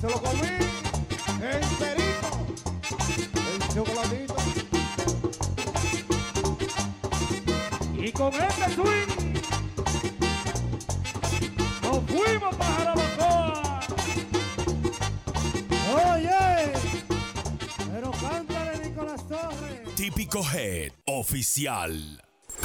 se lo comí enterito. El chocolatito. Y con este swing nos fuimos para Jarabacoa. Oye, pero cántale Nicolás Torres. Típico Head Oficial.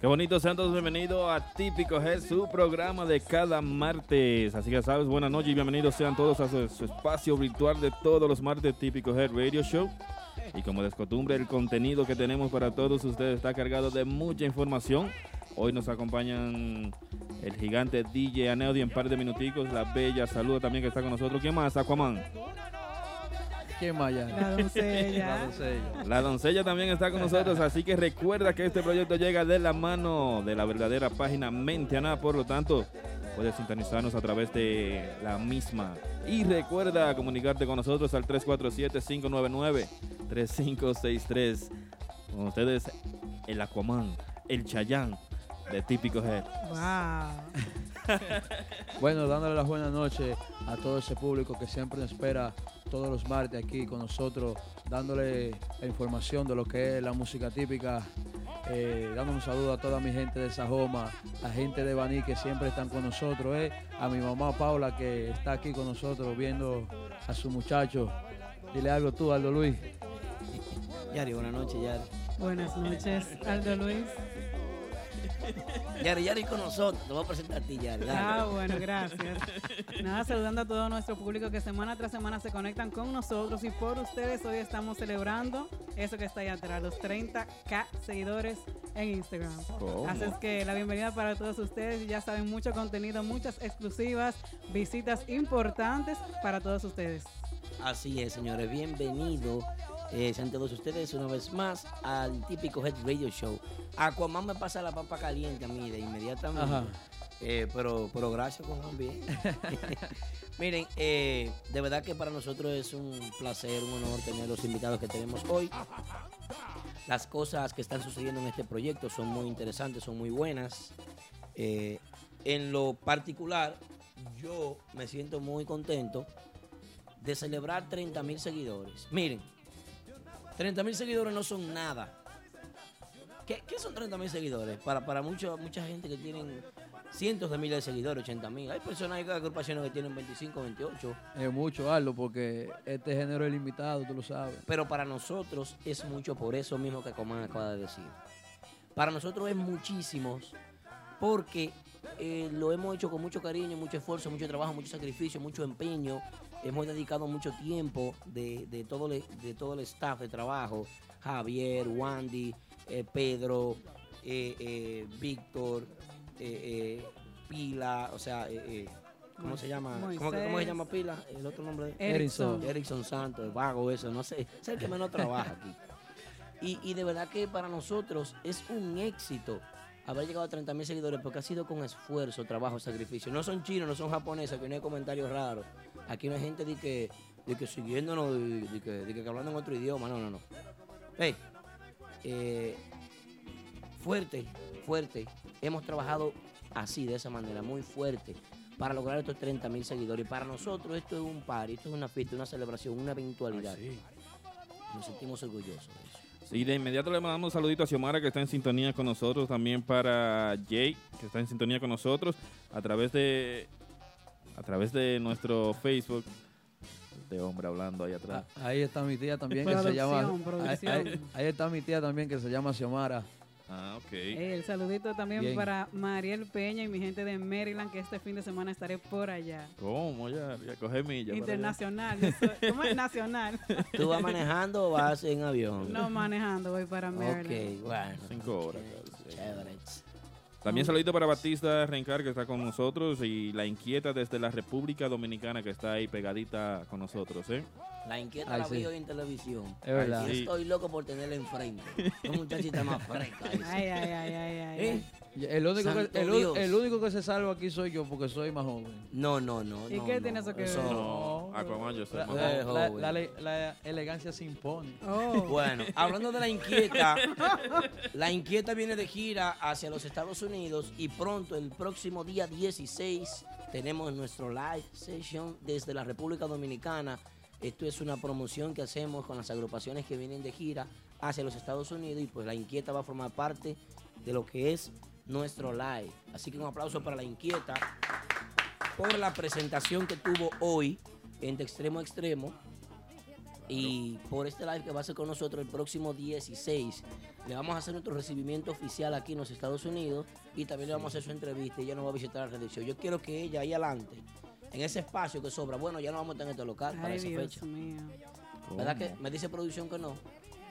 Qué bonito, sean todos bienvenidos a Típico Head, su programa de cada martes. Así que sabes, buenas noches y bienvenidos sean todos a su, espacio virtual de todos los martes Típico Head Radio Show. Y como de costumbre, el contenido que tenemos para todos ustedes está cargado de mucha información. Hoy nos acompañan el gigante DJ Aneudi en par de minuticos. La bella saluda también que está con nosotros. ¿Quién más? Aquaman. ¿Quién más allá? La doncella. La doncella. La doncella también está con nosotros, así que recuerda que este proyecto llega de la mano de la verdadera página Mentiana, por lo tanto, puedes sintonizarnos a través de la misma. Y recuerda comunicarte con nosotros al 347-599-3563. Con ustedes, el Aquaman, el Chayán de Típico Head. Wow. Bueno, dándole las buenas noches a todo ese público que siempre nos espera todos los martes aquí con nosotros, dándole la información de lo que es la música típica, eh, dando un saludo a toda mi gente de Sajoma, a gente de Baní que siempre están con nosotros, eh, a mi mamá Paula que está aquí con nosotros viendo a su muchacho. Dile algo tú, Aldo Luis. Yari, buenas noches, Yari. Buenas noches, Aldo Luis. Yari, Yari con nosotros. Te voy a presentar a ti, Yari. dale. Ah, bueno, gracias. Nada, saludando a todo nuestro público que semana tras semana se conectan con nosotros y por ustedes hoy estamos celebrando eso que está ahí atrás, los 30k seguidores en Instagram. ¿Cómo? Así es que la bienvenida para todos ustedes. Ya saben, mucho contenido, muchas exclusivas, visitas importantes para todos ustedes. Así es, señores. Bienvenido. Eh, sean todos ustedes una vez más al típico Head Radio Show. Aquaman me pasa la papa caliente a mí de inmediatamente. Eh, pero, pero gracias, Juan bien. Miren, eh, de verdad que para nosotros es un placer, un honor tener los invitados que tenemos hoy. Las cosas que están sucediendo en este proyecto son muy interesantes, son muy buenas. Eh, en lo particular, yo me siento muy contento de celebrar 30 mil seguidores. Miren, 30 mil seguidores no son nada. ¿Qué, qué son 30 mil seguidores? Para, para mucho- mucha gente que tienen cientos de miles de seguidores, 80 mil. Hay personas, hay agrupaciones que tienen 25, 28. Es mucho, Aldo, porque este género es limitado, tú lo sabes. Pero para nosotros es mucho por eso mismo que Coman acaba de decir. Para nosotros es muchísimos porque eh, lo hemos hecho con mucho cariño, mucho esfuerzo, mucho trabajo, mucho sacrificio, mucho empeño. Hemos dedicado mucho tiempo de, de todo, el, de todo el staff de trabajo. Javier, Wandy, eh, Pedro, eh, eh, Víctor, Pila, o sea, eh, eh, ¿cómo se llama? ¿Cómo, ¿Cómo se llama Pila? El otro nombre de Erickson. Erickson Santos, el vago eso, no sé, es el que menos trabaja aquí. Y, y de verdad que para nosotros es un éxito haber llegado a 30 mil seguidores porque ha sido con esfuerzo, trabajo, sacrificio. No son chinos, no son japoneses, que no hay comentarios raros. Aquí no hay gente de que, de que siguiéndonos, de, de que, de que hablando en otro idioma, no, no, no. Hey, eh, fuerte, fuerte. Hemos trabajado así, de esa manera, muy fuerte, para lograr estos 30 mil seguidores. Para nosotros esto es un party, esto es una fiesta, una celebración, una eventualidad. Nos sentimos orgullosos de eso. Sí, de inmediato le mandamos un saludito a Xiomara que está en sintonía con nosotros, también para Jay que está en sintonía con nosotros a través de a través de nuestro Facebook. Este hombre hablando ahí atrás. Ah, Ahí está mi tía también que se llama. producción. Ahí, ahí- ahí está mi tía también que se llama Xiomara. Ah, ok. Eh, el saludito también Bien. para Mariel Peña y mi gente de Maryland, que este fin de semana estaré por allá. ¿Cómo? Ya, ya coge milla. Internacional. ¿Cómo es nacional? ¿Tú vas manejando o vas en avión? no manejando, voy para Maryland. Ok, bueno. Cinco horas. Chévere. También saludito para Batista Rencar, que está con nosotros, y la inquieta desde la República Dominicana, que está ahí pegadita con nosotros, ¿eh? La inquieta Ay, la sí. vi hoy en televisión. Es verdad. Y Sí. estoy loco por tenerla enfrente. Una muchachita más fresca. esa. Ay, ay, ay, ay, ay. ¿Eh? El único, que, Santo el, Dios. el único que se salva aquí soy yo porque soy más joven. No, no, no. ¿Y no, qué no. tiene eso que ver? No, Aquaman, yo soy La, más la- joven. la- joven. la le- la elegancia se impone. Oh, Bueno, hablando de la inquieta, la inquieta viene de gira hacia los Estados Unidos y pronto, el próximo día 16, tenemos nuestro live session desde la República Dominicana. Esto es una promoción que hacemos con las agrupaciones que vienen de gira hacia los Estados Unidos y pues la inquieta va a formar parte de lo que es nuestro live. Así que un aplauso para la inquieta por la presentación que tuvo hoy en De Extremo a Extremo. Y por este live que va a ser con nosotros el próximo 16, le vamos a hacer nuestro recibimiento oficial aquí en los Estados Unidos y también le vamos a hacer su entrevista. Ella nos va a visitar la redacción. Yo quiero que ella ahí adelante, en ese espacio que sobra, bueno, ya no vamos a estar en este local para esa Dios fecha. mío. ¿Verdad que me dice producción que no?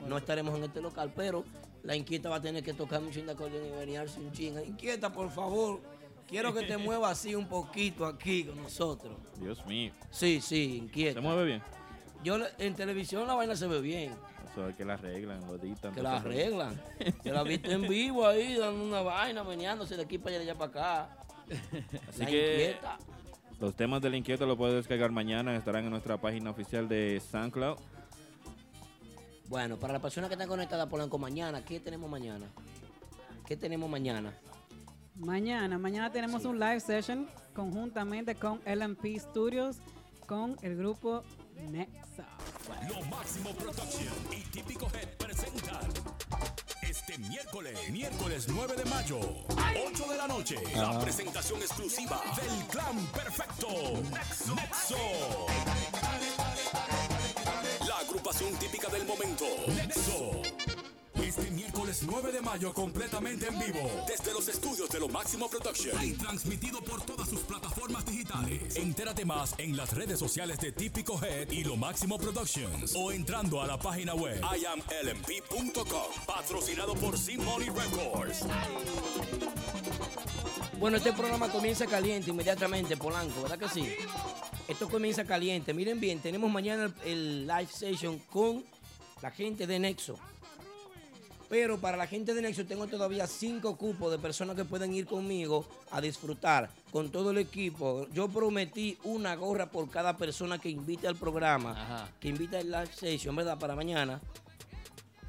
No estaremos en este local, pero la inquieta va a tener que tocar un chin de acordeón y venirse un chin. Inquieta, por favor, quiero que te muevas así un poquito aquí con nosotros. Dios mío. Sí, sí, ¿Se inquieta. mueve bien? Yo en televisión la vaina se ve bien. O sea, que la arreglan, lo editan. Que la eso. arreglan. Yo la he visto en vivo ahí, dando una vaina, meneándose de aquí para allá, de allá para acá. Así la que inquieta. los temas del inquieto lo puedes descargar mañana. Estarán en nuestra página oficial de SoundCloud. Bueno, para las personas que están conectadas a Polanco mañana, ¿qué tenemos mañana? ¿Qué tenemos mañana? Mañana, mañana tenemos un live session conjuntamente con LMP Studios, con el grupo Nexa. Lo Máximo Production y Típico Head presentan este miércoles, miércoles 9 de mayo, 8 de la noche, la presentación exclusiva del Clan Perfecto, Nexo. Nexo. La agrupación típica del momento, Nexo. Este miércoles 9 de mayo completamente en vivo desde los estudios de Lo Máximo Production y transmitido por todas sus plataformas digitales. Entérate más en las redes sociales de Típico Head y Lo Máximo Productions o entrando a la página web IamLMP.com patrocinado por Simony Records. Bueno, este programa comienza caliente inmediatamente, Polanco, ¿verdad que sí? Esto comienza caliente. Miren bien, tenemos mañana el live session con la gente de Nexo. Pero para la gente de Nexo tengo todavía cinco cupos de personas que pueden ir conmigo a disfrutar con todo el equipo. Yo prometí una gorra por cada persona que invite al programa, Ajá. que invite al live session, ¿verdad? Para mañana.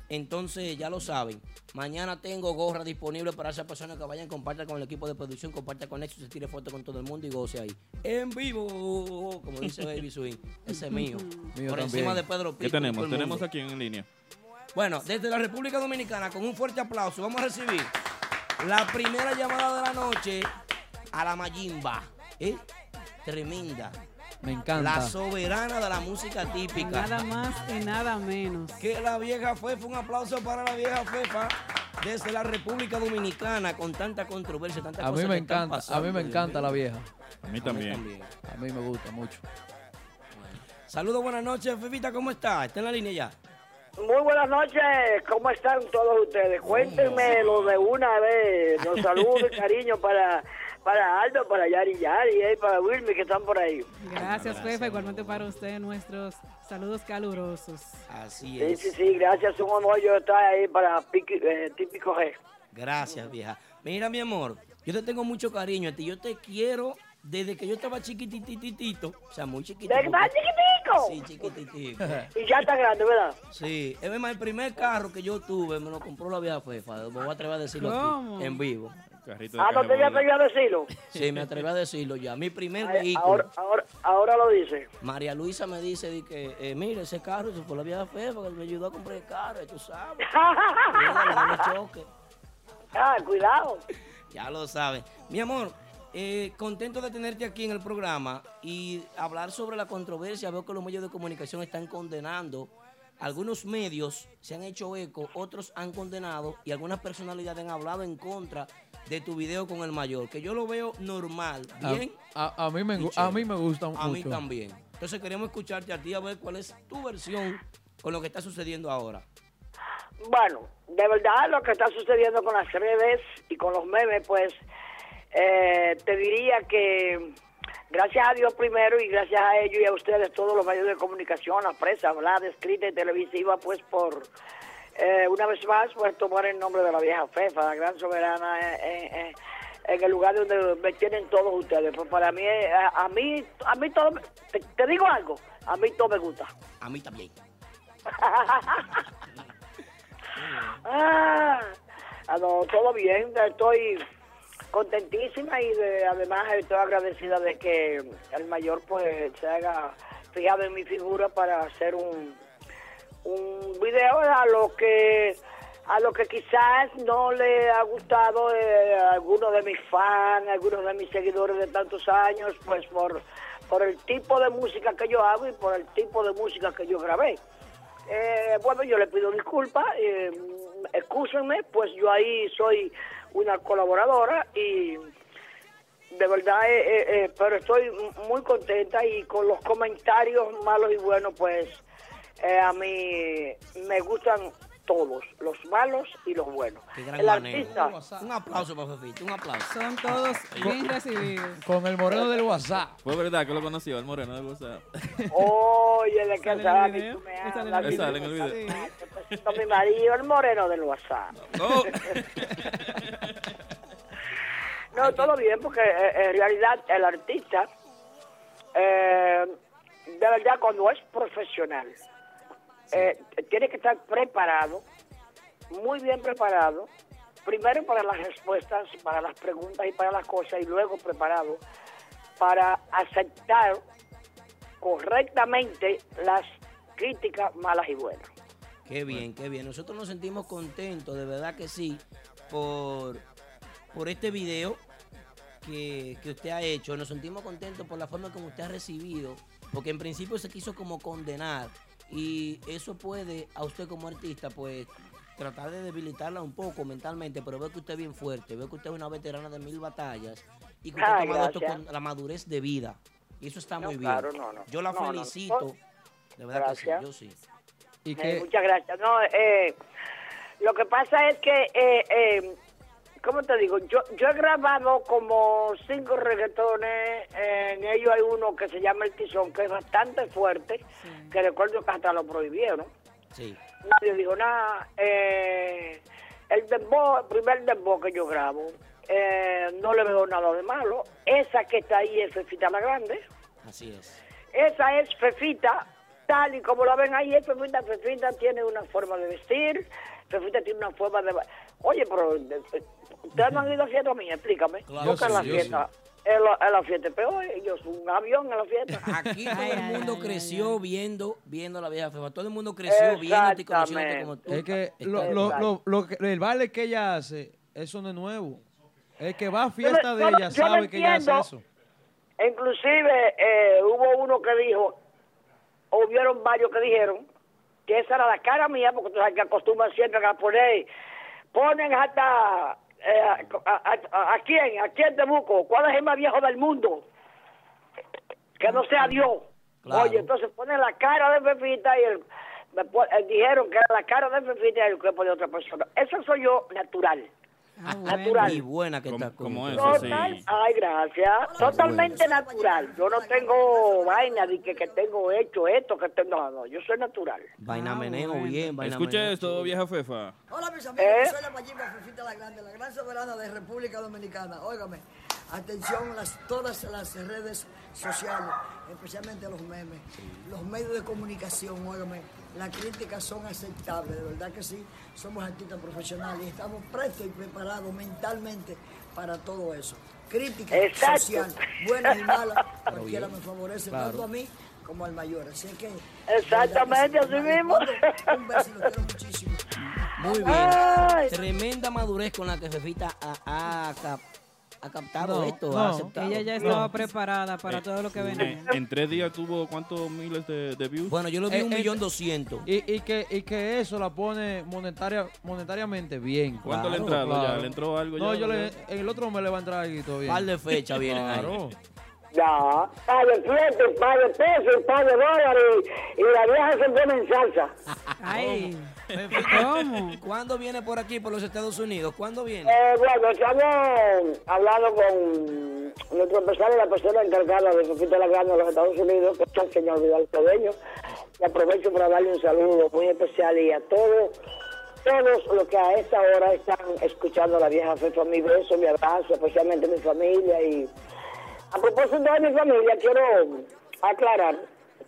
Entonces, ya lo saben. Mañana tengo gorra disponible para esas personas que vayan, compartan con el equipo de producción, compartan con Nexus, se tire foto con todo el mundo y goce ahí. En vivo, como dice Baby Swing. Ese es mío. Mío Por también. encima de Pedro Pico. ¿Qué tenemos? Tenemos aquí en línea. Bueno, desde la República Dominicana, con un fuerte aplauso, vamos a recibir la primera llamada de la noche a la Mayimba. ¿eh? Tremenda. Me encanta. La soberana de la música típica. Nada más y nada menos. Que la vieja Fefa, un aplauso para la vieja Fefa desde la República Dominicana con tanta controversia, tanta a mí me encanta, a mí me encanta la vieja. A mí también. A mí me gusta mucho. Saludos, buenas noches, Fefita, ¿cómo está? ¿Está en la línea ya? Muy buenas noches, ¿cómo están todos ustedes? Cuéntenme lo de una vez. Los saludos y cariño para, para Aldo, para Yari Yari, eh, para Wilmy que están por ahí. Gracias, Fefa. Igualmente para usted, nuestros saludos calurosos. Así Sí, es. sí, sí, gracias, un honor yo estar ahí para Piqui- eh, Típico G. Gracias, vieja. Mira, mi amor, yo te tengo mucho cariño a ti. Yo te quiero desde que yo estaba chiquitititito. O sea, muy chiquitito. ¿De verdad, chiquitico? Sí, chiquititico. Y ya está grande, ¿verdad? Sí, es más, el primer carro que yo tuve me lo compró la vieja Fefa. Me voy a atrever a decirlo aquí, en vivo. De Ah, no te iba a decirlo. Sí, me atreví a decirlo ya. Mi primer Ay, vehículo. Ahora, ahora, ahora lo dice. María Luisa me dice di que, eh, mire, ese carro se fue la vieja Fefa que me ayudó a comprar el carro, tú sabes. Mira, ah, cuidado. Ya lo sabes. Mi amor, eh, contento de tenerte aquí en el programa y hablar sobre la controversia. Veo que los medios de comunicación están condenando algunos medios se han hecho eco, otros han condenado y algunas personalidades han hablado en contra de tu video con el mayor, que yo lo veo normal, A- bien, A, a mí, me, a mí me gusta a mucho. mí también. Entonces queremos escucharte a ti a ver cuál es tu versión con lo que está sucediendo ahora. Bueno, de verdad lo que está sucediendo con las redes y con los memes, pues eh, te diría que gracias a Dios primero y gracias a ellos y a ustedes, todos los medios de comunicación, la prensa, hablada, escrita y televisiva, pues por eh, una vez más, pues tomar el nombre de la vieja Fefa, la gran soberana, eh, eh, eh, en el lugar donde me tienen todos ustedes. Pues para mí, eh, a, a mí, a mí todo, te, te digo algo, a mí todo me gusta. A mí también. Ah, ah, no, todo bien, estoy contentísima y de- además estoy agradecida de que el mayor pues se haya fijado en mi figura para hacer un, un video a lo que a lo que quizás no le ha gustado eh, a algunos de mis fans, algunos de mis seguidores de tantos años, pues por, por el tipo de música que yo hago y por el tipo de música que yo grabé. Eh, bueno, yo le pido disculpas, eh, excúsenme, pues yo ahí soy una colaboradora y de verdad, eh, eh, eh, pero estoy muy contenta y con los comentarios malos y buenos, pues eh, a mí me gustan todos, los malos y los buenos. Qué gran El manejo. artista, Un aplauso para Fefito, un aplauso. Son todos bien recibidos. Con el moreno del WhatsApp. Fue verdad que lo conoció, el moreno de WhatsApp. oye, de qué ¿Sale tú me ¿Sale en el hablas, video? Sale en el video. Te presento a mi marido, el moreno del WhatsApp. No. No, todo bien, porque eh, en realidad el artista, eh, de verdad, cuando es profesional, eh, tiene que estar preparado, muy bien preparado, primero para las respuestas, para las preguntas y para las cosas, y luego preparado para aceptar correctamente las críticas malas y buenas. Qué bien, qué bien. Nosotros nos sentimos contentos, de verdad que sí, por, por este video que, que usted ha hecho. Nos sentimos contentos por la forma como usted ha recibido, porque en principio se quiso como condenar y eso puede a usted como artista, pues tratar de debilitarla un poco mentalmente, pero veo que usted es bien fuerte, veo que usted es una veterana de mil batallas y que usted Ay, ha tomado esto con la madurez de vida. Y eso está No, muy bien. claro, no, no. Yo la No, no. felicito. De verdad Gracias. que sí, yo sí. Y Eh, que muchas gracias. No, eh, lo que pasa es que, eh, eh, ¿cómo te digo? Yo, yo he grabado como cinco reggaetones. en ellos hay uno que se llama El Tizón, que es bastante fuerte, que recuerdo que hasta lo prohibieron. Sí. Nadie dijo nada. Eh, el dembow, el primer dembow que yo grabo, eh, no le veo nada de malo. Esa que está ahí es Fefita la Grande. Así es. Esa es Fefita, tal y como la ven ahí, es Fefita. Fefita tiene una forma de vestir, Fefita tiene una forma de... Oye, pero de- de- ustedes no han ido a fiesta mía, explícame. Claro Porque la sí, yo fiesta, en la, en la fiesta es peor, yo soy un avión en la fiesta. Aquí todo el mundo creció viendo viendo a la vieja fefa. Todo el mundo creció viéndote y conociéndote como tú. es que lo, lo, lo, lo que- el baile que ella hace, eso no es nuevo. El que va a fiesta de ella sabe que ella hace eso. Inclusive eh, hubo uno que dijo, o hubieron varios que dijeron, que esa era la cara mía, porque tú sabes que acostumbran siempre a poner, ponen hasta, eh, a, a- a- ¿a quién? ¿A quién te busco? ¿Cuál es el más viejo del mundo? Que no sea Dios. Claro. Oye, entonces ponen la cara de Pepita y el, me eh, dijeron que era la cara de Pepita y el cuerpo de otra persona. Eso soy yo natural. Ah, Natural. Y buena que Como- está. como. Eso sí. Total, ay, gracias. Totalmente natural. Yo no tengo vaina de que, que tengo hecho esto, que tengo. No, no, yo soy natural. Vaina Ah, meneo bueno. bien, vaina Escuche meneo. esto, vieja Fefa. Hola mis amigos, ¿Eh? yo soy la Mayimba Fefita la Grande, la gran soberana de República Dominicana. Óigame, atención las, todas las redes sociales, especialmente los memes, los medios de comunicación, óigame, las críticas son aceptables, de verdad que sí, somos artistas profesionales y estamos prestos y preparados mentalmente para todo eso. Crítica Exacto. social, buenas y malas, cualquiera me favorece, tanto a mí como al mayor. Así que... Exactamente, así sí. mismo. Un beso y lo quiero muchísimo. Muy bien. Ay. Tremenda madurez con la que Fefita ha, ha cap- ha captado No, esto, no. ha aceptado. Ella ya estaba preparada para Eh, todo lo que En, venía. en tres días tuvo cuántos miles de, de views. Bueno, yo lo vi Eh, un eh, millón doscientos. Y, y que, y que eso la pone monetaria, monetariamente bien. ¿Cuánto le ha claro, entrado ya? claro. ¿Le entró algo No, ya? yo le, en el otro me le va a entrar ahí todo bien. par de fechas vienen ahí. Claro. Ya, par de siete, par de pesos, par de dólares y, la vieja se pone en salsa. Ay, ¿cómo? ¿Cuándo viene por aquí, por los Estados Unidos? ¿Cuándo viene? Eh, bueno, estamos hablando con nuestro empresario, la persona encargada de Sofita La Grande de los Estados Unidos, que es el señor Vidal Cedeño. Y aprovecho para darle un saludo muy especial y a todos, todos los que a esta hora están escuchando a la vieja Fefa. Mi beso, mi abrazo, especialmente mi familia. Y a propósito de mi familia, quiero aclarar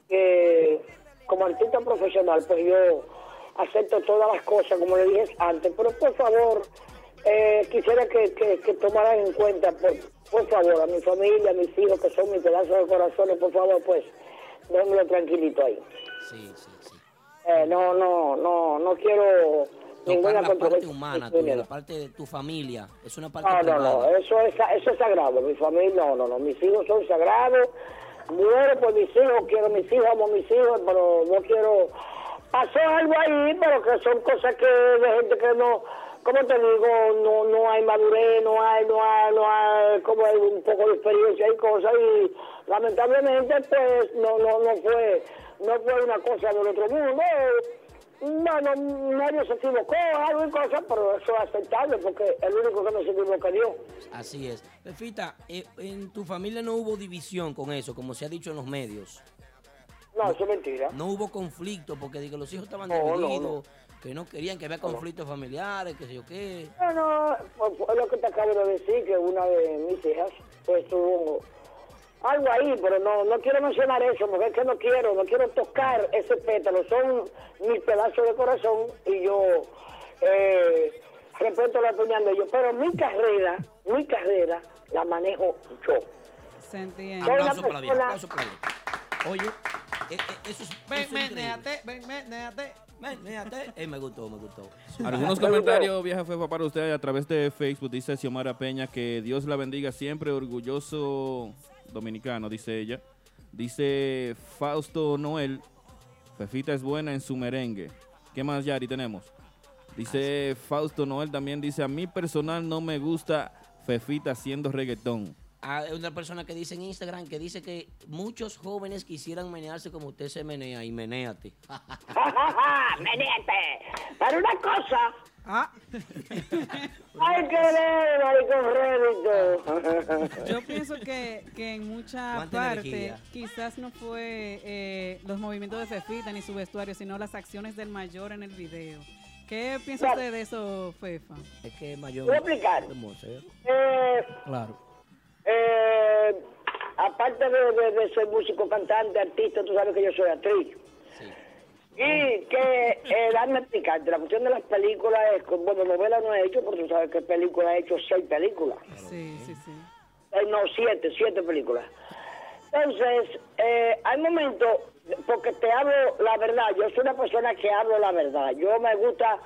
que como artista profesional, pues yo acepto todas las cosas, como le dije antes, pero por favor, eh, quisiera que, que, que tomaran en cuenta, por, por favor, a mi familia, a mis hijos, que son mis pedazos de corazones, por favor, pues, déjenmelo tranquilito ahí. Sí, sí, sí. Eh, no, no, no, no quiero ninguna la parte humana tuya, la parte de tu familia. Es una parte No, no, no, eso es, eso es sagrado. Mi familia, no, no, no. Mis hijos son sagrados. Muero por mis hijos, quiero mis hijos, amo mis hijos, pero no quiero. Pasó algo ahí, pero que son cosas que de gente que no. Como te digo, no, no hay madurez, no hay, no hay, no hay, como hay un poco de experiencia y cosas, y lamentablemente, pues, no, no, no fue, no fue una cosa del otro mundo. Bueno, nadie se equivocó, algo y cosas, pero eso es aceptable porque el único que no se equivoca es Dios. Así es. Fefita, eh, en tu familia no hubo división con eso, como se ha dicho en los medios. No, eso es mentira. No hubo conflicto, porque digo, los hijos estaban No, no, divididos, que no querían, que había conflictos familiares, que sé yo qué. No, no, pues, fue lo que te acabo de decir, que una de mis hijas, pues tuvo algo ahí, pero no, no quiero mencionar eso, porque es que no quiero, no quiero tocar ese pétalo, son mis pedazos de corazón y yo eh, respeto la opinión de ellos, pero mi carrera, mi carrera la manejo yo. Se entiende. Soy una persona- aplauso para la. Oye, eh, eh, eso es, ven, ven, néate. Ven, néate. Eh, me gustó, me gustó. Algunos comentarios, vieja Fefa, para usted a través de Facebook. Dice Xiomara Peña que Dios la bendiga siempre, orgulloso dominicano, dice ella. Dice Fausto Noel, Fefita es buena en su merengue. ¿Qué más, Yari, tenemos? Dice Fausto Noel también, dice, a mí personal no me gusta Fefita haciendo reggaetón. Hay una persona que dice en Instagram que dice que muchos jóvenes quisieran menearse como usted se menea y menéate. ¡Menéate! Para una cosa, Ah, hay que ver, maricón yo pienso que, que en mucha Cuánta parte energía. quizás no fue eh, los movimientos de Fefita ni su vestuario, sino las acciones del mayor en el video. ¿Qué piensa usted de eso, Fefa? Es que mayor. Voy a explicar. hermoso, ¿eh? Eh, Claro. Eh, aparte de, de- de ser músico, cantante, artista, tú sabes que yo soy actriz. Sí. Y que, eh, dame explicarte, la cuestión de las películas es, bueno, novela no he hecho, porque tú sabes que película he hecho seis películas. Sí, sí, sí. Eh, no, siete, siete películas. Entonces, eh, hay momentos, porque te hablo la verdad, yo soy una persona que hablo la verdad, yo me gusta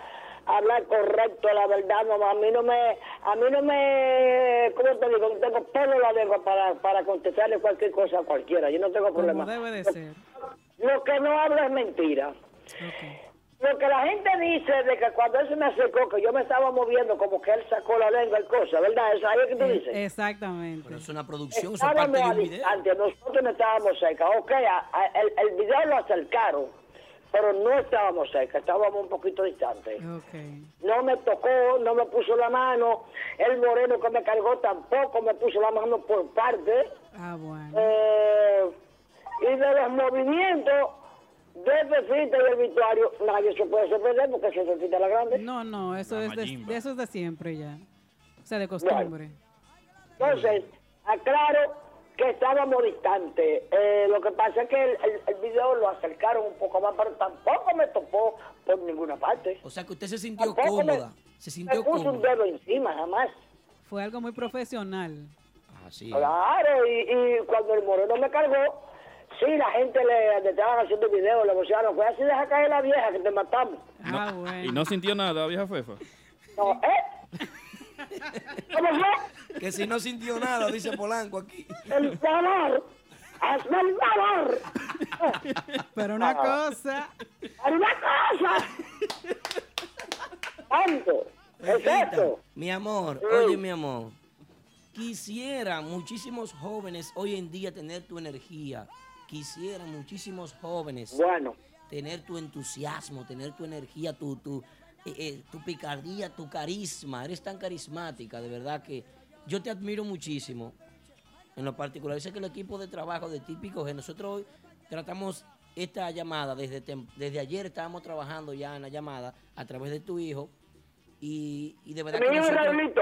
hablar correcto, la verdad, no, a mí no me, a mí no me, ¿cómo te digo? No tengo pelo la lengua para, para contestarle cualquier cosa a cualquiera, yo no tengo Como problema. debe de ser. Lo que no hablo es mentira. Lo que la gente dice de que cuando él se me acercó, que yo me estaba moviendo como que él sacó la lengua y cosa, ¿verdad? ¿Eso ahí es que tú Eh, dices? Exactamente. Pero es una producción, es parte de un video. distancia, nosotros no estábamos cerca. Ok, a- a- el, el video lo acercaron, pero no estábamos cerca, estábamos un poquito distantes. No me tocó, no me puso la mano. El moreno que me cargó tampoco me puso la mano por parte. Ah, bueno. Eh, y de los movimientos de Pepita y el Vituario, nadie se puede sorprender porque se Pepita la grande. No, no, eso La es de, de eso es de siempre ya. O sea, de costumbre. Entonces, aclaro que estábamos distantes. Eh, lo que pasa es que el, el- el video lo acercaron un poco más, pero tampoco me topó por ninguna parte. O sea que usted se sintió Tampoco me- cómoda. Se Me sintió puso un cómoda. dedo encima, jamás. Fue algo muy profesional. Ah, sí. Claro, y, y cuando el moreno me cargó, sí, la gente le, le estaban haciendo video, le emocionaron. Fue así, deja caer la vieja que te matamos. Ah, bueno. ¿Y no sintió nada, vieja Fefa? No, ¿eh? ¿Cómo fue? Que si no sintió nada, dice Polanco aquí. El favor. Hazme el favor. Pero una cosa, Para una cosa. ¿Cuánto? ¿Es Fefita, esto? mi amor, Mm. oye mi amor. Quisiera muchísimos jóvenes hoy en día tener tu energía. Quisieran muchísimos jóvenes Bueno, tener tu entusiasmo, tener tu energía, tu, tu, eh, eh, tu picardía, tu carisma. Eres tan carismática, de verdad que yo te admiro muchísimo. En lo particular, sé que el equipo de trabajo de Típico G, nosotros hoy tratamos esta llamada, desde, tem- desde ayer estábamos trabajando ya en la llamada a través de tu hijo. Y, y de verdad mi que nosotros- Raulito.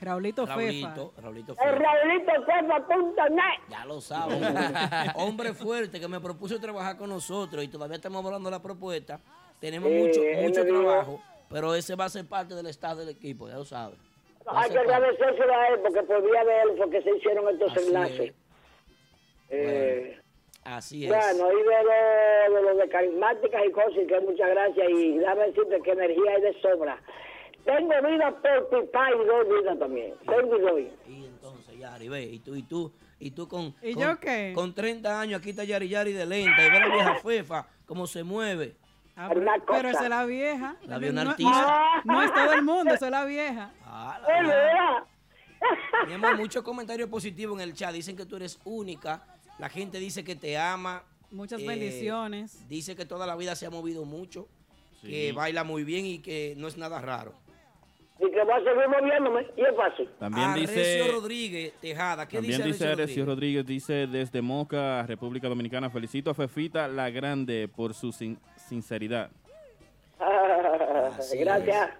Raulito Fefa. Raulito, Raulito El Fefa. Raulito Fefa.net. Ya lo saben. Hombre fuerte que me propuso trabajar con nosotros y todavía estamos hablando de la propuesta. Tenemos Sí, mucho, él mucho trabajo, pero ese va a ser parte del estado del equipo, ya lo sabes. A Hay que agradecérselo a él porque por vía de él fue que se hicieron estos Así enlaces. es. Eh, Así es. bueno, y de lo, de lo de carismáticas y cosas, y que muchas gracias. Y déjame decirte que energía hay de sobra. Tengo vida por pipa y doy vida también. Tengo y doy. Y entonces, Yari, ve, y tú, y tú, y tú con, ¿Y con, yo qué? con 30 años, aquí está Yari Yari de lenta, y ve la vieja fefa, cómo se mueve. Ah, Una pero, cosa. pero esa es la vieja. La vio una No- artista. No, no es todo el mundo, esa es la vieja. Ah, la amor, muchos comentarios positivos en el chat. Dicen que tú eres única. La gente dice que te ama. Muchas Eh, bendiciones. Dice que toda la vida se ha movido mucho. Sí. Que baila muy bien y que no es nada raro. Y que voy a seguir moviéndome. Y es fácil. También Arrecio dice, Rodríguez Tejada. ¿Qué también dice Arrecio Arecio Rodríguez? Rodríguez, dice desde Moca, República Dominicana, felicito a Fefita la Grande por su sinceridad. Así gracias.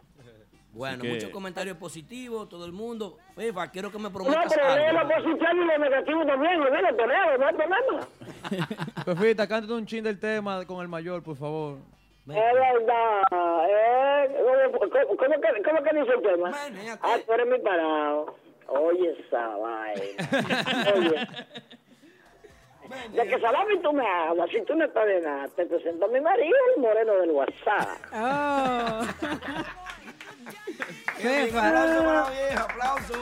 Bueno, Así que- muchos comentarios positivos, todo el mundo. Fefa, quiero que me No, prometas pero lee lo algo. positivo y lo negativo también. Y mira, te leo, no hay problema. Fefita, cántate un chin del tema con el mayor, por favor. Es verdad. Eh, ¿cómo, cómo, cómo que, ¿Cómo que dice el tema? Manéate. Ah, tú eres mi parado. Oye, esa vaina. Oye. De que salami tú me hablas, si tú no estás de nada, te presento a mi marido, el moreno del WhatsApp. Oh. Fefa. Aplauso para la vieja, aplauso.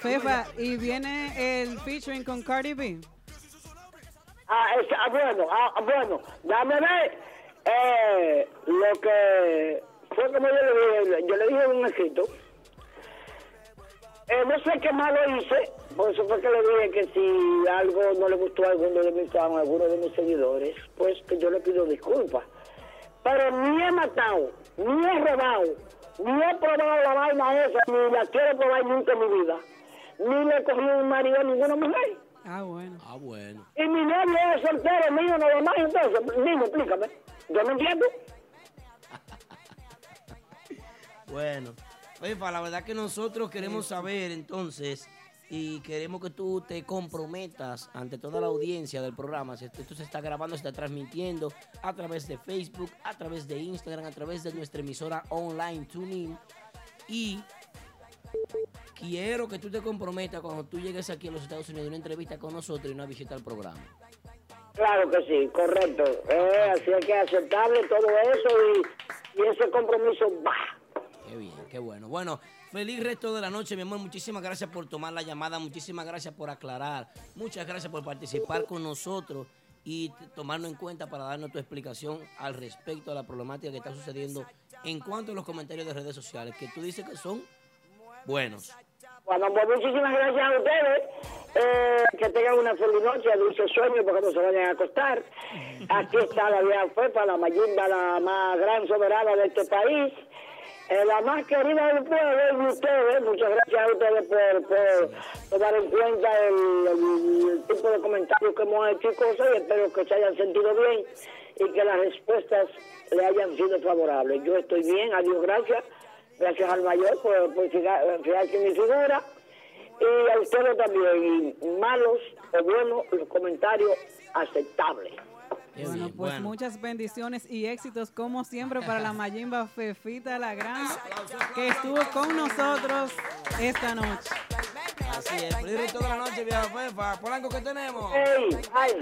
Fefa, y viene el featuring con Cardi B. Ah, es- ah, bueno, ah, bueno, dame ver eh, lo que fue como yo le dije, yo le dije en un escrito. Eh, no sé qué malo hice, por eso fue que le dije que si algo no le gustó a alguno de mis fans, a alguno de mis seguidores, pues que yo le pido disculpas. Pero ni he matado, ni he robado, ni he probado la vaina esa, ni la quiero probar nunca en mi vida. Ni le he cogido un marido a ninguna mujer. Ah, bueno. Ah, bueno. Y mi novio es soltero mío nada más, entonces, dime, explícame. Yo no entiendo. Bueno, Fefa, la verdad que nosotros queremos saber entonces y queremos que tú te comprometas ante toda la audiencia del programa. Esto se está grabando, se está transmitiendo a través de Facebook, a través de Instagram, a través de nuestra emisora online TuneIn. Y quiero que tú te comprometas cuando tú llegues aquí a los Estados Unidos, una entrevista con nosotros y una visita al programa. Claro que sí, correcto. Eh, así es que aceptable todo eso y, y ese compromiso va. Qué bien, qué bueno. Bueno, feliz resto de la noche, mi amor. Muchísimas gracias por tomar la llamada, muchísimas gracias por aclarar, muchas gracias por participar con nosotros y tomarnos en cuenta para darnos tu explicación al respecto a la problemática que está sucediendo en cuanto a los comentarios de redes sociales, que tú dices que son buenos. Bueno, pues muchísimas gracias a ustedes. Eh, que tengan una feliz noche, dulce sueño, porque no se vayan a acostar. Aquí está la vieja Fefa, la mayimba, la más gran soberana de este país. La más querida del pueblo y ustedes. Muchas gracias a ustedes por, por tomar en cuenta el, tipo de comentarios que hemos hecho y cosas. Y espero que se hayan sentido bien y que las respuestas le hayan sido favorables. Yo estoy bien, adiós, gracias. Gracias al mayor por, por fijar- fijarse en mi figura. Y a ustedes también, y malos o buenos, los comentarios aceptables. Qué Bueno, bien, pues bueno. muchas bendiciones y éxitos como siempre para la Mayimba Fefita la Gran que estuvo con nosotros esta noche. Así es, feliz de la noche, vieja Fefa. Polanco, ¿qué tenemos? ¡Ey! ¡Ay!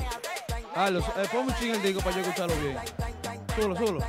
Carlos, eh, pon un ching el disco para yo escucharlo bien. Solo, solo.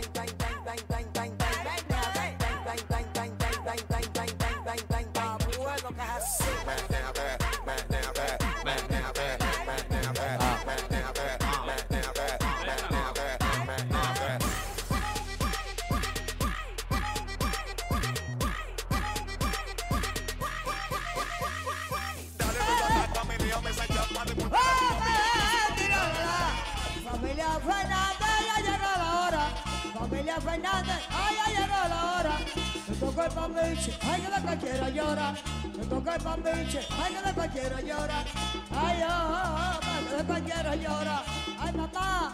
Pambiche, ay, que de cualquiera llora. Me tocó el pambiche, ay, que de cualquiera llora. Ay, oh, oh, de cualquiera llora. Ay, mamá,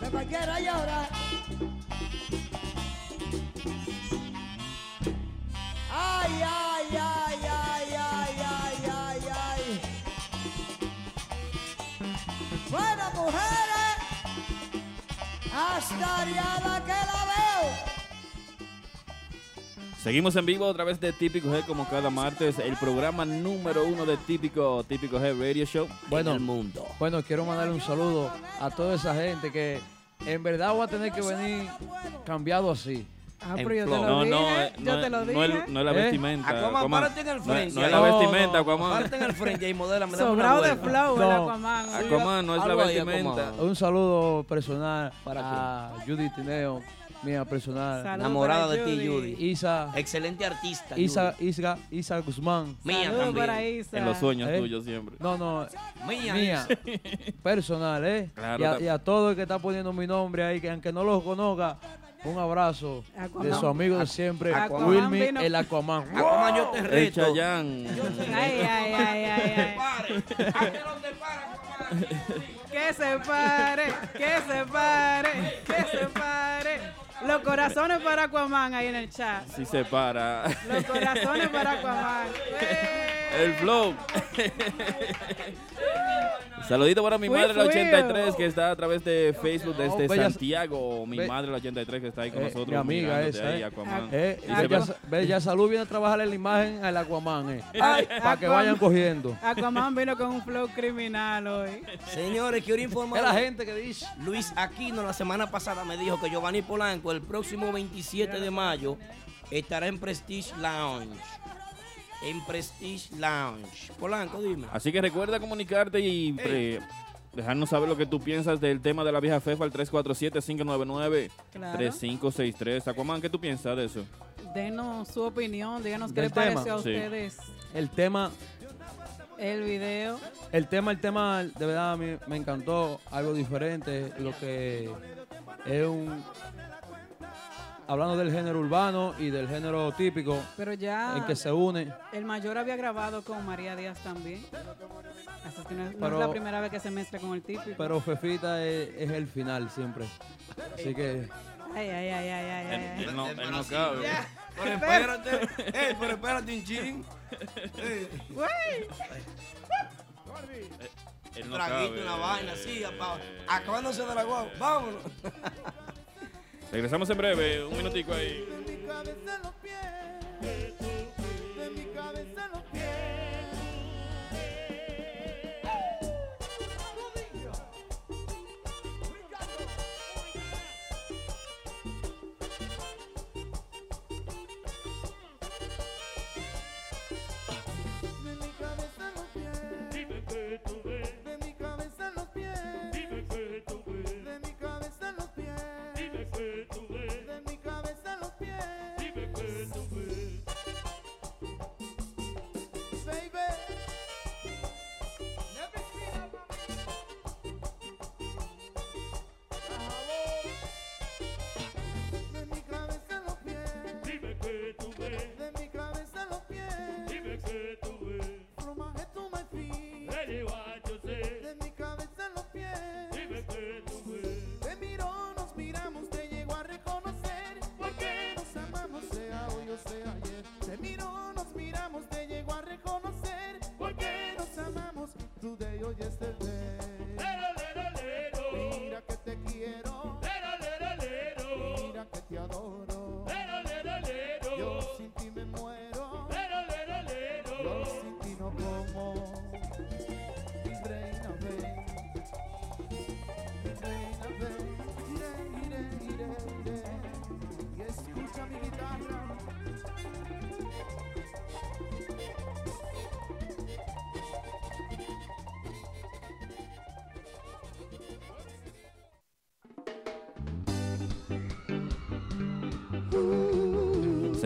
de cualquiera llora. Ay, ay, ay, ay, ay, ay, ay, ay. Bueno, mujeres, hasta Ariana que la. Seguimos en vivo a través de Típico G como cada martes, el programa número uno de Típico Típico G Radio Show Bueno, en el mundo. Bueno, quiero mandarle un saludo a toda esa gente que en verdad va a tener que venir cambiado así. Ah, pero yo te lo No, dije. no, eh, yo no, te lo no dije. es, no es la ¿Eh? vestimenta. Aquaman, Aquaman. párate en el No, frente. no es la vestimenta, no. Aquaman. Párate en el frente y dame una Sobrado de flow, el No. Aquaman. Aquaman no es la vestimenta. Un saludo personal ¿Para a Judy Tineo, mía personal. Saludos Enamorada para de ti, Judy. Isa, Excelente artista. Isa. Isa, Isa Guzmán. Mía Saludos también. para Isa. En los sueños ¿Eh? tuyos siempre. No, no, Mía. mía, personal, ¿eh? Claro, y, a, y a todo el que está poniendo mi nombre ahí, que aunque no lo conozca, un abrazo de Aquaman. su amigo de siempre, Aquaman Wilmy, el Aquaman. Aquaman, yo te El reto. Chayán. Ay, ay, ay, ay, ay. Que se pare, que se pare, que se pare. Los corazones para Aquaman ahí en el chat. Si se para. Los corazones para Aquaman. El flow. Saludito para mi Fui, madre la fui. 83 que está a través de Facebook desde Oh, bella- Santiago. Mi Be- madre la 83 que está ahí con Eh, nosotros. mi amiga esa, ahí, eh. Aquaman. Eh, Y y se Bella, Bella Salud viene a trabajarle la imagen al Aquaman, eh, Ay, para que vayan cogiendo. Aquaman vino con un flow criminal hoy. Señores, quiero Es informar. la gente que dice. Luis Aquino la semana pasada me dijo que Giovanni Polanco el próximo 27 de mayo estará en Prestige Lounge. En Prestige Lounge. Polanco, dime. Así que recuerda comunicarte y pre- dejarnos saber lo que tú piensas del tema de la vieja FEFA al 347-599-3563. Aquaman, ¿qué tú piensas de eso? Denos su opinión, díganos qué Del les pareció tema. a Sí. ustedes El tema, el video. el tema, el tema, de verdad a mí me encantó, algo diferente, lo que es un... Hablando del género urbano y del género típico, Pero ya en que se une, el mayor había grabado con María Díaz también. Así que no es, no es Pero- la primera vez que se mezcla con el típico. pero Fefita es, es el final siempre. Así que Ay, ay, ay, ay, ay, ay, ay. Él no, él no cabe. Pero espérate, eh, pero espérate un chin. Güey. Él no Traguito, cabe. una vaina así, apa- acabándose de la guagua. Vámonos. Regresamos en breve, un minutico ahí. Today or yesterday.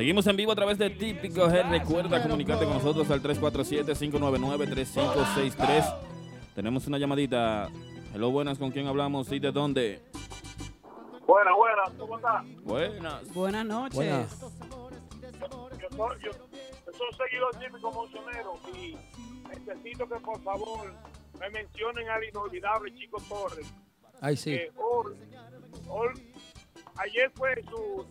Seguimos en vivo a través de Típico G. Recuerda comunicarte con nosotros al 347-599-3563. Tenemos una llamadita. Hello, buenas, ¿con quién hablamos y de dónde? Buenas, buenas, ¿cómo estás? Buenas. Buenas noches. Buenas. Yo soy, yo, yo soy un seguidor típico moncionero y necesito que por favor me mencionen al inolvidable Chico Torres. Ay, sí. Que hoy- hoy- ayer fue su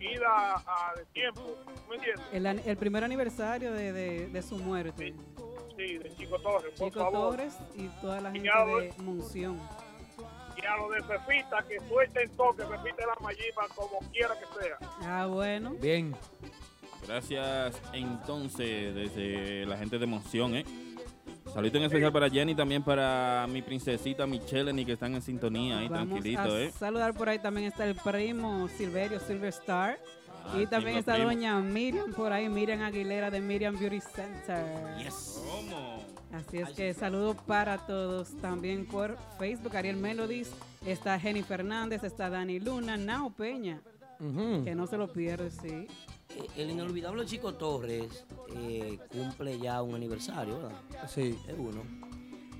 ida a, de tiempo, ¿me entiendes? El, el primer aniversario de, de- de su muerte. Sí, de Chico Torres, por Chico favor. Torres y toda la gente voy. de Monción. Y a lo de Pepita, que suelte el toque, Pepita la Mallipa, como quiera que sea. Ah, bueno. Bien. Gracias entonces desde la gente de Monción, ¿eh? Saludito en especial para Jenny, también para mi princesita Michelle, que están en sintonía ahí, Vamos tranquilito, a ¿eh? saludar por ahí también está el primo Silverio Silver Star. Ah, y también está primo. doña Miriam por ahí, Miriam Aguilera de Miriam Beauty Center. ¿Cómo? Así es que saludo para todos. También por Facebook, Ariel Melodies. Está Jenny Fernández, está Dani Luna, Nao Peña. Que no se lo pierde, sí. Eh, El inolvidable Chico Torres eh, cumple ya un aniversario, ¿verdad? Sí. Es uno.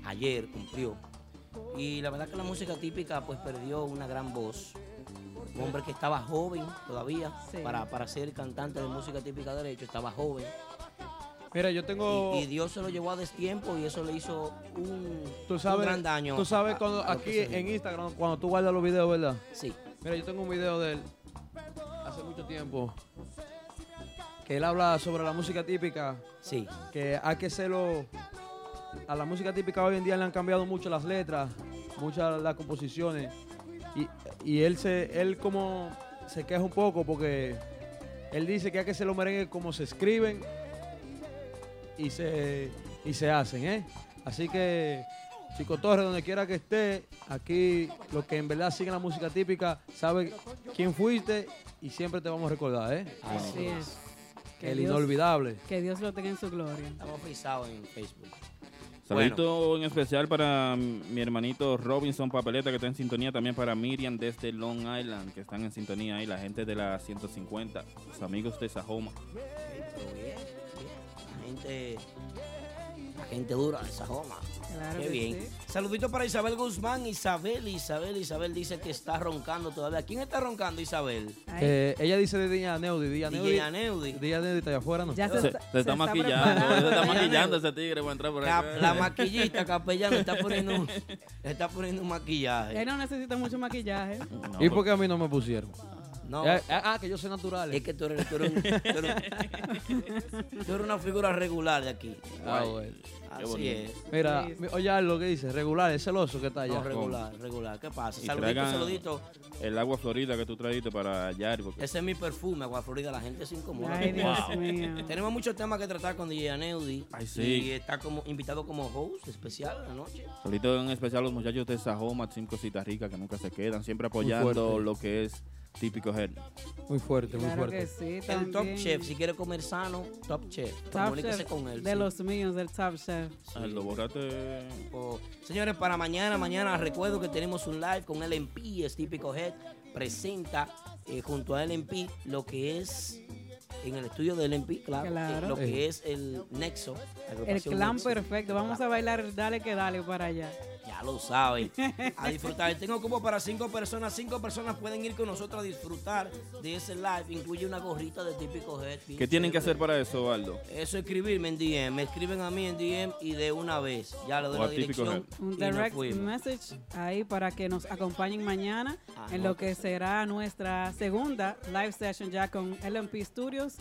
Ayer cumplió. Y la verdad que la música típica pues perdió una gran voz. Un hombre que estaba joven todavía Sí. para, para ser cantante de música típica de derecho, estaba joven. Mira, yo tengo. Y, y Dios se lo llevó a destiempo y eso le hizo un, Tú un sabes, gran daño. tú sabes cuando a aquí en. Instagram, cuando tú guardas los videos, ¿verdad? Sí. Mira, yo tengo un video de él hace mucho tiempo él habla sobre la música típica. Sí. Que hay que hacerlo. A la música típica hoy en día le han cambiado mucho las letras, muchas las composiciones. Y, y él se, él como se queja un poco porque él dice que hay que hacer los merengues como se escriben y se, y se hacen, ¿eh? Así que, Chico Torres, donde quiera que esté, aquí los que en verdad siguen la música típica saben quién fuiste y siempre te vamos a recordar, ¿eh? Así es. Que El Dios- inolvidable. Que Dios lo tenga en su gloria. Estamos frisados en Facebook. Saludito en especial para mi hermanito Robinson Papeleta, que está en sintonía. También para Miriam desde Long Island, que están en sintonía ahí. La gente de la 150, los amigos de Sajoma. Pero bien, bien. La gente, gente dura de esa joma. Claro Qué que bien. sí. Saludito para Isabel Guzmán. Isabel, Isabel, Isabel dice que está roncando todavía. ¿Quién está roncando, Isabel? Eh, ella dice de Día Neudi, Día Neudi. Aneudi. Día Neudi está allá afuera, ¿no? Ya Se, se, se está- maquillando, se está maquillando ese tigre para entrar por La, acá. la maquillista capellana está poniendo, un- está poniendo un maquillaje. Él no necesita mucho maquillaje. No, ¿Y por qué a mí no me pusieron? No, Eh, ah, que yo soy natural. es que tú eres, tú eres un- tú eres- tú eres una figura regular de aquí. Ah, bueno. Así bonito. es. Mira, oye lo que dice, regular, es celoso que está allá. No, regular, regular. ¿Qué pasa? Y Saludito, saludito. El agua florida que tú trajiste para Yari. Porque Ese es mi perfume, Agua Florida. La gente se incomoda. Ay, Dios Wow. mío. Tenemos muchos temas que tratar con DJ Aneudi. Ay, sí. Y está como invitado como host especial la noche. Saludito en especial a los muchachos de Sajoma, Team Cositas Ricas, que nunca se quedan, siempre apoyando lo que es típico head. Muy fuerte, muy Claro fuerte. que sí, El también. Top Chef, si quiere comer sano, Top Chef. Top Comuníquese Chef con él. de sí. los míos, del Top Chef. Aldo, bórrate. Oh, Señores, para mañana, mañana recuerdo que tenemos un live con LMP, es típico head, presenta eh, junto a LMP lo que es en el estudio de LMP, claro, Claro. eh, lo que Eh. es el Nexo. la El agrupación clan Nexo. perfecto. Vamos a bailar, dale que dale para allá. Ya lo saben. A disfrutar. Tengo como para cinco personas. Cinco personas pueden ir con nosotros a disfrutar de ese live. Incluye una gorrita de típico head. ¿Qué tienen que hacer para eso, Aldo? Eso escribirme en DM. Me escriben a mí en DM y de una vez. Ya le doy O la dirección. Un direct message ahí para que nos acompañen mañana Ah, en no. lo que será nuestra segunda live session ya con LMP Studios,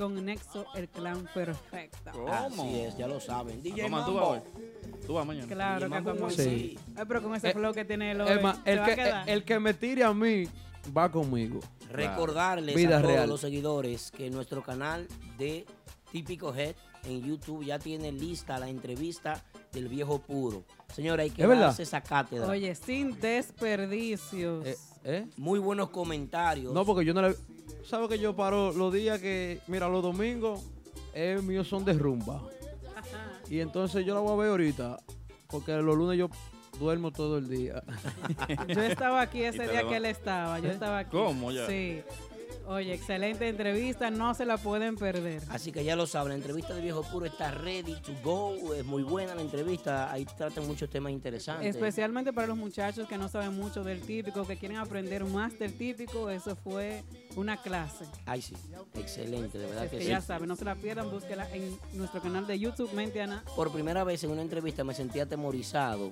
con Nexo, el clan perfecto. Así es, ya lo saben. DJ Mamá, tú Mambo. vas hoy. Tú vas mañana. Claro que Mambo vamos. Sí. Ay, pero con ese Eh, flow que tiene el Es hoy, más, ¿te el va que, el que me tire a mí va conmigo. Recordarles Vida a todos real. los seguidores que nuestro canal de Típico Head en YouTube ya tiene lista la entrevista del viejo puro. Señora, hay que darse esa cátedra. Oye, sin desperdicios. Eh, ¿eh? Muy buenos comentarios. No, porque yo no le... ¿Sabes que yo paro los días que... Mira, los domingos es míos son de rumba. Y entonces yo la voy a ver ahorita. Porque los lunes yo duermo todo el día. Yo estaba aquí ese día que él estaba. Yo estaba aquí. ¿Cómo ya? Sí. Oye, excelente entrevista, no se la pueden perder. Así que ya lo saben, la entrevista de Viejo Puro está ready to go. Es muy buena la entrevista. Ahí tratan muchos temas interesantes. Especialmente para los muchachos que no saben mucho del típico, que quieren aprender más del típico, eso fue una clase. Ay, sí. Excelente, de verdad Es que, que sí. ya saben, no se la pierdan, búsquela en nuestro canal de YouTube, Mente Ana. Por primera vez en una entrevista me sentí atemorizado.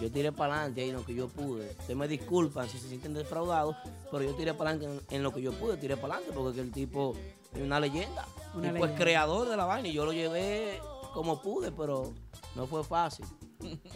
Yo tiré para adelante ahí en lo que yo pude. Ustedes me disculpan si se sienten defraudados, pero yo tiré para adelante en, en lo que yo pude, tiré para adelante porque que el tipo es una leyenda. Una es leyenda. creador de la vaina y yo lo llevé como pude, pero no fue fácil.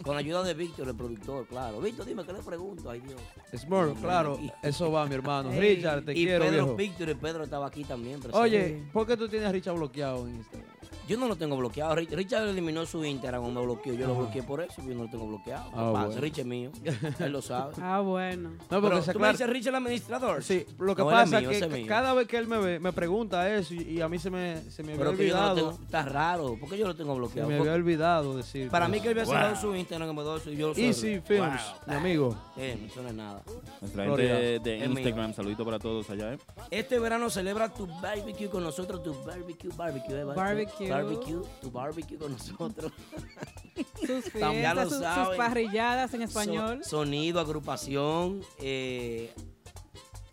Con la ayuda de Víctor, el productor, claro. Víctor, dime, ¿qué le pregunto? Ay, Dios. Smurf, claro, Y- eso va, mi hermano. Richard, te y quiero, Pedro, viejo. Víctor y Pedro estaba aquí también. presente. Oye, ¿por qué tú tienes a Richard bloqueado en Instagram? Yo no lo tengo bloqueado. Rich- Richard eliminó su Instagram o me bloqueó. Yo lo bloqueé por eso, yo no lo tengo bloqueado. ¿Qué Ah, pasa? bueno. Rich es mío. Él lo sabe. Ah, bueno. No, porque Pero, se ¿Tú me aclara- dices Rich el administrador? Sí, lo que No, pasa mío, es que mío. cada vez que él me ve, me pregunta eso y, y a mí se me, se me había Pero que yo no lo olvidado. tengo, está raro. ¿Por qué yo lo tengo se bloqueado? me Porque- había olvidado decir. para mí que él había Wow. cerrado su Instagram me y yo lo. Easy Films, mi amigo. Eh, no es nada. Nuestra gente de. Instagram, saludito para todos allá, ¿eh? Este verano celebra tu barbecue con nosotros, tu barbecue, barbecue, eh, Barbecue. Barbecue, tu barbecue con nosotros. Sus Tam- ya lo fiestas, sus, sus parrilladas en español. So- sonido, agrupación. eh,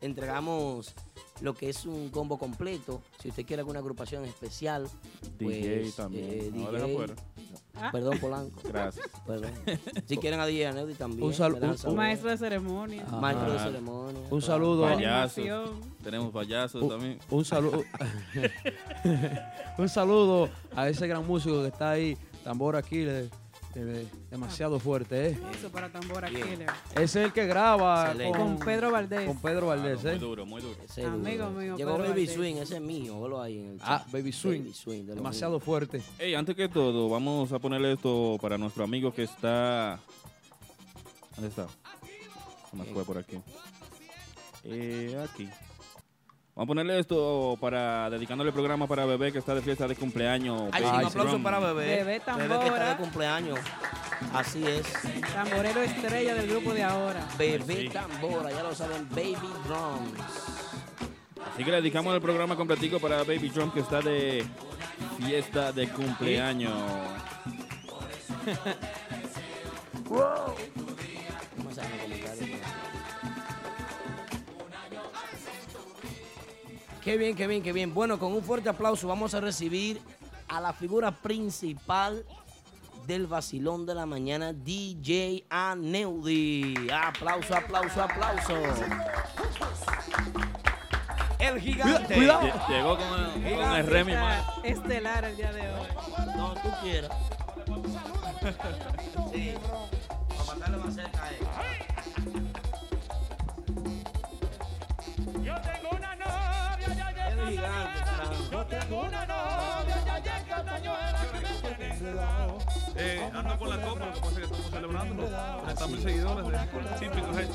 entregamos lo que es un combo completo. Si usted quiere alguna agrupación especial, DJ pues, también. eh, No, DJ. Ah. Perdón, Polanco. Gracias. Perdón. Si quieren a DJ Aneudi también. Un sal- me dejan un- saber. Maestro de ceremonia. Ah. Maestro de ceremonia. Un claro. saludo. Payasos. Tenemos payasos Un- también. Un saludo. un saludo a ese gran músico que está ahí, Tambor Aquiles. Eh, demasiado fuerte, ¿eh? Eso para tambora killer. Es el que graba Excelente. con, Con Pedro Valdés. con Pedro Valdés, Claro, ¿eh? muy duro, muy duro. Ese Amigo duro. mío, Llegó Pedro Baby Valdés. Swing, ese es mío. Velo ahí en el chat. Ah, Baby Swing. Baby Swing, de los Demasiado fuerte. Hey, antes que todo, vamos a ponerle esto para nuestro amigo que está. ¿Dónde está? Se me fue por aquí. Eh, aquí. Vamos a ponerle esto para dedicándole el programa para bebé que está de fiesta de cumpleaños. Ay, sí, un aplauso para bebé. Bebé Bebé que está Tambora. de cumpleaños. Así es. Tamborero estrella del grupo de ahora. Bebé Sí. Tambora, ya lo saben, Baby Drums. Así que le dedicamos el programa completico para Baby Drum que está de fiesta de cumpleaños. Qué bien, qué bien, qué bien. Bueno, con un fuerte aplauso vamos a recibir a la figura principal del vacilón de la mañana, DJ Aneudi. Aplauso, aplauso, aplauso. El gigante. Cuidado. Lle- Llegó con, el- con el Remy Está más. estelar el día de hoy. No, tú quieras. Sí. Para mandarle más cerca a él. Tengo una novia, ya que me tiene enredado. Eh, ando con la copa, lo que pasa es que estamos celebrando 30 mil seguidores de típicos Head.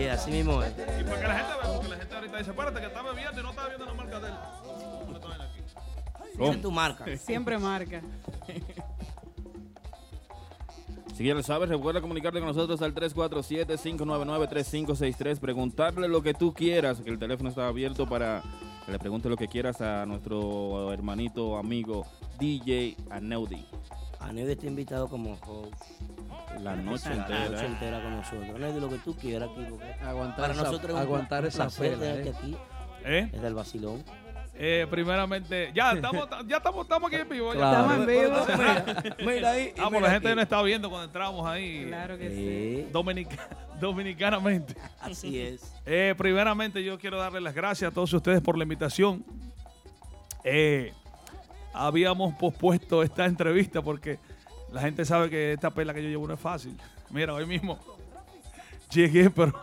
Y así mismo es. Y para que la gente vea, porque la gente ahorita dice, espérate que está bebiendo y no está viendo la marca de él. Tiene tu marca. Siempre marca. Si ya lo sabes, recuerda comunicarte con nosotros al 347-599-3563. Preguntarle lo que tú quieras, que el teléfono está abierto para que le pregunte lo que quieras a nuestro hermanito, amigo DJ Aneudi. Aneudi está invitado como host. La noche La entera. noche ¿eh? entera con nosotros. Aneudi, lo que tú quieras aquí. Aguantar Para esa, nosotros es un aguantar esa pela, ¿eh? aquí. ¿Eh? Es del vacilón. Eh, primeramente, ya estamos, ya estamos, estamos aquí en vivo. ya. Claro. Estamos en vivo. Mira, mira ahí. y Ah, pues mira la gente aquí. no está viendo cuando entramos ahí. Claro que sí. Sí, Dominica- dominicanamente. así es. Eh, primeramente, yo quiero darle las gracias a todos ustedes por la invitación. Eh, habíamos pospuesto esta entrevista porque la gente sabe que esta pela que yo llevo no es fácil. Mira, hoy mismo llegué, pero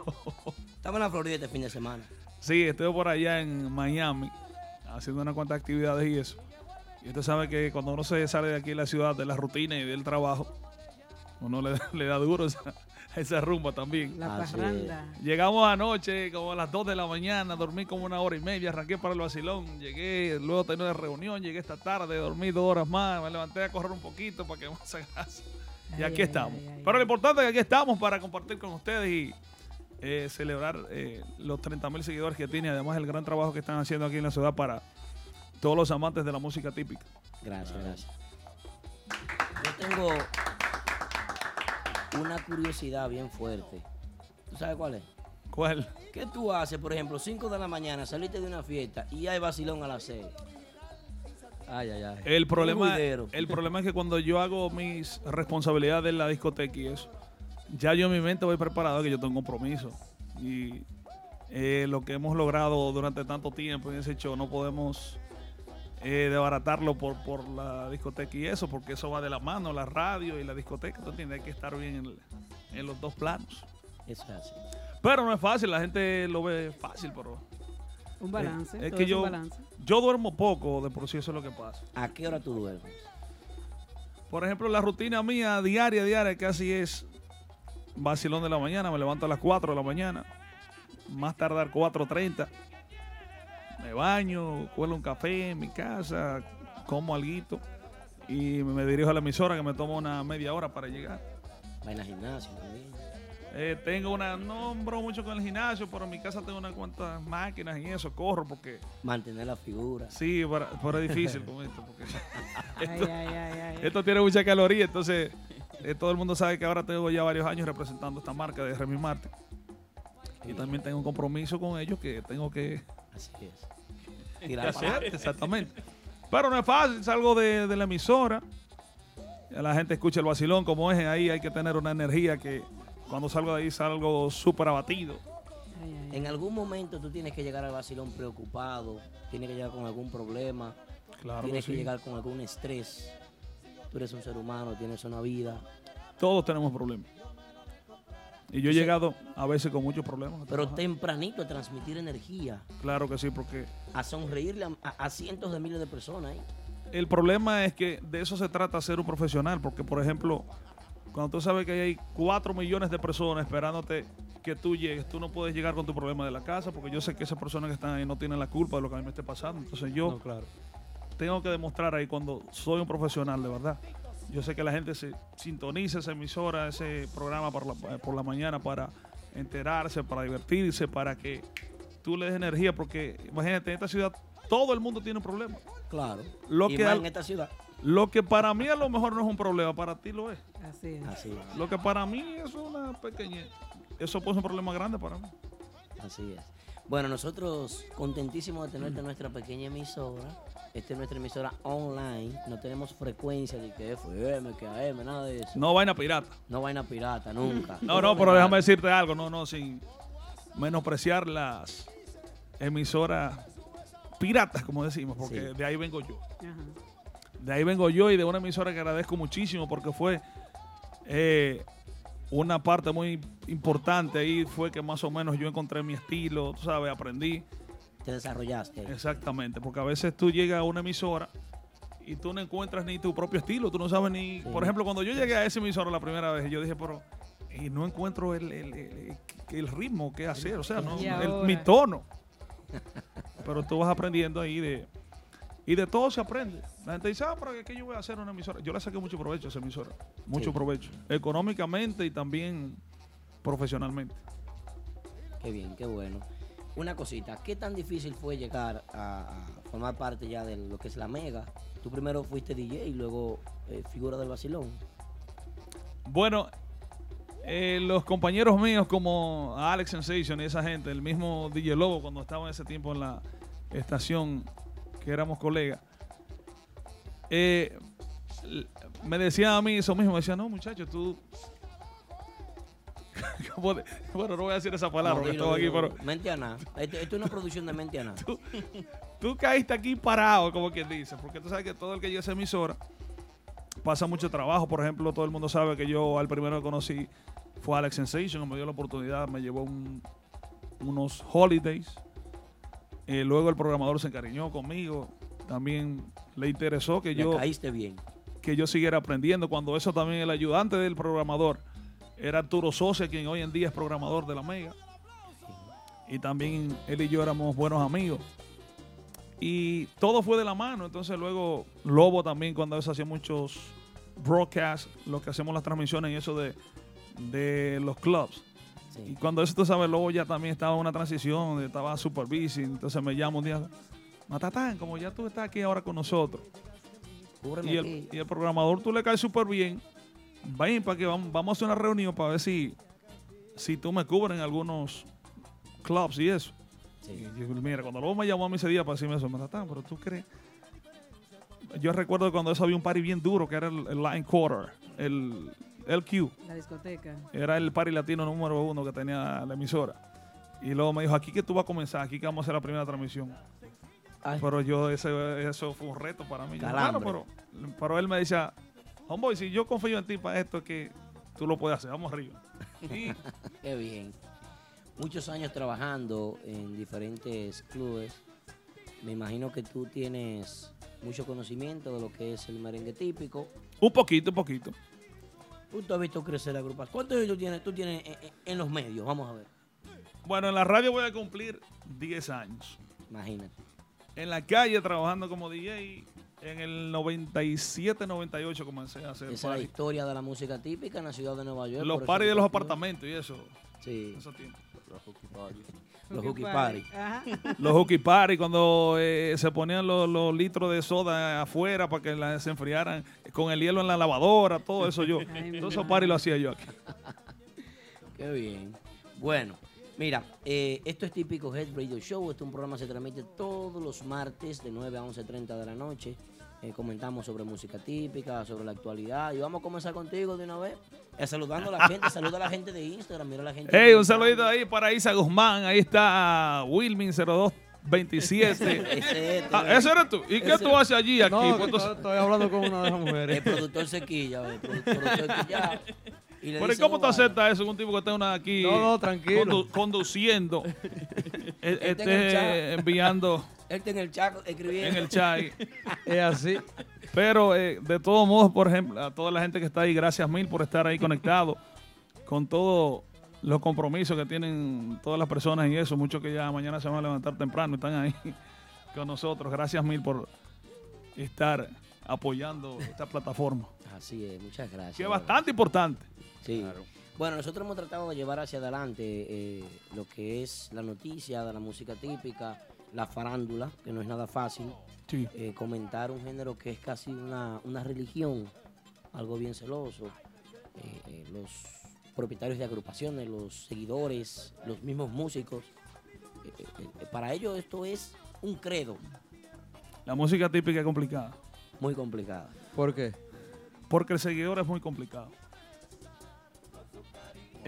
Estamos en la Florida este fin de semana. sí, estoy por allá en Miami haciendo unas cuantas actividades y eso. Y usted sabe que cuando uno se sale de aquí de la ciudad, de la rutina y del trabajo, uno le, le da duro esa, esa rumba también. La parranda. Llegamos anoche como a las 2 de la mañana, dormí como una hora y media, arranqué para el vacilón, llegué, luego tenía una reunión, llegué esta tarde, dormí dos horas más, me levanté a correr un poquito para que más se grasa. Y Ay, aquí ay, estamos. ay, ay, Pero lo importante es que aquí estamos para compartir con ustedes y eh, celebrar eh, los 30 mil seguidores que tiene, además el gran trabajo que están haciendo aquí en la ciudad para todos los amantes de la música típica. Gracias, gracias. Yo tengo una curiosidad bien fuerte. ¿Tú sabes cuál es? ¿Cuál? ¿Qué tú haces, por ejemplo, 5 de la mañana, saliste de una fiesta y hay vacilón a las 6? Ay, ay, ay. El problema, el problema es que cuando yo hago mis responsabilidades en la discoteca y eso, ya yo en mi mente voy preparado que yo tengo un compromiso. Y eh, lo que hemos logrado durante tanto tiempo en ese show no podemos eh, desbaratarlo por, por la discoteca y eso, porque eso va de la mano, la radio y la discoteca. Tú entiendes, hay que estar bien en, en los dos planos. Eso es así. Pero no es fácil, la gente lo ve fácil, pero Un balance. Eh, es que es yo, un balance. yo duermo poco de por sí, eso es lo que pasa. ¿A qué hora tú duermes? Por ejemplo, la rutina mía diaria, diaria, casi es vacilón de la mañana. Me levanto a las 4 de la mañana. Más tardar 4.30. Me baño, cuelo un café en mi casa, como alguito. Y me dirijo a la emisora que me toma una media hora para llegar. Vaina gimnasio también. Eh, tengo una, no bro mucho con el gimnasio, pero en mi casa tengo unas cuantas máquinas y eso, corro porque Mantener la figura. sí, pero, pero es difícil con esto. Porque Ay, ay, ay, ay. Esto tiene mucha caloría, entonces eh, todo el mundo sabe que ahora tengo ya varios años representando esta marca de Remy Martin. Y también tengo un compromiso con ellos que tengo que, Así es. Tirar para hacer, exactamente. Pero no es fácil, salgo de, de la emisora, la gente escucha el vacilón como es, ahí hay que tener una energía que cuando salgo de ahí salgo súper abatido. En algún momento tú tienes que llegar al vacilón preocupado, tienes que llegar con algún problema, Claro tienes que que sí. llegar con algún estrés. Tú eres un ser humano, tienes una vida. Todos tenemos problemas. Y yo he llegado a veces con muchos problemas. Pero trabajar. tempranito a transmitir energía, Claro que sí, porque a sonreírle a, a- a cientos de miles de personas. ¿eh? el problema es que de eso se trata ser un profesional, porque por ejemplo, cuando tú sabes que hay 4 millones de personas esperándote que tú llegues, tú no puedes llegar con tu problema de la casa, porque yo sé que esas personas que están ahí no tienen la culpa de lo que a mí me esté pasando. Entonces yo claro. Tengo que demostrar ahí cuando soy un profesional de verdad. Yo sé que la gente se sintoniza esa emisora, ese programa por la, por la mañana para enterarse, para divertirse, para que tú le des energía, porque imagínate, en esta ciudad todo el mundo tiene un problema. Claro. Lo y que más en esta ciudad. Lo que para mí a lo mejor no es un problema, para ti lo es. Así es. Así es. Lo que para mí es una pequeña... Eso puede ser un problema grande para mí. Así es. Bueno, nosotros contentísimos de tenerte en nuestra pequeña emisora. Esta es nuestra emisora online. No tenemos frecuencia de que FM, que AM, nada de eso. No vaina pirata. No vaina pirata, nunca. No, no, pero déjame decirte algo, no, no, sin menospreciar las emisoras piratas, como decimos, porque Sí. de ahí vengo yo. Ajá. De ahí vengo yo y de una emisora que agradezco muchísimo porque fue eh, una parte muy importante ahí, fue que más o menos yo encontré mi estilo, tú sabes, aprendí. Te desarrollaste. Exactamente, porque a veces tú llegas a una emisora y tú no encuentras ni tu propio estilo, tú no sabes ni... Sí. Por ejemplo, cuando yo llegué a esa emisora la primera vez, yo dije, pero y no encuentro el, el- el- el ritmo que hacer, o sea, no, mi tono. pero tú vas aprendiendo ahí de... Y de todo se aprende. La gente dice, ah, pero ¿qué yo voy a hacer una emisora? Yo le saqué mucho provecho a esa emisora. Mucho Sí. provecho. Económicamente y también profesionalmente. Qué bien, qué bueno. Una cosita, ¿qué tan difícil fue llegar a, formar parte ya de lo que es la Mega? Tú primero fuiste DJ y luego eh, figura del vacilón. Bueno, eh, los compañeros míos como Alex Sensation y esa gente, el mismo DJ Lobo cuando estaba en ese tiempo en la estación que éramos colegas, eh, me decían a mí eso mismo, me decían, no muchacho, tú... ¿Cómo de- bueno, no voy a decir esa palabra, No, dilo, estoy aquí, dilo. pero Mente a nada. Esto, esto es una producción de Mente a nada. tú caíste aquí parado, como quien dice, porque tú sabes que todo el que llega a esa emisora pasa mucho trabajo. Por ejemplo, todo el mundo sabe que yo al primero que conocí fue Alex Sensation, me dio la oportunidad, me llevó un- unos holidays. Eh, luego el programador se encariñó conmigo, también le interesó que Ya yo, caíste bien. que yo siguiera aprendiendo. Cuando eso también el ayudante del programador era Arturo Sosa, quien hoy en día es programador de la Mega. Y también él y yo éramos buenos amigos. Y todo fue de la mano. Entonces luego Lobo también cuando a veces hacía muchos broadcasts, lo que hacemos las transmisiones y eso de, de los clubs. Y cuando eso, tú sabes, luego ya también estaba en una transición, estaba super busy, entonces me llamo un día, Matatán, como ya tú estás aquí ahora con nosotros. Y el, y el programador tú le caes súper bien. Ven para que vamos, vamos a hacer una reunión para ver si, si tú me cubres en algunos clubs y eso. Y yo, mira, cuando luego me llamó a mí ese día para decirme eso, Matatán, pero tú crees. Yo recuerdo cuando eso había un party bien duro que era el, el Line Quarter, el LQ. La discoteca. Era el party latino número uno que tenía la emisora. Y luego me dijo, aquí que tú vas a comenzar, aquí que vamos a hacer la primera transmisión. Pero yo, ese, eso fue un reto para mí. Yo, bueno, pero, pero él me decía, homeboy, si yo confío en ti para esto, que tú lo puedes hacer, vamos arriba. Qué bien. Muchos años trabajando en diferentes clubes. Me imagino que tú tienes mucho conocimiento de lo que es el merengue típico. un poquito, un poquito. Tú has visto crecer la agrupación. ¿Cuántos años tú tienes, tú tienes en, en- en los medios? Vamos a ver. Bueno, en la radio voy a cumplir 10 años. Imagínate. En la calle trabajando como DJ, en el 97, 98 comencé a hacer Esa es la party. historia de la música típica en la ciudad de Nueva York. Los eso parties de los apartamentos y eso. Sí. Tiempos. Los hooky party. Ajá. Los hooky party cuando eh, se ponían los, los litros de soda afuera para que la- se enfriaran con el hielo en la lavadora, todo eso yo. Ay, parties lo hacía yo aquí. Qué bien. Bueno, mira, eh, esto es típico Head Radio Show. Este un programa se transmite todos los martes de 9 a 11.30 de la noche. Eh, comentamos sobre música típica, sobre la actualidad. Y vamos a comenzar contigo de una vez. Eh, saludando a la gente, saluda a la gente de Instagram, mira a la gente. Hey, un saludito ahí para Isa Guzmán. Ahí está Wilmin 0227. Ese es este, Ah, ese eres tú. ¿Y qué Ese- tú haces allí? Aquí? No, Pues estoy- hablando con una de las mujeres. El productor sequilla, el produ- productor quillao. Y le Pero ¿y dice, cómo "No, tú vale". aceptas eso? Un tipo que está una aquí No, no, tranquilo. condu- conduciendo, e- Él está en esté chat. enviando Él está en el chat escribiendo. en el chat. Es así. Pero eh, de todos modos, por ejemplo, a toda la gente que está ahí, gracias mil por estar ahí conectado con todos los compromisos que tienen todas las personas y eso. Muchos que ya mañana se van a levantar temprano y están ahí con nosotros. Gracias mil por estar apoyando esta plataforma, Así es, muchas gracias. que es bastante importante. Sí. Bueno, nosotros hemos tratado de llevar hacia adelante eh, lo que es la noticia de la música típica, la farándula, que no es nada fácil. Sí. Eh, comentar un género que es casi una, una religión, algo bien celoso. Eh, eh, los propietarios de agrupaciones, los seguidores, los mismos músicos. eh, eh, eh, para ellos esto es un credo La música típica es complicada. muy complicado. ¿Por qué? Porque el seguidor es muy complicado.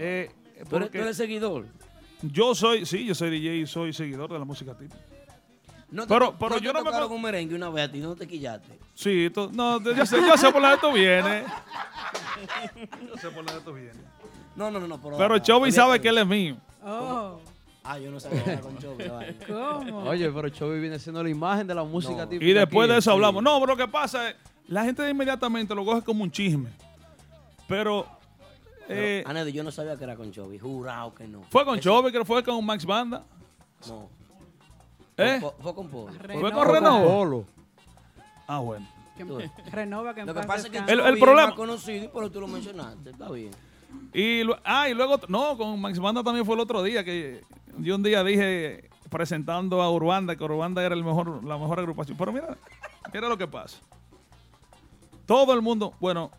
Eh, ¿Tú eres, tú seguidor? yo soy, sí, yo soy DJ y soy seguidor de la música típica. No te- Pero- pero no yo te no me con- un merengue una vez a ti, no te quillaste. Sí, esto- no, yo sé, yo sé por la de esto viene. Yo sé por la de esto viene. No, no, no, no. Pero Chovy sabe que él es mío. Oh, Ah, yo no sabía con Chovy. ¿cómo? Oye, pero Chovy viene siendo la imagen de la música No. típica. Y después aquí, de eso sí. hablamos. No, pero lo que pasa es, la gente inmediatamente lo coge como un chisme. Pero, eh, Pero, Anedo, yo no sabía que era con Chovy. Jurado que no. fue con Eso- Chovy, que fue con Max Banda. No. ¿Eh? Fue, fue con Polo. Fue con Renova. Polo. Ah, bueno. Renova que en Lo que pasa es que. El- el es problema- más conocido y por eso tú lo mencionaste. Está bien. Y, ah, y luego, no, con Max Banda también fue el otro día que yo un día dije presentando a Urbanda que Urbanda era el mejor, la mejor agrupación. Pero mira, mira lo que pasa. Todo el mundo, bueno,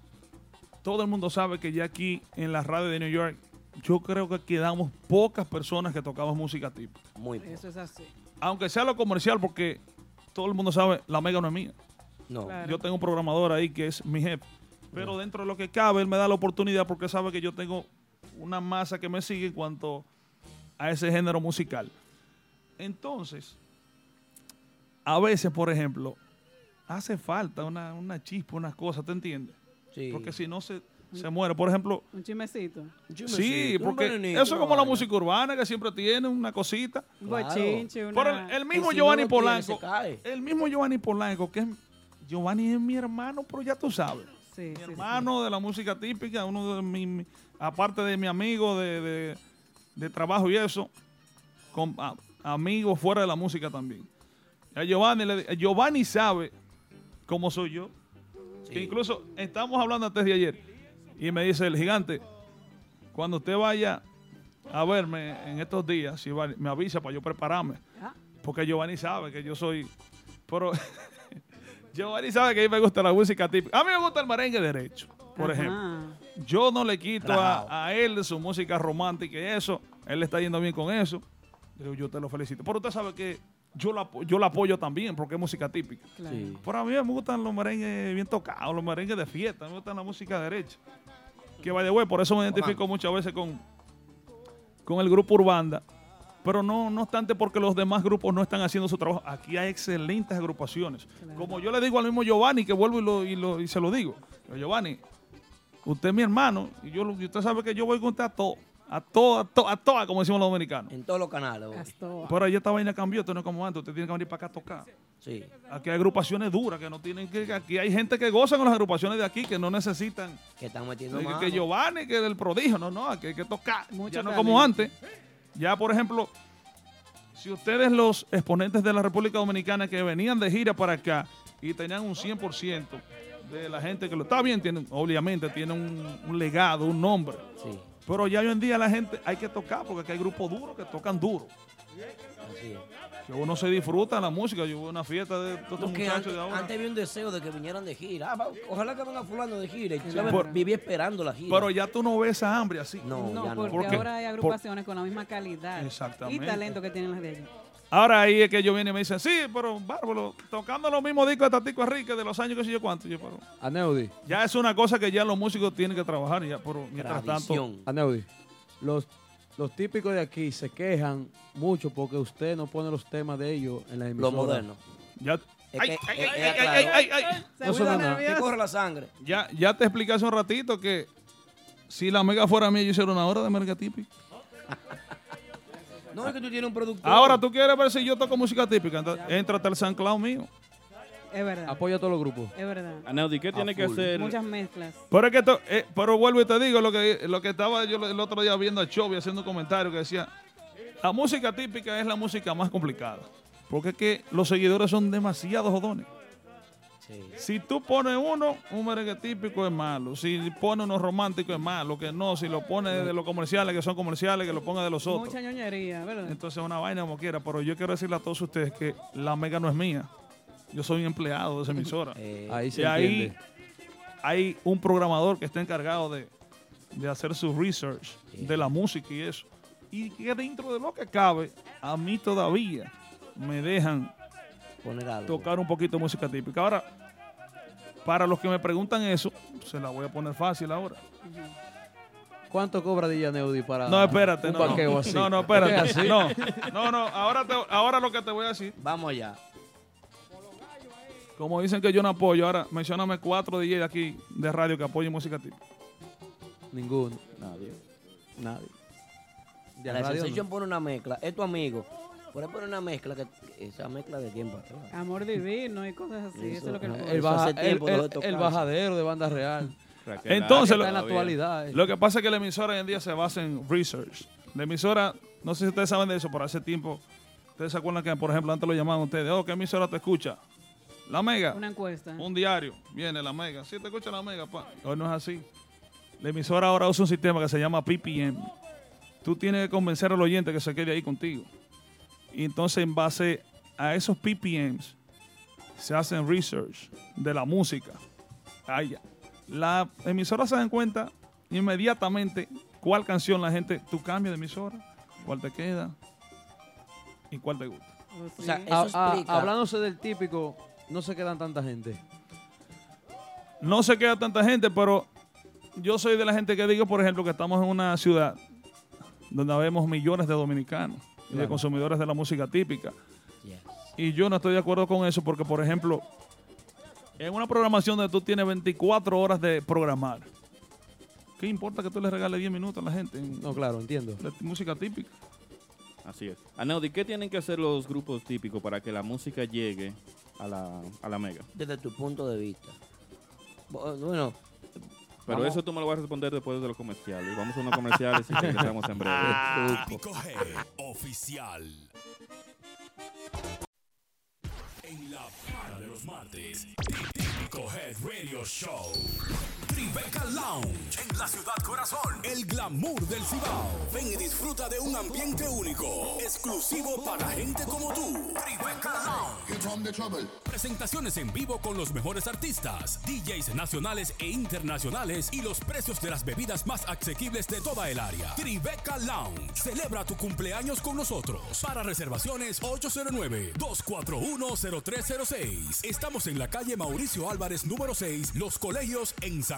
todo el mundo sabe que ya aquí en la radio de New York, yo creo que quedamos pocas personas que tocamos música típica. Muy poco. Eso es así. Aunque sea lo comercial, porque todo el mundo sabe, la mega no es mía. No. Claro. Yo tengo un programador ahí que es mi jefe. Pero dentro de lo que cabe, él me da la oportunidad porque sabe que yo tengo una masa que me sigue en cuanto a ese género musical. Entonces, a veces, por ejemplo, hace falta una, una chispa, unas cosas, ¿te entiendes? Sí. Porque si no se, se muere. Por ejemplo, Un chismecito. Un sí, porque venenito, eso es como la música urbana que siempre tiene una cosita. Un Claro. Pero el, el mismo si Giovanni Polanco, el mismo Giovanni Polanco, que es, Giovanni es mi hermano, pero ya tú sabes. Sí, mi sí, sí. hermano de la música típica, uno de mi, mi- aparte de mi amigo de, de- de trabajo y eso, con a- amigos fuera de la música también. A Giovanni, le- Giovanni sabe cómo soy yo. Que incluso estamos hablando antes de ayer y me dice el gigante, cuando usted vaya a verme en estos días, si va- me avisa para yo prepararme. Ah. Porque Giovanni sabe que yo soy. Pero Giovanni sabe que a mí me gusta la música típica. A mí me gusta el merengue derecho, por Ajá. ejemplo. Yo no le quito a, a él su música romántica y eso. Él le está yendo bien con eso. Yo, yo te lo felicito. Pero usted sabe que yo la, yo la apoyo también porque es música típica. Claro. Sí. Pero a mí me gustan los merengues bien tocados, los merengues de fiesta, me gustan la música derecha. Que vaya, güey, por eso me identifico muchas veces con, con el grupo Urbanda. Pero no, no obstante porque los demás grupos no están haciendo su trabajo. Aquí hay excelentes agrupaciones. Claro. Como yo le digo al mismo Giovanni, que vuelvo y, lo, y, lo- y se lo digo. Giovanni, usted es mi hermano y, yo, usted sabe que yo voy con usted a todo. A todo, a todo, a todas, como decimos los dominicanos. En todos los canales. Astoa. Pero ahí esta vaina cambió, esto no es como antes. Usted tiene que venir para acá a tocar. Sí. Aquí hay agrupaciones duras que no tienen que. Aquí hay gente que goza con las agrupaciones de aquí que no necesitan Que están metiendo que, que Giovanni, que del prodigio. No, no, aquí hay que tocar. Mucho ya no como antes. Ya, por ejemplo, si ustedes, los exponentes de la República Dominicana que venían de gira para acá y tenían un 100% de la gente que lo está bien, tienen, obviamente, tienen un, un legado, un nombre. Sí, Pero ya hoy en día la gente hay que tocar porque aquí hay grupos duros que tocan duro. así es. Que uno se disfruta de la música. Yo voy a una fiesta de todos Porque muchachos antes, de ahora. antes había un deseo de que vinieran de gira. Ah, va, ojalá que venga fulano de gira. Y tú sabes, Por- viví esperando la gira. Pero ya tú no ves esa hambre así. no, No, ya no. porque ahora hay Por- agrupaciones con la misma calidad Exactamente. y talento que tienen las de allí. Ahora ahí es que ellos vienen y me dicen, sí, pero bárbaro, tocando los mismos discos de Tatico Enrique de los años que sé yo cuánto. Yo, pero Aneudi, ya es una cosa que ya los músicos tienen que trabajar ya, pero mientras tanto. Aneudi, los, los típicos de aquí se quejan mucho porque usted no pone los temas de ellos en la Lo emisora. moderno. Ya, ay, ay, ay, No suena nada. Nervioso. corre la sangre. Ya, ya te expliqué hace un ratito que si la mega fuera mía, yo hiciera una hora de merga típica. No es que tú tienes un productor. Ahora tú quieres ver si yo toco música típica, entonces entrate al San Cloud mío. Es verdad. Apoya a todos los grupos. Es verdad. Aneudi, ¿qué tiene que full. hacer? Muchas mezclas. Pero es que esto- eh, pero vuelvo y te digo lo que lo que estaba yo el otro día viendo a Chovy haciendo un comentario que decía la música típica es la música más complicada. Porque es que los seguidores son demasiado jodones. Sí. Si tú pones uno, un merengue típico es malo. Si pones uno romántico es malo. Que no, si lo pones de los comerciales que son comerciales, que lo pongas de los otros. Mucha ñoñería, ¿verdad? Entonces es una vaina como quiera. Pero yo quiero decirle a todos ustedes que la mega no es mía. Yo soy un empleado de esa emisora. Eh, Ahí se Y ahí hay un programador que está encargado de, de hacer su research de la música y eso. Y que dentro de lo que cabe, a mí todavía me dejan poner algo. tocar un poquito de música típica. Ahora, para los que me preguntan eso, se la voy a poner fácil ahora. ¿Cuánto cobra DJ Aneudi para No, espérate, un no, no, así? no, no, ¿Es que es espérate, así? no, no, no, ahora, te- ahora lo que te voy a decir, Vamos allá. como dicen que yo no apoyo, ahora mencióname cuatro DJ de aquí de radio que apoyen música típica. Ninguno. Nadie. Nadie. De La radio Sensation no. pone una mezcla. Es tu amigo. Por pone una mezcla. que Esa mezcla de tiempo atrás. Amor divino y cosas así. Eso, Eso, es lo que pone. El, baja- el- tiempo bajadero de banda real. Entonces, Ángel lo- Está en la todavía. actualidad. eh. Lo que pasa es que la emisora hoy en día se basa en research. La emisora, no sé si ustedes saben de eso, pero hace tiempo, ustedes se acuerdan que, por ejemplo, antes lo llamaban ustedes, oh, ¿qué emisora te escucha? La Mega. Una encuesta. Un diario, viene la Mega. Sí, te escucha la Mega, pa. Hoy no es así. La emisora ahora usa un sistema que se llama PPM. Tú tienes que convencer al oyente que se quede ahí contigo. Y entonces, en base a esos PPMs, se hacen research de la música. La emisora se dan cuenta inmediatamente cuál canción la gente, tú cambias de emisora, cuál te queda y cuál te gusta. Oh, sí. O sea, A- Eso a- explica. hablándose del típico, no se quedan tanta gente. no se queda tanta gente, pero yo soy de la gente que digo, por ejemplo, que estamos en una ciudad donde vemos millones de dominicanos y de consumidores de la música típica. Yes. Y yo no estoy de acuerdo con eso porque, por ejemplo, en una programación donde tú tienes 24 horas de programar, ¿qué importa que tú le regales 10 minutos a la gente en No, claro, entiendo. la música típica? Así es. Aneudi, ¿qué tienen que hacer los grupos típicos para que la música llegue a la, a la mega? Desde tu punto de vista. Bueno, Pero Vamos. eso tú me lo vas a responder después de los comerciales. Vamos a unos comerciales y regresamos en breve. Típico Head Oficial. En la para de los martes, Típico Head Radio Show. Tribeca Lounge en la ciudad corazón. El glamour del Cibao. Ven y disfruta de un ambiente único, exclusivo para gente como tú. Tribeca Lounge. Presentaciones en vivo con los mejores artistas, DJs nacionales e internacionales y los precios de las bebidas más asequibles de toda el área. Tribeca Lounge. Celebra tu cumpleaños con nosotros. Para reservaciones 809-241-0306. Estamos en la calle Mauricio Álvarez número 6, Los Colegios en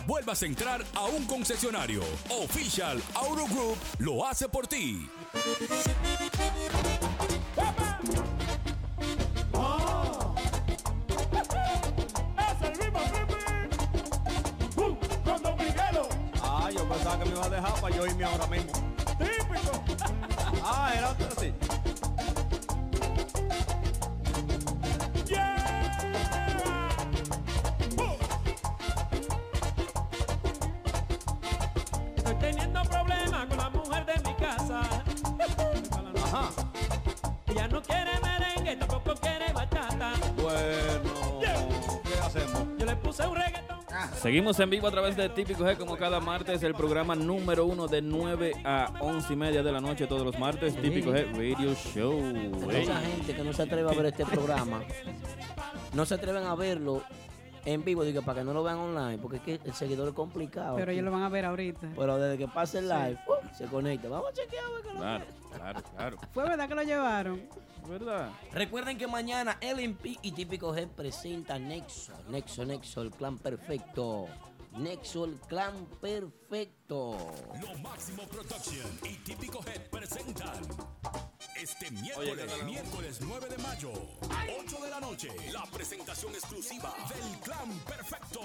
vuelvas a entrar a un concesionario. Official Auto Group lo hace por ti. Ah, yo pensaba que me iba a dejar para yo irme ahora mismo. Típico. Ah, era otro así. Merengue, tampoco quiere bachata. Bueno, ¿qué hacemos? Yo le puse un reggaetón. Seguimos en vivo a través de Típico G como cada martes, el programa número uno de 9 a 11 y media de la noche todos los martes, Típico G Radio Show. Ey. Mucha gente que no se atreve a ver este programa, no se atreven a verlo en vivo, digo, para que no lo vean online, porque es que el seguidor es complicado. Pero ellos lo van a ver ahorita. Pero desde que pase el live, ¡pum! se conecta. Vamos a chequear. a ver qué es lo Claro, claro, claro. ¿Fue verdad que lo llevaron? ¿Verdad? Recuerden que mañana LMP y Típico G presenta Nexo. Nexo, Nexo, el clan perfecto. Nexo, el clan perfecto. Lo Máximo Production y Típico Head presentan este miércoles, miércoles 9 de mayo, 8 de la noche, la presentación exclusiva del Clan Perfecto,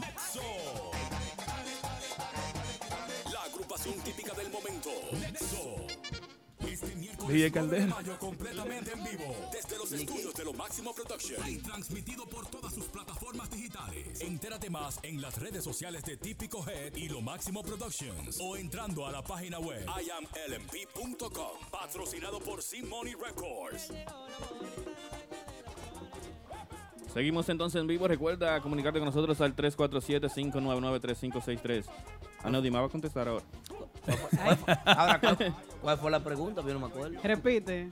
Nexo. La agrupación típica del momento, Nexo. Este miércoles DJ 9 de Caldera. mayo completamente en vivo, desde los estudios de Lo Máximo Production y transmitido por todas sus plataformas digitales. Entérate más en las redes sociales de Típico Head y Lo Máximo Productions o entrando a la página web IamLMP.com, patrocinado por Sim Money Records. Seguimos entonces en vivo. Recuerda comunicarte con nosotros al 347-599-3563. Ah, no, dime, va a contestar ahora. Ahora, ¿cuál, fue la pregunta? Yo no me acuerdo. Repite.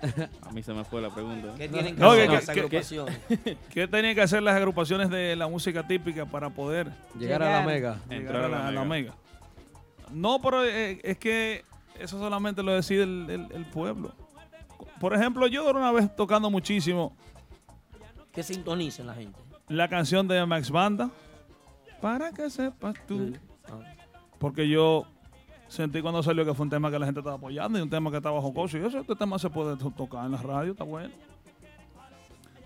A mí se me fue la pregunta. ¿Qué tienen que No, hacer que- las que- agrupaciones? ¿Qué tenían que hacer las agrupaciones de la música típica para poder Llegar a la mega. Llegar a la, a la mega. No, pero eh, es que eso solamente lo decide el, el- el pueblo. Por ejemplo, yo de una vez tocando muchísimo Que sintonicen la gente. la canción de Max Banda. Para que sepas tú. Ah. Porque yo sentí cuando salió que fue un tema que la gente estaba apoyando y un tema que estaba jocoso. Y eso, este tema se puede to- tocar en la radio, está bueno.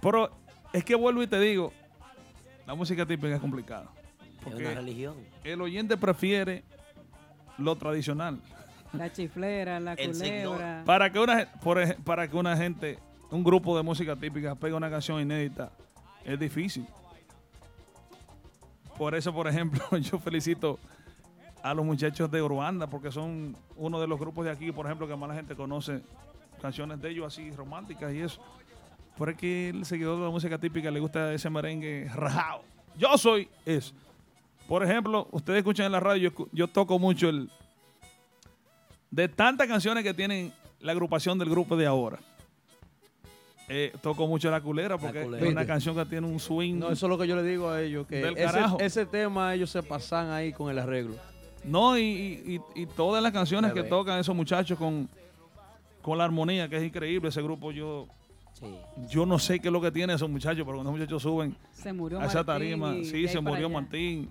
Pero es que vuelvo y te digo, la música típica es complicada. Es Porque una religión. el oyente prefiere lo tradicional. La chiflera, la El culebra. Para que una, por para que una gente, un grupo de música típica pegue una canción inédita, es difícil. Por eso, por ejemplo, yo felicito a los muchachos de Urbanda, porque son uno de los grupos de aquí, por ejemplo, que más la gente conoce canciones de ellos así románticas y eso. Porque el seguidor de la música típica le gusta ese merengue rajado. Yo soy eso. Por ejemplo, ustedes escuchan en la radio, yo, toco mucho el, de tantas canciones que tienen la agrupación del grupo de ahora. Eh, toco mucho la culera porque culera. es una canción que tiene un swing. No, eso es lo que yo le digo a ellos, que ese tema ellos se pasan ahí con el arreglo. No, y, y- y- todas las canciones que tocan esos muchachos con, con la armonía, que es increíble. Ese grupo, yo, yo no sé qué es lo que tiene esos muchachos, pero cuando los muchachos suben Se murió a esa Martín tarima, y sí, se murió allá. Martín.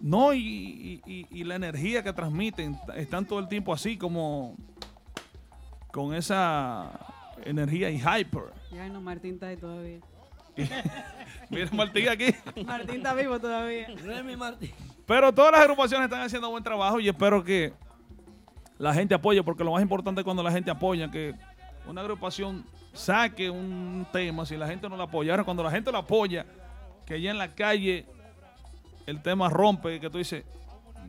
No, y, y- y- y la energía que transmiten, están todo el tiempo así como con esa energía y hyper. Ya no, Martín está ahí todavía. Mira Martín aquí. Martín está vivo todavía. Remy Martín. Pero todas las agrupaciones están haciendo buen trabajo y espero que la gente apoye, porque lo más importante es cuando la gente apoya, que una agrupación saque un tema, si la gente no la apoyara, cuando la gente lo apoya, que ya en la calle el tema rompe, que tú dices,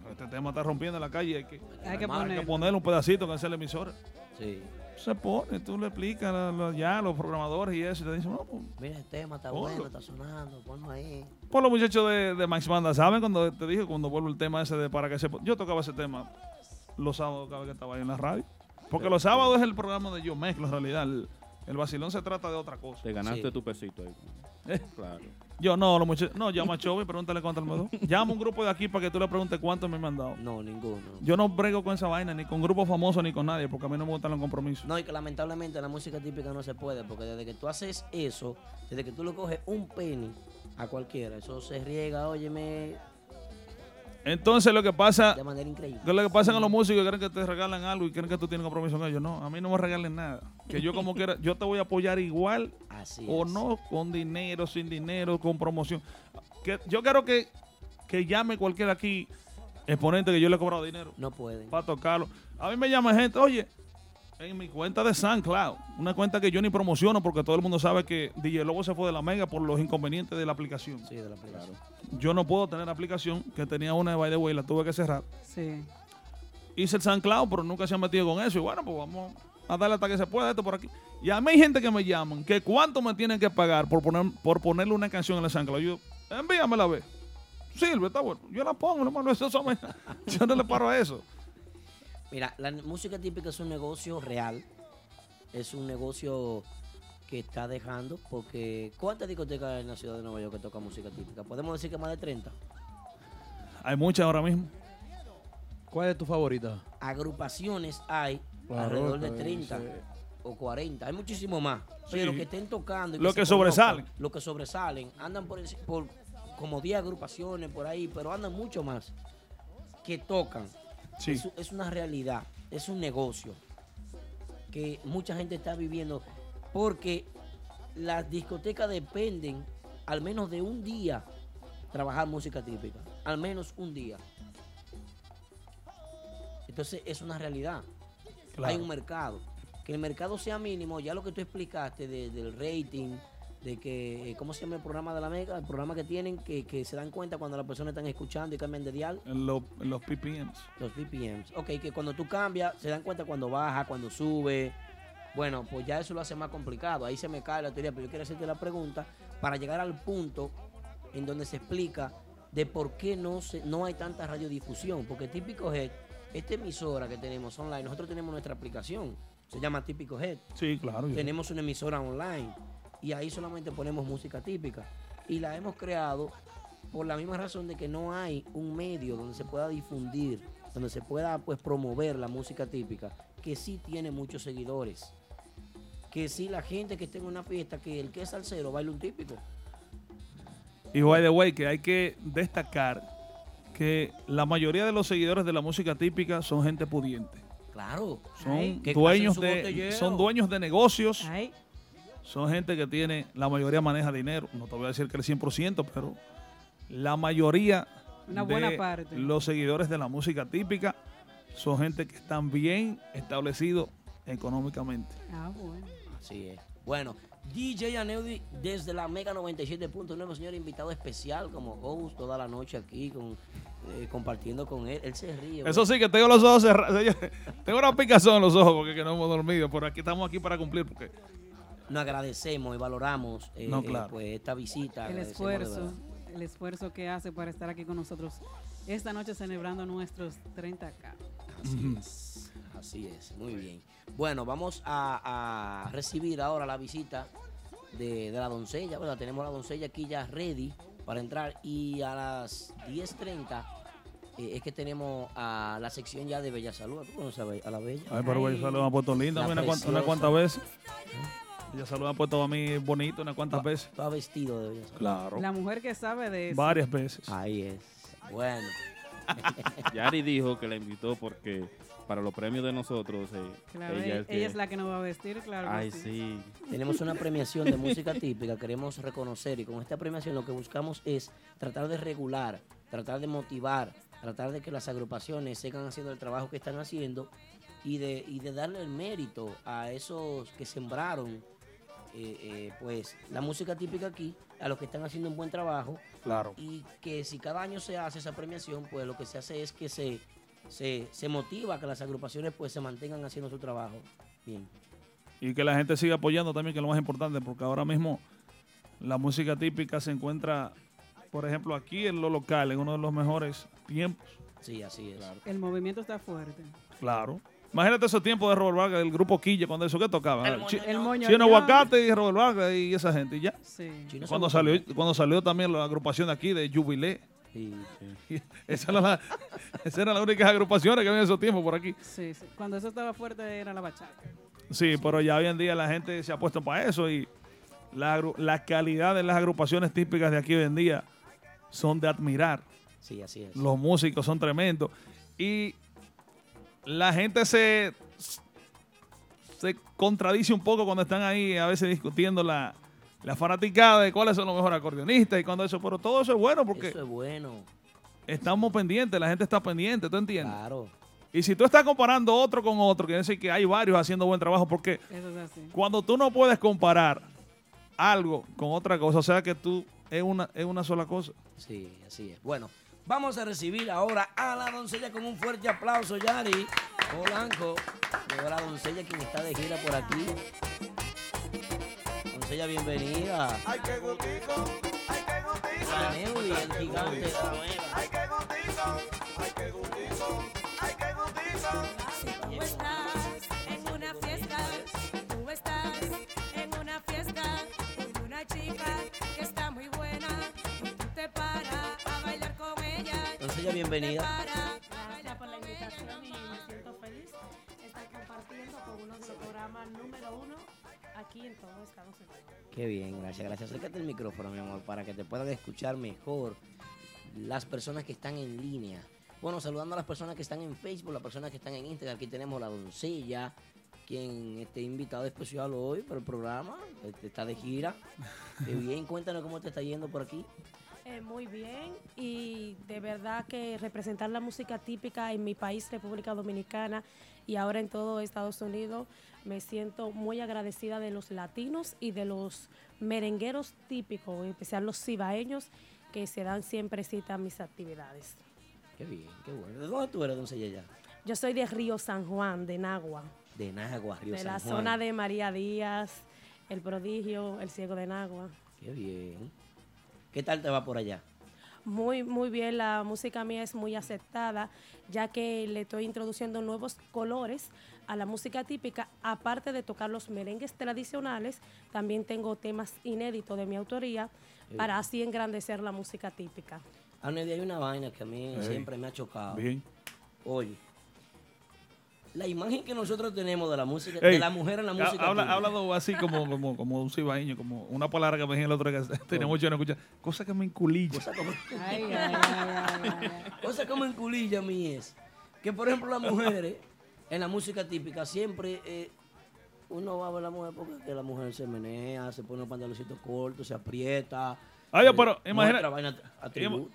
este tema está rompiendo en la calle, hay que, Hay que hay ponerlo. ponerle un pedacito que es la emisora. Sí. Se pone, tú le explicas ya a los programadores y eso, y te dicen, no, pues, Mira, el tema está Ponlo. bueno, está sonando, ponlo ahí. Por los muchachos de, de Max Banda, ¿saben? Cuando te dije, cuando vuelvo el tema ese de para que se... Yo tocaba ese tema los sábados cada vez que estaba ahí en la radio. Porque los sábados es el programa de Yo Mezclo, en realidad. El, el vacilón se trata de otra cosa. Te ganaste Sí. tu pesito ahí. Claro. Yo no, los muchachos... No, llama a Chovy, pregúntale cuánto me dio. Llama a un grupo de aquí para que tú le preguntes cuánto me han dado. No, ninguno. Yo no brego con esa vaina, ni con grupos famosos, ni con nadie, porque a mí no me gustan los compromisos. No, y que lamentablemente la música típica no se puede, porque desde que tú haces eso, desde que tú le coges un penny a cualquiera, eso se riega, óyeme, Entonces lo que pasa... de manera increíble. Que lo que pasa con los músicos que creen que te regalan algo y creen que tú tienes compromiso con ellos. No, a mí no me regalen nada. Que yo como quiera, yo te voy a apoyar igual Así o es. no, con dinero, sin dinero, con promoción. Que, yo quiero que, que llame cualquiera aquí, exponente que yo le he cobrado dinero. No pueden. Para tocarlo. A mí me llama gente, oye, en mi cuenta de SoundCloud, una cuenta que yo ni promociono porque todo el mundo sabe que DJ Lobo se fue de la mega por los inconvenientes de la aplicación. Sí, de la aplicación. Yo no puedo tener aplicación, que tenía una de By the Way, la tuve que cerrar Sí. hice el SoundCloud, pero nunca se han metido con eso. Y bueno, pues vamos a darle hasta que se pueda esto por aquí. Y a mí hay gente que me llaman, que cuánto me tienen que pagar por poner por ponerle una canción en el SoundCloud. Yo, envíamela a ver. Sirve, está bueno. Yo la pongo, hermano. Eso, eso me- yo no le paro a eso. Mira, la música típica es un negocio real, es un negocio que está dejando, porque ¿cuántas discotecas hay en la ciudad de Nueva York que tocan música típica? Podemos decir que más de 30. Hay muchas ahora mismo. ¿Cuál es tu favorita? Agrupaciones hay Claro, alrededor de claro, 30 sí. o 40, hay muchísimo más. Sí. Pero que estén tocando. y Lo que se conozcan, sobresalen. Lo que sobresalen. Andan por como 10 agrupaciones por ahí, pero andan mucho más que tocan. Sí. Es, es una realidad, es un negocio que mucha gente está viviendo porque las discotecas dependen al menos de un día trabajar música típica, al menos un día. Entonces es una realidad. Claro. Hay un mercado. Que el mercado sea mínimo, ya lo que tú explicaste de- del rating, de que, eh, ¿cómo se llama el programa de la Mega? El programa que tienen, que, que se dan cuenta cuando las personas están escuchando y cambian de dial. En, los- los PPMs. Los BPMs. Ok, que cuando tú cambias, se dan cuenta cuando baja, cuando sube. Bueno, pues ya eso lo hace más complicado. Ahí se me cae la teoría, pero yo quiero hacerte la pregunta para llegar al punto en donde se explica de por qué no, se, no hay tanta radiodifusión. Porque Típico Head, esta emisora que tenemos online, nosotros tenemos nuestra aplicación. Se llama Típico Head. Sí, claro. Tenemos una emisora online y ahí solamente ponemos música típica. Y la hemos creado por la misma razón de que no hay un medio donde se pueda difundir, donde se pueda pues promover la música típica, que sí tiene muchos seguidores. Que sí la gente que esté en una fiesta, que el que es salsero baila un típico. Y by the way, que hay que destacar que la mayoría de los seguidores de la música típica son gente pudiente. Claro. Son Que dueños de son dueños de negocios. Ay. Son gente que tiene, la mayoría maneja dinero. No te voy a decir que el 100%, pero la mayoría Una de buena parte. los seguidores de la música típica son gente que están bien establecidos económicamente. Ah, bueno. Así es. Bueno, DJ Aneudi desde la Mega 97.9, señor invitado especial como host toda la noche aquí con, eh, compartiendo con él. Él se ríe. Eso sí, que tengo los ojos cerrados. Tengo una picazón en los ojos porque que no hemos dormido. Pero aquí estamos aquí para cumplir. Porque Nos agradecemos y valoramos eh, No, eh, pues, esta visita. El esfuerzo, el esfuerzo que hace para estar aquí con nosotros esta noche celebrando nuestros 30K. Así es. Así es. Muy bien. Bueno, vamos a, a recibir ahora la visita de, de la doncella. ¿verdad? Tenemos la doncella aquí ya ready para entrar. Y a las 10.30 eh, es que tenemos a la sección ya de Bella Salud. ¿Tú conoces a a la Bella? Ay, pero ella salud me ha puesto linda una, cuan- una preciosa. cuantas veces. Ella salud me ha puesto a mí bonito unas cuantas veces. Todo vestido de. Claro. La mujer que sabe de eso. Varias veces. Ahí es. Bueno. Yari dijo que la invitó porque para los premios de nosotros. eh, Claro, ella, ella, es que- es la que nos va a vestir, claro. que Ay, sí. sí. Tenemos una premiación de música típica, queremos reconocer y con esta premiación lo que buscamos es tratar de regular, tratar de motivar, tratar de que las agrupaciones sigan haciendo el trabajo que están haciendo y de, y de darle el mérito a esos que sembraron eh, eh, pues la música típica aquí, a los que están haciendo un buen trabajo. Claro. Y que si cada año se hace esa premiación, pues lo que se hace es que se, se, se motiva a que las agrupaciones pues se mantengan haciendo su trabajo. Bien. Y que la gente siga apoyando también, que es lo más importante, porque ahora mismo la música típica se encuentra, por ejemplo, aquí en lo local, en uno de los mejores tiempos. Sí, así es. El movimiento está fuerte. Claro. Imagínate esos tiempos de Robert Vargas, del grupo Quilla, cuando eso que tocaba. El moñoñón. Chino Aguacate y Robert Vargas y esa gente, y ya. Sí. Cuando salió, cuando salió también la agrupación de aquí de Jubilé. Esa era la, esas eran las únicas agrupaciones que había en esos tiempos por aquí. Sí, sí. Cuando eso estaba fuerte era la bachata. Sí, pero ya hoy en día la gente se ha puesto para eso y la, la calidad de las agrupaciones típicas de aquí hoy en día son de admirar. Sí, así es. Los músicos son tremendos. Y la gente se, se contradice un poco cuando están ahí a veces discutiendo la, la fanaticada de cuáles son los mejores acordeonistas y cuando eso, pero todo eso es bueno porque Eso es bueno. estamos pendientes, la gente está pendiente, ¿tú entiendes? Claro. Y si tú estás comparando otro con otro, quiere decir que hay varios haciendo buen trabajo porque Eso es así. cuando tú no puedes comparar algo con otra cosa, o sea que tú es una, es una sola cosa. Sí, así es. Bueno, vamos a recibir ahora a la doncella con un fuerte aplauso, Yari. Polanco. Llegó la doncella quien está de gira por aquí. Doncella, bienvenida. Ay, qué gustico, ay, qué gustico. A Neudi, el gigante la. Ay, qué gustico, ay, qué gustico, ay, qué gustico. bienvenida. Gracias por la invitación y me siento feliz de estar compartiendo con uno de los programas número uno aquí en todo Estados Unidos. Qué bien, gracias, gracias. Acércate el micrófono, mi amor, para que te puedan escuchar mejor las personas que están en línea. Bueno, saludando a las personas que están en Facebook, las personas que están en Instagram. Aquí tenemos la doncella, quien esté invitado especial hoy para el programa. Este, está de gira. Qué bien, cuéntanos cómo te está yendo por aquí. Eh, muy bien y de verdad que representar la música típica en mi país, República Dominicana, y ahora en todo Estados Unidos, me siento muy agradecida de los latinos y de los merengueros típicos, en especial los cibaeños, que se dan siempre cita a mis actividades. Qué bien, qué bueno. ¿De dónde tú eres, doncella ya? Yo soy de Río San Juan, de Nagua, De Nagua, Río de San la Juan. zona de María Díaz, El Prodigio, El Ciego de Nagua. Qué bien. ¿Qué tal te va por allá? Muy, muy bien, la música mía es muy aceptada, ya que le estoy introduciendo nuevos colores a la música típica, aparte de tocar los merengues tradicionales, también tengo temas inéditos de mi autoría Sí. para así engrandecer la música típica. Anedi, hay una vaina que a mí siempre me ha chocado. bien. Oye, la imagen que nosotros tenemos de la música, Ey, de la mujer en la ha- música. Habla, típica. hablando así como, como, como un cibaeño, como una palabra que me dije el otro día que tenía mucho que no escuchar. Cosa que me enculilla. Cosa como, Ay, ay, ay, ay, ay, ay. cosa como en culilla a mí es que, por ejemplo, las mujeres en la música típica siempre eh, uno va a ver a la mujer porque que la mujer se menea, se pone los pantaloncitos cortos, se aprieta. Ay, eh, pero imagina-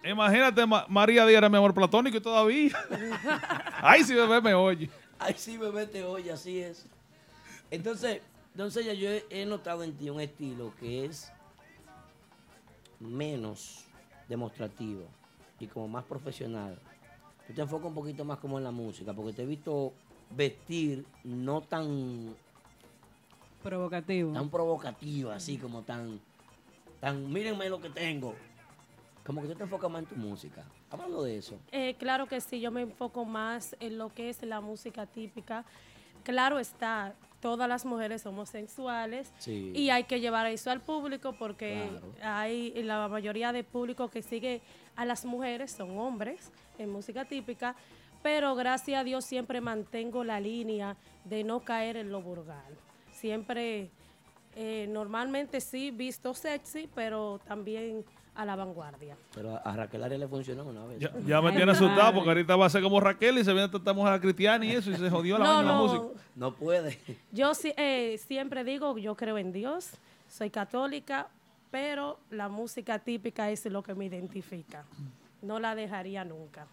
Imagínate, Ma- María Díaz era mi amor platónico y todavía. Ay, si bebé me oye. Ay, sí, bebé, te oye, así es. Entonces, doncella, yo he, notado en ti un estilo que es menos demostrativo y como más profesional. Tú te enfocas un poquito más como en la música, porque te he visto vestir no tan, Provocativo. tan provocativa, así como tan, tan, mírenme lo que tengo. Como que tú te enfocas más en tu música. Hablando de eso. Eh, claro que sí, yo me enfoco más en lo que es la música típica. Claro está, todas las mujeres somos sensuales Sí. y hay que llevar eso al público porque Claro. hay la mayoría de público que sigue a las mujeres son hombres en música típica, pero gracias a Dios siempre mantengo la línea de no caer en lo vulgar. Siempre Eh, normalmente sí, visto sexy, pero también a la vanguardia. Pero a, a Raquel Arias le funcionó una vez. Ya, ya me tiene asustado porque ahorita va a ser como Raquel y se viene esta mujer cristiana y eso y se jodió la, No, de la no. música. No puede. Yo eh, siempre digo, yo creo en Dios, soy católica, pero la música típica es lo que me identifica. No la dejaría nunca.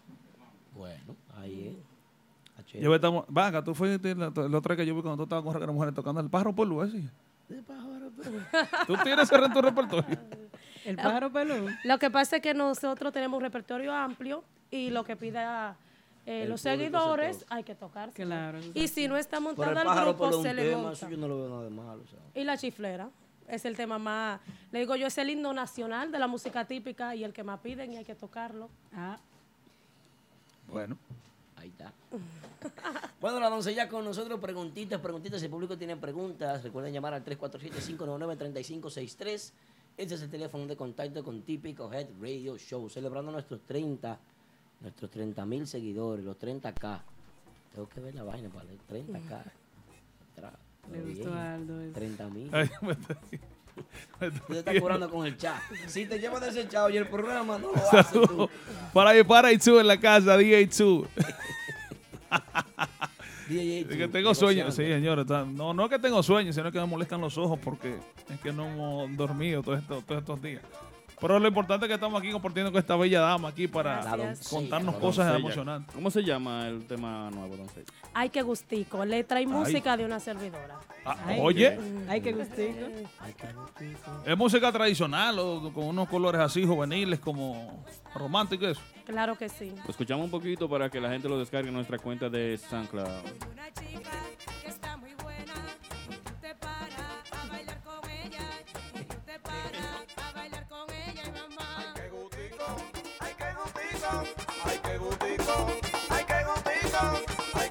Bueno, ahí es. Yo estamos, vaga, tú fuiste la, la otra que yo vi cuando tú estabas con las mujeres tocando el pájaro por luz, ¿sí? Tú tienes ese en tu repertorio. El pájaro peludo. Lo que pasa es que nosotros tenemos un repertorio amplio y lo que pida eh, los se seguidores hay que tocar. Claro. Y si no está montada el grupo, se le tema, monta. eso yo no lo veo nada de malo. o sea. Y la chiflera. Es el tema más, le digo yo, es el himno nacional de la música típica y el que más piden y hay que tocarlo. Ah, Bueno. Ahí está. Bueno, la doncella con nosotros, preguntitas, preguntitas. Si el público tiene preguntas, recuerden llamar al 347-599-3563. Ese es el teléfono de contacto con Típico Head Radio Show, celebrando nuestros 30, nuestros 30 mil seguidores, los 30K. Tengo que ver la vaina para leer 30K. Tra- Le gustó Aldo eso. 30 mil. Tú estás curando con el chat. Si te llevas de ese chat y el programa no lo haces tú. para, para Itzu en la casa, DJ Itzu. DJ que tengo sueño, sí, señores. No, no es que tengo sueño, sino que me molestan los ojos porque es que no hemos dormido todos estos, todos estos días. Pero lo importante es que estamos aquí compartiendo con esta bella dama aquí para Gracias. contarnos cosas doncella. emocionantes. ¿Cómo se llama el tema nuevo, doncella? Hay que gustico, letra y música de una servidora. Ah, Ay, oye, Ay, qué gustico. es música tradicional o con unos colores así juveniles como románticos. eso. Claro que sí. Lo escuchamos un poquito para que la gente lo descargue en nuestra cuenta de SoundCloud. Ay, qué gustico, ay, qué gustico, ay,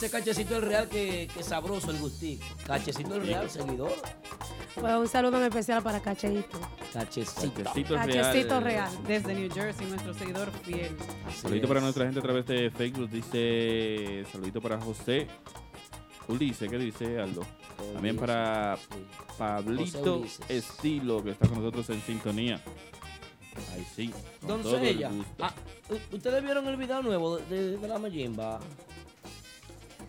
Dice Cachecito el Real que, que sabroso el gustico. Cachecito el Real, seguidor. Pues un saludo en especial para Cacheito. Cachecito. Cachecito Cachecito Real. Real. Desde New Jersey, nuestro seguidor fiel. Saludito para nuestra gente a través de Facebook. Dice, saludito para José Ulises, ¿qué dice Aldo? También para sí. Pablito. Estilo, que está con nosotros en sintonía. Ahí sí. el Doncella, gusto. ah, ¿ustedes vieron el video nuevo de, de la Mayimba?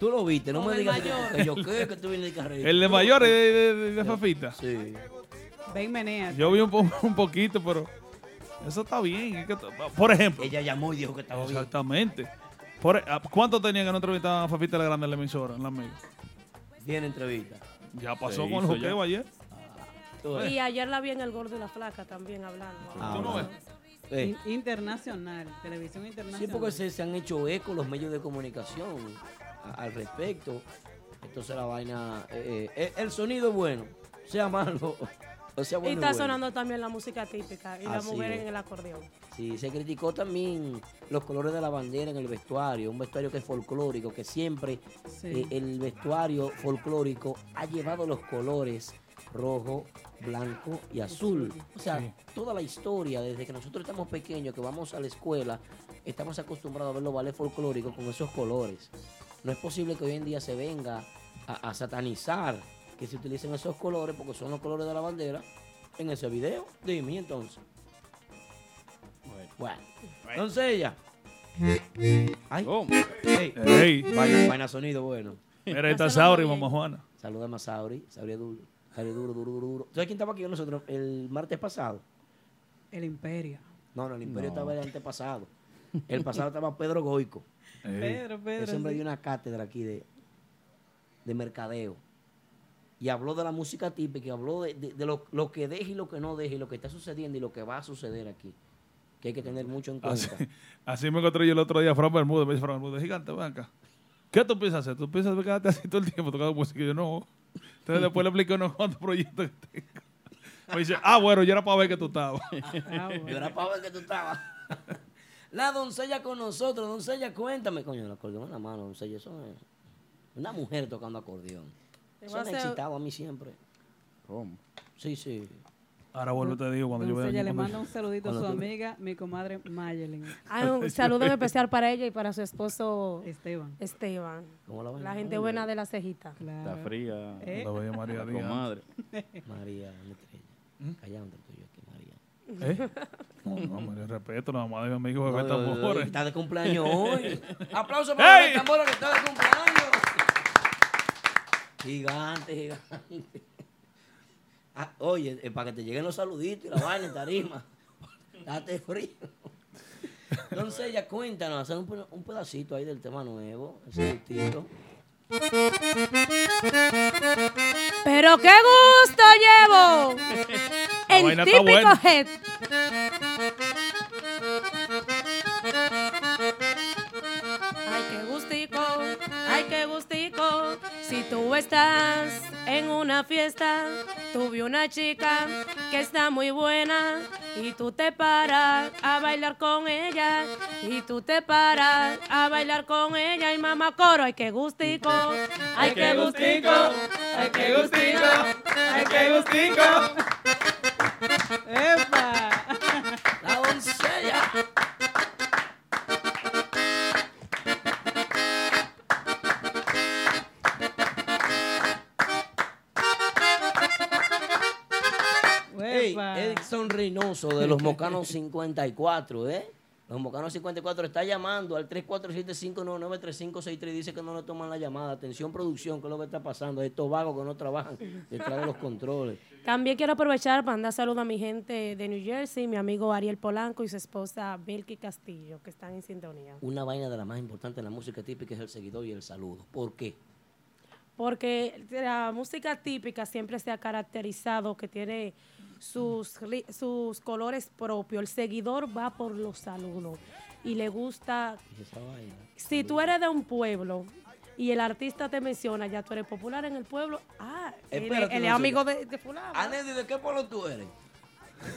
Tú lo viste, no me el digas mayor. que yo qué, que tú vienes de carrera. El de mayores de, de, de- de Fafita. Sí. Ven, menea. Yo vi un, po- un poquito, pero eso está bien. es que t- por ejemplo, Ella llamó y dijo que estaba bien. exactamente. Por, e- ah, ¿Cuánto tenían que no entrevistaban a Fafita la Grande en la emisora, en la amiga? Bien entrevista. Ya pasó con el hizo juqueo ya. ayer. Tú ves. Y ayer la vi en El Gordo y la Flaca también hablando. Ah, ¿Tú no bueno. ves? Eh, In- Internacional, televisión Sí, internacional. porque se, se han hecho eco los medios de comunicación al respecto. Entonces la vaina, eh, eh, el sonido es bueno, sea malo o sea Y bueno. está es bueno. sonando también la música típica y la mujer es. en el acordeón. Sí, se criticó también los colores de la bandera en el vestuario, un vestuario que es folclórico, que siempre Sí. eh, el vestuario folclórico ha llevado los colores rojo, blanco y azul. O sea, Sí. toda la historia, desde que nosotros estamos pequeños, que vamos a la escuela, estamos acostumbrados a ver los ballets folclóricos con esos colores. No es posible que hoy en día se venga a, a satanizar que se utilicen esos colores porque son los colores de la bandera en ese video. Dime entonces. Bueno, entonces ella. Ay, Oh, ey, Ey. Vaina, vaina sonido bueno. Mira, ahí está Sauri, mamá Juana. Saluda a Sauri, Sauri es duro. Sauri duro, duro, duro, duro. ¿Sabes quién estaba aquí con nosotros el martes pasado? El Imperio. No, no, el Imperio No. estaba el antepasado. El pasado estaba Pedro Goico. Ey. Pedro, Ese Pedro. hombre sí. dio una cátedra aquí de, de mercadeo. y habló de la música típica, y habló de, de- de lo, lo que deja y lo que no deja, y lo que está sucediendo y lo que va a suceder aquí. Que hay que tener mucho en cuenta. así me encontré yo el otro día a Fran Bermúdez. Me dice Fran Bermúdez, gigante, ven acá. ¿Qué tú piensas hacer? ¿Tú piensas quedarte así todo el tiempo tocando música? Y yo no. Entonces después le expliqué unos cuantos proyectos que tengo. Me dice, ah, bueno, yo era para ver que tú estabas. Yo era para ver que tú estabas. La doncella con nosotros, doncella, cuéntame, coño, el acordeón en la mano, doncella, eso es una mujer tocando acordeón. Eso me excitado a mí siempre. ¿Cómo? Sí, sí. Ahora vuelvo y te digo cuando yo vea. Entonces le manda un saludito a su amiga, mi comadre Mayelin. Ah, un saludo en especial para ella y para su esposo Esteban. Esteban. ¿Cómo la La gente buena de la cejita. Está fría. ¿Eh? La bella María La Díaz. comadre. María, estrella. ¿Mm? Callado entre tú y yo aquí, María. ¿Eh? No, no, me respeto, nada más de mi amigo Bebé No, no. Está de cumpleaños hoy. Aplauso para. Bebé Tambora que está de cumpleaños. Gigante, gigante. Ah, oye, eh, para que te lleguen los saluditos y la vaina en tarima. Date frío. Entonces, ella cuéntanos, hacer un, un pedacito ahí del tema nuevo, ese gustito. Pero qué gusto llevo. La El vaina está típico buena. head. Ay, qué gustico, ay, qué gustico. Si tú estás en una fiesta, tuve una chica que está muy buena y tú te paras a bailar con ella y tú te paras a bailar con ella y mamá coro, ay, qué gustico, ay, qué gustico, ay, qué gustico, ay, qué gustico. ¡Epa! La doncella. Ey, ¡Epa! Edson Reynoso de los Mocanos 54, ¿eh? Los Mocanos 54 está llamando al 347-599-3563 y dice que no le toman la llamada. Atención, producción, ¿qué es lo que está pasando? Estos vagos que no trabajan detrás de los controles. También quiero aprovechar para mandar saludos a mi gente de New Jersey, mi amigo Ariel Polanco y su esposa Belky Castillo, que están en sintonía. Una vaina de la más importante en la música típica es el seguidor y el saludo. ¿Por qué? Porque la música típica siempre se ha caracterizado que tiene sus, sus colores propios. El seguidor va por los saludos y le gusta. Esa vaina. Si tú eres de un pueblo y el artista te menciona, ya tú eres popular en el pueblo, ah, él, Espérate, él es amigo de, de fulano. Anedi, ¿de qué pueblo tú eres?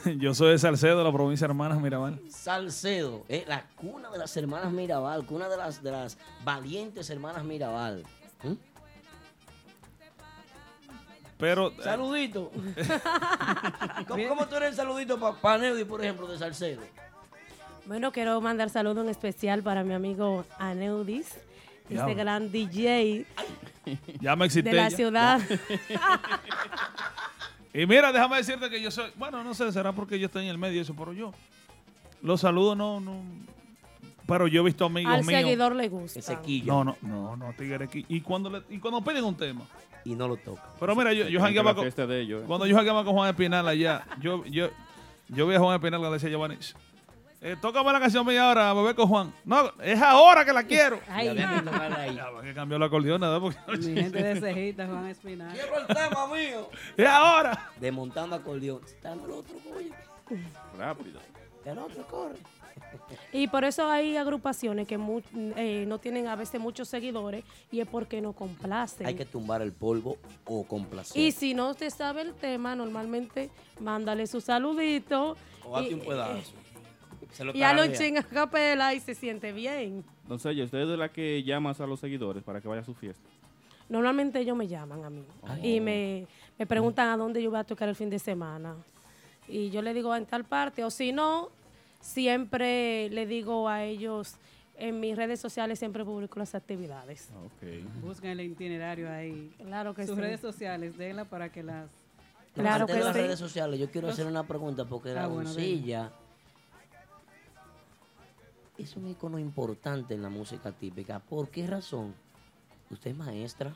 Yo soy de Salcedo, de la provincia de Hermanas Mirabal. Salcedo, eh, la cuna de las hermanas Mirabal, cuna de las, de las valientes hermanas Mirabal. ¿Mm? Pero. eh, Saludito. ¿Cómo, cómo tú eres el saludito para pa Neudi, por ejemplo, de Salcedo? Bueno, quiero mandar saludo en especial para mi amigo Aneudis, este gran DJ Ya me excité. de la ya. ciudad. Y mira, déjame decirte que yo soy. Bueno, no sé, será porque yo estoy en el medio eso, pero yo. Los saludos no. no pero yo he visto amigos Al míos. seguidor le gusta. Ese quillo. No, no, no, no, tigre. aquí. Y cuando, le- y cuando piden un tema. Y no lo toca. Pero mira, yo, yo jangueaba con. de ellos, eh. Cuando yo jangueaba con Juan Espinal allá, yo, yo, yo vi a Juan Espinal que le decía a Giovanni. Eh, tócame la canción mía ahora, bebé con Juan. No, es ahora que la quiero. Ay, ahí. Ya, que cambió la acordeón, ¿verdad? Porque- mi gente de cejita, Juan Espinal. Quiero el tema mío. es ahora. Desmontando acordeón. Dame el otro, oye. Rápido. El otro corre. Y por eso hay agrupaciones que eh, no tienen a veces muchos seguidores y es porque no complacen. Hay que tumbar el polvo o complacer. Y si no te sabe el tema, normalmente mándale su saludito. o hazte y, un pedazo. Se lo y a lo tararea. chinga capela y se siente bien. Entonces, ¿usted es de la que llamas a los seguidores para que vaya a su fiesta? Normalmente ellos me llaman a mí y me, me preguntan a dónde yo voy a tocar el fin de semana. Y yo le digo en tal parte, o si no, siempre le digo a ellos en mis redes sociales, siempre publico las actividades. Buscan el itinerario ahí. Claro que Sus sí. redes sociales, denla para que las... Claro Antes que de las sí. redes sociales, yo quiero hacer una pregunta porque la Ah, bueno, doncella es un icono importante en la música típica. ¿Por qué razón? Usted es maestra,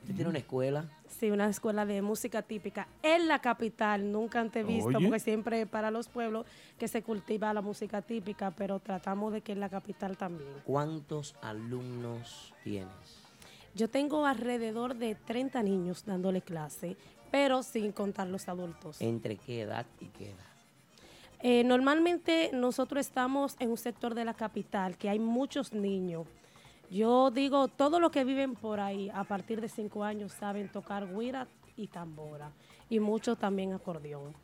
usted tiene una escuela. Sí, una escuela de música típica en la capital, nunca antes visto, Oye. porque siempre para los pueblos que se cultiva la música típica, pero tratamos de que en la capital también. ¿Cuántos alumnos tienes? Yo tengo alrededor de 30 niños dándole clase, pero sin contar los adultos. ¿Entre qué edad y qué edad? Eh, normalmente nosotros estamos en un sector de la capital que hay muchos niños. Yo digo, todos los que viven por ahí a partir de 5 años saben tocar guira y tambora y muchos también acordeón.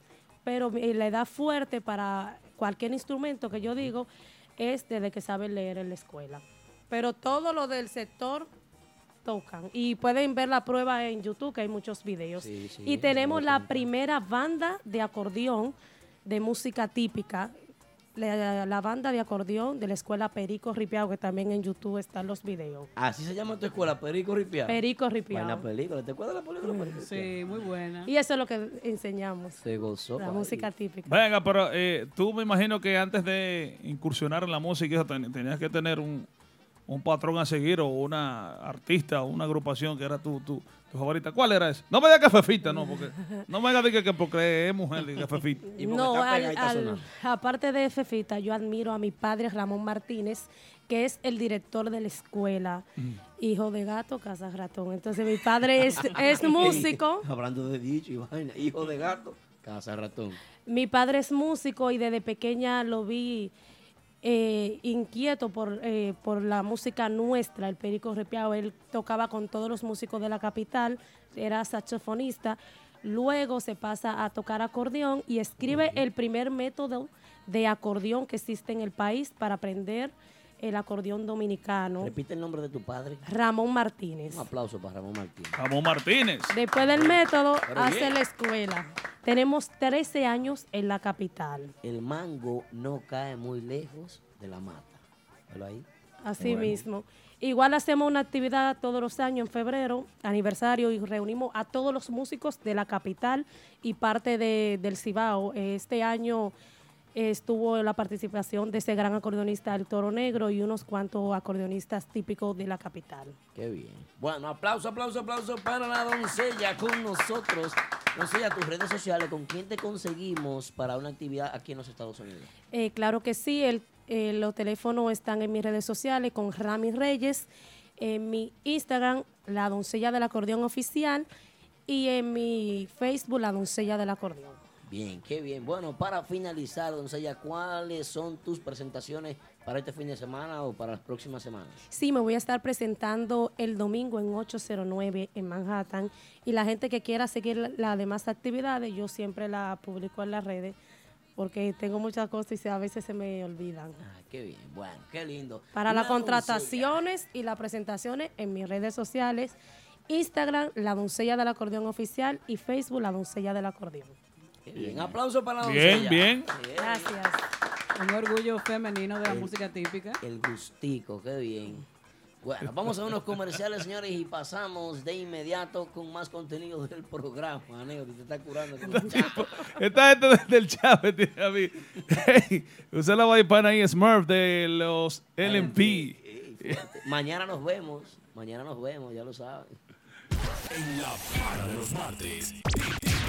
Pero mi- la edad fuerte para cualquier instrumento que yo digo es desde que saben leer en la escuela. Pero todo lo del sector tocan y pueden ver la prueba en YouTube que hay muchos videos. Sí, sí, y tenemos la primera banda de acordeón de música típica, la, la banda de acordeón de la escuela Perico Ripiao, que también en YouTube están los videos. Así se llama tu escuela, Perico Ripiao. Perico Ripiao. Buena película, ¿te acuerdas de la película Perico Sí, muy buena. Y eso es lo que enseñamos. Se gozó. La música típica. Venga, pero eh, tú me imagino que antes de incursionar en la música ten- tenías que tener un, un patrón a seguir o una artista o una agrupación que era tu, tu, tu favorita. ¿Cuál era ese? No me digas que Fefita, no, porque no me digas que, que porque es mujer, que Fefita. No, al- al- aparte de Fefita, yo admiro a mi padre Ramón Martínez, que es el director de la escuela, hijo de gato, casa ratón. Entonces mi padre es, es músico. Hablando de dicho y vaina, hijo de gato, casa ratón. Mi padre es músico y desde pequeña lo vi eh, inquieto por, eh, por la música nuestra, el Perico Repiao. Él tocaba con todos los músicos de la capital, era saxofonista. Luego se pasa a tocar acordeón y escribe el primer método de acordeón que existe en el país para aprender el acordeón dominicano. Repite el nombre de tu padre. Ramón Martínez. Un aplauso para Ramón Martínez. Ramón Martínez. Después del método, Pero hace bien. la escuela. Tenemos 13 años en la capital. El mango no cae muy lejos de la mata. Velo ahí. Así Bueno. mismo. Igual hacemos una actividad todos los años en febrero, aniversario, y reunimos a todos los músicos de la capital y parte de- del Cibao. Este año estuvo la participación de ese gran acordeonista El Toro Negro y unos cuantos acordeonistas típicos de la capital. Qué bien. Bueno, aplauso, aplauso, aplauso para la doncella con nosotros. Doncella, tus redes sociales, ¿con quién te conseguimos para una actividad aquí en los Estados Unidos? Eh, claro que sí, el- eh, los teléfonos están en mis redes sociales con Rami Reyes, en mi Instagram, La Doncella del Acordeón Oficial, y en mi Facebook, La Doncella del Acordeón. Bien, qué bien. Bueno, para finalizar, doncella, ¿cuáles son tus presentaciones para este fin de semana o para las próximas semanas? Sí, me voy a estar presentando el domingo en 809 en Manhattan, y la gente que quiera seguir la- las demás actividades, yo siempre la publico en las redes, porque tengo muchas cosas y a veces se me olvidan. Ah, qué bien, bueno, qué lindo. Para La las contrataciones y las presentaciones en mis redes sociales, Instagram, La Doncella del Acordeón Oficial y Facebook, La Doncella del Acordeón. Bien, aplauso para la Bien, doncella. bien. Gracias. Un orgullo femenino de la El- música típica. El gustico, qué bien. Bueno, vamos a unos comerciales, señores, y pasamos de inmediato con más contenido del programa. Aneo, te está curando con el chapo. Esta gente desde el chat me tiene a mí. Hey, usa la vaipana ahí, Smurf de los LMP. Mañana nos vemos. Mañana nos vemos, ya lo saben. En la para de los martes.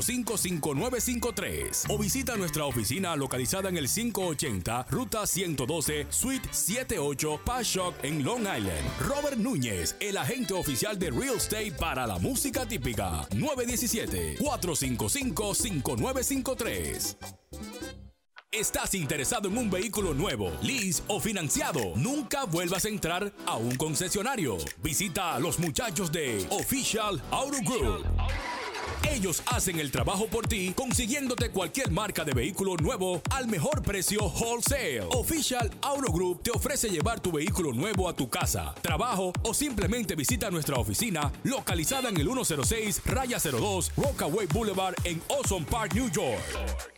917-455-5953 o visita nuestra oficina localizada en el 580 Ruta 112 Suite 78 Pashock en Long Island. Robert Núñez, el agente oficial de Real Estate para la música típica. 917-455-5953. ¿Estás interesado en un vehículo nuevo, lease o financiado? Nunca vuelvas a entrar a un concesionario. Visita a los muchachos de Official Auto Group. Ellos hacen el trabajo por ti consiguiéndote cualquier marca de vehículo nuevo al mejor precio wholesale. Official Auto Group te ofrece llevar tu vehículo nuevo a tu casa, trabajo o simplemente visita nuestra oficina localizada en el 106 Raya 02 Rockaway Boulevard en Ozone Park, New York.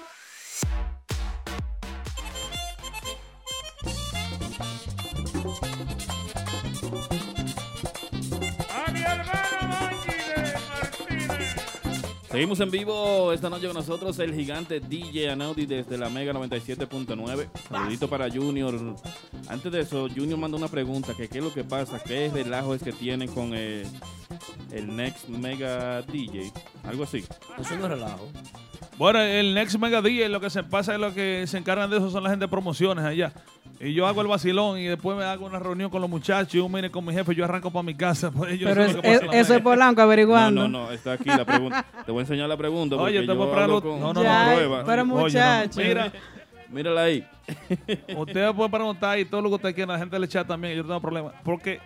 Seguimos en vivo esta noche con nosotros el gigante DJ Anaudi desde la Mega 97.9. Saludito para Junior. Antes de eso, Junior manda una pregunta, qué es lo que pasa, qué relajo es que tienen con eh, el Next Mega DJ, algo así. Eso no es relajo. Bueno, el Next Mega DJ lo que se pasa es lo que se encargan de eso son la gente de promociones allá. Y yo hago el vacilón y después me hago una reunión con los muchachos y un mire con mi jefe, yo arranco para mi casa. Pues ellos Pero es- que eso es. Polanco averiguando. No, no, no, está aquí la pregunta. Te voy a enseñar la pregunta. Oye, te voy a parar con- no, no, Ya, no, pero Oye, no. Mira, Mírala ahí. usted puede preguntar y todo lo que usted quiera, la gente le echa también, yo no tengo problema. Porque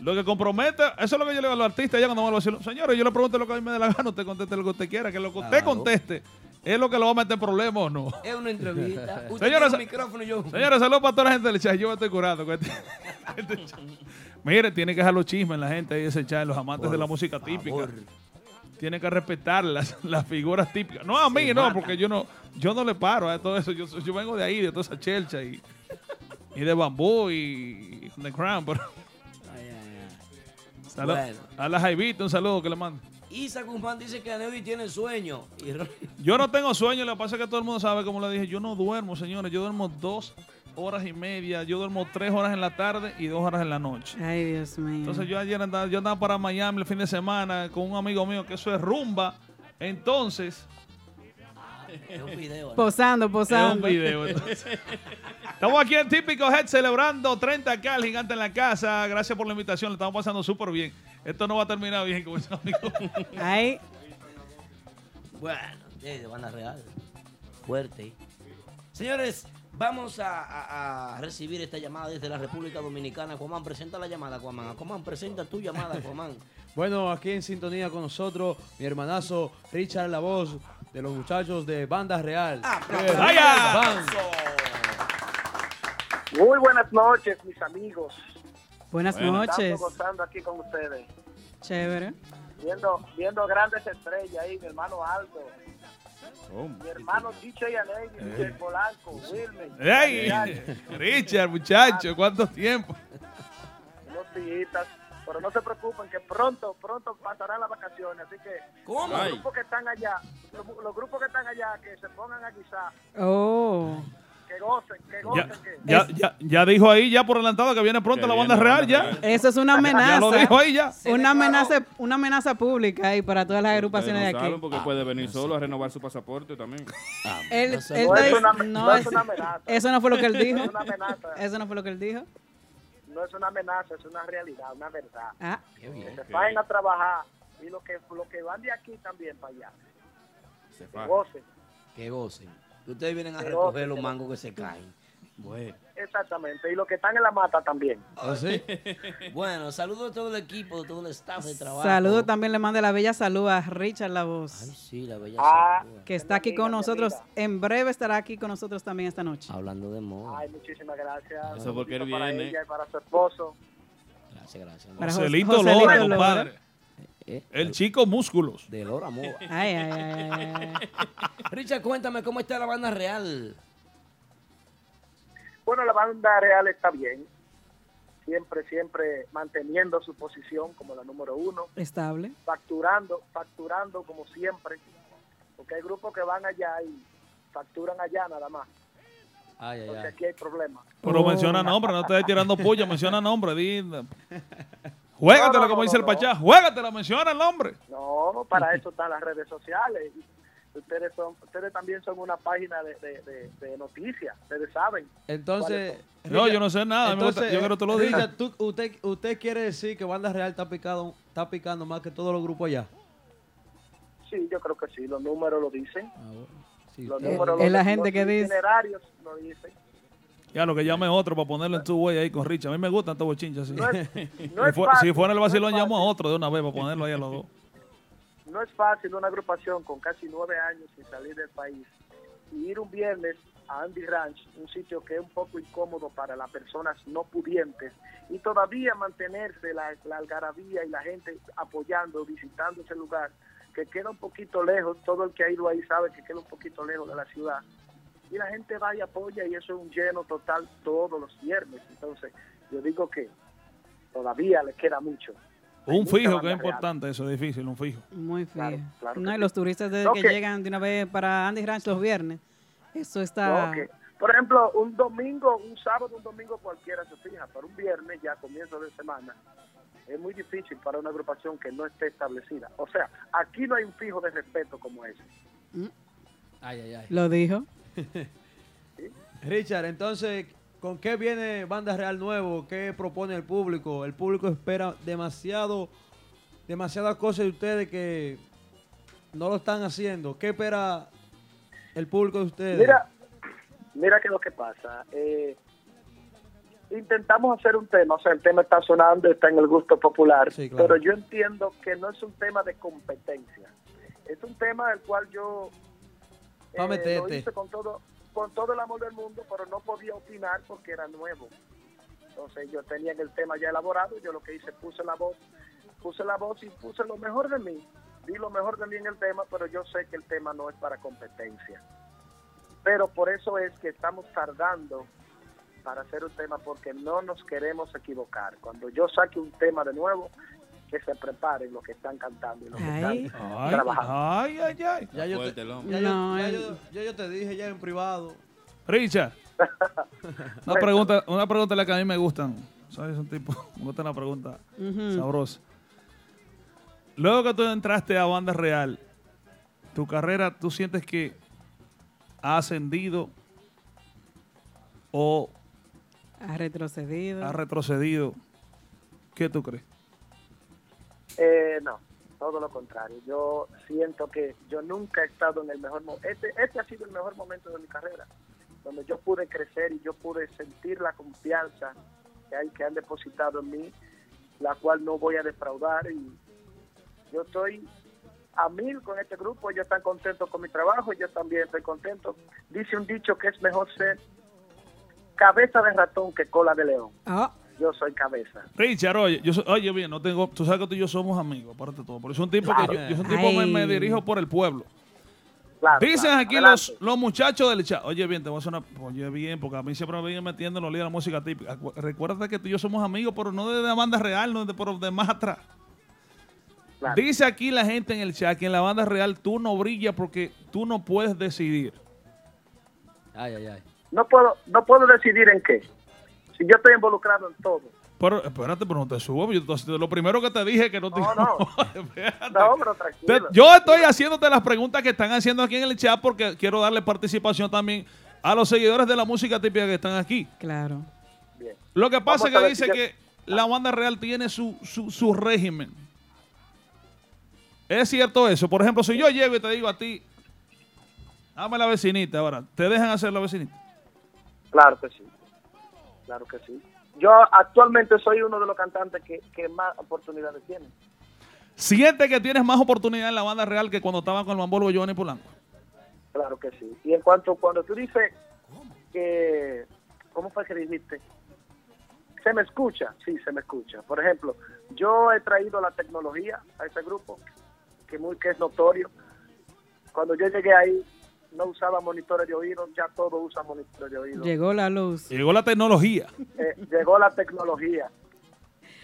lo que compromete, eso es lo que yo le digo a los artistas ya cuando me lo vacilo. Señores, yo le pregunto lo que a mí me dé la gana, usted conteste lo que usted quiera, que lo que usted Claro. conteste es lo que lo va a meter en problemas o no. Es una entrevista. Usted Señores, tiene un micrófono y yo. Señores, saludos para toda la gente del chat. Yo me estoy curando. con este- este chat. Mire, tiene que dejar los chismes en la gente ahí de ese chat, los amantes Por de la música favor. típica. Tiene que respetar las, las figuras típicas. No a mí, Se no, mata. porque yo no, yo no le paro a todo eso. Yo, soy- yo vengo de ahí, de toda esa chelcha y, y de bambú y, y de crown. Pero, Salud- Bueno. A la Jaivita, un saludo que le mando. Isa Guzmán dice que Aneudi tiene sueño. Yo no tengo sueño, lo que pasa es que todo el mundo sabe, como le dije, yo no duermo, señores. Yo duermo dos horas y media, yo duermo tres horas en la tarde y dos horas en la noche. Ay, Dios mío. Entonces yo ayer andaba, yo andaba para Miami el fin de semana con un amigo mío que eso es rumba. Entonces, Es un video. ¿no? Posando, es posando. un video. entonces. Estamos aquí en Típico Head celebrando 30K, el gigante en la casa. Gracias por la invitación, le estamos pasando súper bien. Esto no va a terminar bien, como. Ay, Bueno, de banda real. Fuerte. Señores, vamos a, a- a recibir esta llamada desde la República Dominicana. Cuamán, presenta la llamada, Cuamán. Cuamán, presenta tu llamada, Cuamán. Bueno, aquí en sintonía con nosotros, mi hermanazo Richard La Voz, de los muchachos de Banda Real. ¡Aplausos! ¡Vaya! Van. Muy buenas noches, mis amigos. buenas Bueno. noches. Estamos gozando aquí con ustedes. Chévere. Viendo, viendo grandes estrellas ahí, mi hermano Aldo, Oh, mi hermano DJ Anegi, DJ Polanco, Wilmer. ¡Ey! Richard, muchacho, ¿cuánto tiempo? Días, pero no se preocupen que pronto, pronto pasarán las vacaciones, así que ¿Cómo? los Ay. grupos que están allá, los, los grupos que están allá, que se pongan a guisar, Oh. que gocen, que Ya, gocen, que ya, ya, ya dijo ahí, ya por adelantado, que viene pronto Que la banda real, ya. Eso es una amenaza. Ya lo dijo ahí, ya. Una amenaza, una amenaza pública ahí para todas las agrupaciones de aquí. saben porque puede venir solo a renovar su pasaporte también. Él- No sé. él es una, no no es es- una amenaza, eso no fue lo que él dijo. es una amenaza, Eso no fue lo que él dijo. No es una amenaza, es una realidad, una verdad. Ah, Qué bien. Que se vayan a trabajar y los que, los que van de aquí también para allá, Se que gocen. Que gocen. Ustedes vienen a Que recoger gocen, los mangos que se caen. Bueno. Exactamente, y los que están en la mata también. ¿Ah, sí? Bueno, saludos a todo el equipo, a todo el staff de trabajo. saludo también le mande la bella salud a Richard La Ay, Voz, sí, la bella Ah. salud. que está aquí con nosotros. En breve estará aquí con nosotros también esta noche. Hablando de moda. Ay, muchísimas gracias. Eso porque él besito para viene. ella y para su esposo. Gracias, gracias. Para Joselito Joselito Lora, Lora. compadre. Eh, El chico músculos. De Lora Moda. Ay, ay, ay, ay, ay. Richard, cuéntame cómo está la banda real. Bueno, la banda real está bien. Siempre, siempre manteniendo su posición como la número uno. Estable. Facturando, facturando como siempre. Porque hay grupos que van allá y facturan allá nada más. Ay, ay, Entonces ay. aquí hay problemas. Pero Oh. menciona nombre, no estés tirando puya, menciona nombre. di- Juégatela, No, no, como no, dice el no. Pachá. Juégatela, menciona el nombre. No, para eso están las redes sociales. Ustedes son, ustedes también son una página de, de, de- de noticias. Ustedes saben. Entonces. No, yo no sé nada. gusta- yo quiero que tú lo digas. Usted, usted quiere decir que Banda Real está, picado, está picando más que todos los grupos allá. Sí, yo creo que sí. Los números lo dicen. Ah, bueno. Sí, Los números es lo- la gente los que dice. itinerarios lo dicen. Ya, lo que llame otro para ponerlo en tu güey ahí con Richard. A mí me gustan estos bochinchos así. No es, no Si fuera el vacilón, llamo a otro de una vez para ponerlo ahí a los dos. No es fácil una agrupación con casi nueve años sin salir del país y ir un viernes a Andy Ranch, un sitio que es un poco incómodo para las personas no pudientes, y todavía mantenerse la, algarabía y la gente apoyando, visitando ese lugar, que queda un poquito lejos, todo el que ha ido ahí sabe que queda un poquito lejos de la ciudad. Y la gente va y apoya y eso es un lleno total todos los viernes. Entonces, yo digo que todavía le queda mucho. Un fijo, que es real. importante, eso es difícil, un fijo. Muy claro no, y los turistas desde que llegan de una vez para Andy Ranch los viernes. Eso está... Por ejemplo, un domingo, un sábado, un domingo cualquiera se fija, pero un viernes ya comienzo de semana es muy difícil para una agrupación que no esté establecida. O sea, aquí no hay un fijo de respeto como ese. Ay, ay, ay. Lo dijo. Richard, entonces, ¿con qué viene Banda Real Nuevo? ¿Qué propone el público? El público espera demasiado, demasiadas cosas de ustedes que no lo están haciendo. ¿Qué espera el público de ustedes? Mira, mira que lo que pasa. eh, intentamos hacer un tema, o sea, el tema está sonando, está en el gusto popular, claro. pero yo entiendo que no es un tema de competencia. Es un tema del cual yo eh, lo hice con todo, con todo el amor del mundo, pero no podía opinar porque era nuevo. Entonces yo tenía el tema ya elaborado, yo lo que hice puse la voz, puse la voz y puse lo mejor de mí, di lo mejor de mí en el tema, pero yo sé que el tema no es para competencia. Pero por eso es que estamos tardando para hacer un tema porque no nos queremos equivocar. Cuando yo saque un tema de nuevo, que se preparen los que están cantando y los que están Ay, trabajando. ay, ay, ay. Ya yo, Fuerte te, el ya, hombre. yo- No, ya él- yo- ya yo te dije ya en privado. Richard, una pregunta, una pregunta la que a mí me gustan. ¿Sabes? Un tipo, me gusta una pregunta sabrosa. Luego que tú entraste a Banda Real, tu carrera, ¿tú sientes que ha ascendido o Ha retrocedido. ha retrocedido? ¿Qué tú crees? Eh, no, todo lo contrario. Yo siento que yo nunca he estado en el mejor momento. Este, este ha sido el mejor momento de mi carrera, donde yo pude crecer y yo pude sentir la confianza que, hay, que han depositado en mí, la cual no voy a defraudar. Y yo estoy a mil con este grupo, ellos están contentos con mi trabajo, yo también estoy contento. Dice un dicho que es mejor ser cabeza de ratón que cola de león. Ah, Yo soy cabeza. Richard, oye, yo oye bien, no tengo, tú sabes que tú y yo somos amigos, aparte de todo. Por eso un tipo que yo, yo soy un tipo me, me dirijo por el pueblo. Claro, Dicen claro. aquí Adelante. los, los muchachos del chat. Oye, bien, te voy a hacer una. Oye, bien, porque a mí siempre me vienen metiendo en los líos de la música típica. Recuerda que tú y yo somos amigos, pero no de la banda real, no de, pero de más atrás. Claro. Dice aquí la gente en el chat que en la banda real tú no brillas porque tú no puedes decidir. Ay, ay, ay. No puedo, no puedo decidir en qué. Si yo estoy involucrado en todo. Pero espérate, pero no te subo. Yo, lo primero que te dije que no te. No, no. No, pero tranquilo. yo estoy haciéndote las preguntas que están haciendo aquí en el chat porque quiero darle participación también a los seguidores de la música típica que están aquí. claro. Bien. Lo que pasa es que dice si yo- que la banda real tiene su, su, su régimen. ¿Es cierto eso? Por ejemplo, si yo llego y te digo a ti, dame la vecinita ahora, ¿te dejan hacer la vecinita? Claro que sí. Claro que sí. Yo actualmente soy uno de los cantantes que, que más oportunidades tiene. ¿Sientes que tienes más oportunidad en la banda real que cuando estaba con el Mambolo Giovanni Polanco? Claro que sí. Y en cuanto cuando tú dices que, ¿cómo fue que dijiste? ¿Se me escucha? Sí, se me escucha. Por ejemplo, yo he traído la tecnología a ese grupo, que, muy, que es notorio. Cuando yo llegué ahí, no usaba monitores de oído, ya todo usa monitores de oído. Llegó la luz. Llegó la tecnología. Eh, llegó la tecnología.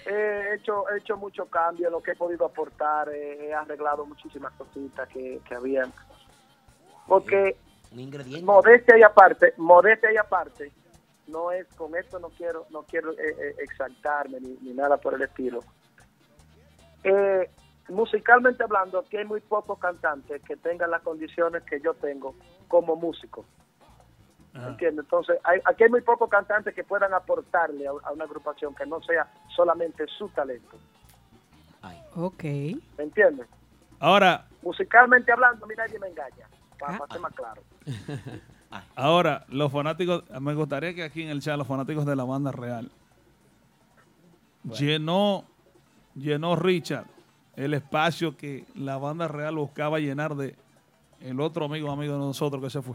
He hecho, he hecho mucho cambio en lo que he podido aportar, eh, he arreglado muchísimas cositas que, que habían. Porque Un ingrediente. modestia y aparte, modestia y aparte, no es con esto no quiero no quiero eh, exaltarme ni, ni nada por el estilo. Eh, musicalmente hablando, aquí hay muy pocos cantantes que tengan las condiciones que yo tengo como músico. ¿Entiendes? Entonces, hay, aquí hay muy pocos cantantes que puedan aportarle a, a una agrupación que no sea solamente su talento. Ok. ¿Me entiendes? Ahora, Musicalmente hablando, a mí nadie me engaña, para, Ah. ser más claro. ahora, los fanáticos, me gustaría que aquí en el chat los fanáticos de la banda real llenó, llenó Richard el espacio que la banda real buscaba llenar de el otro amigo amigo de nosotros que se fue.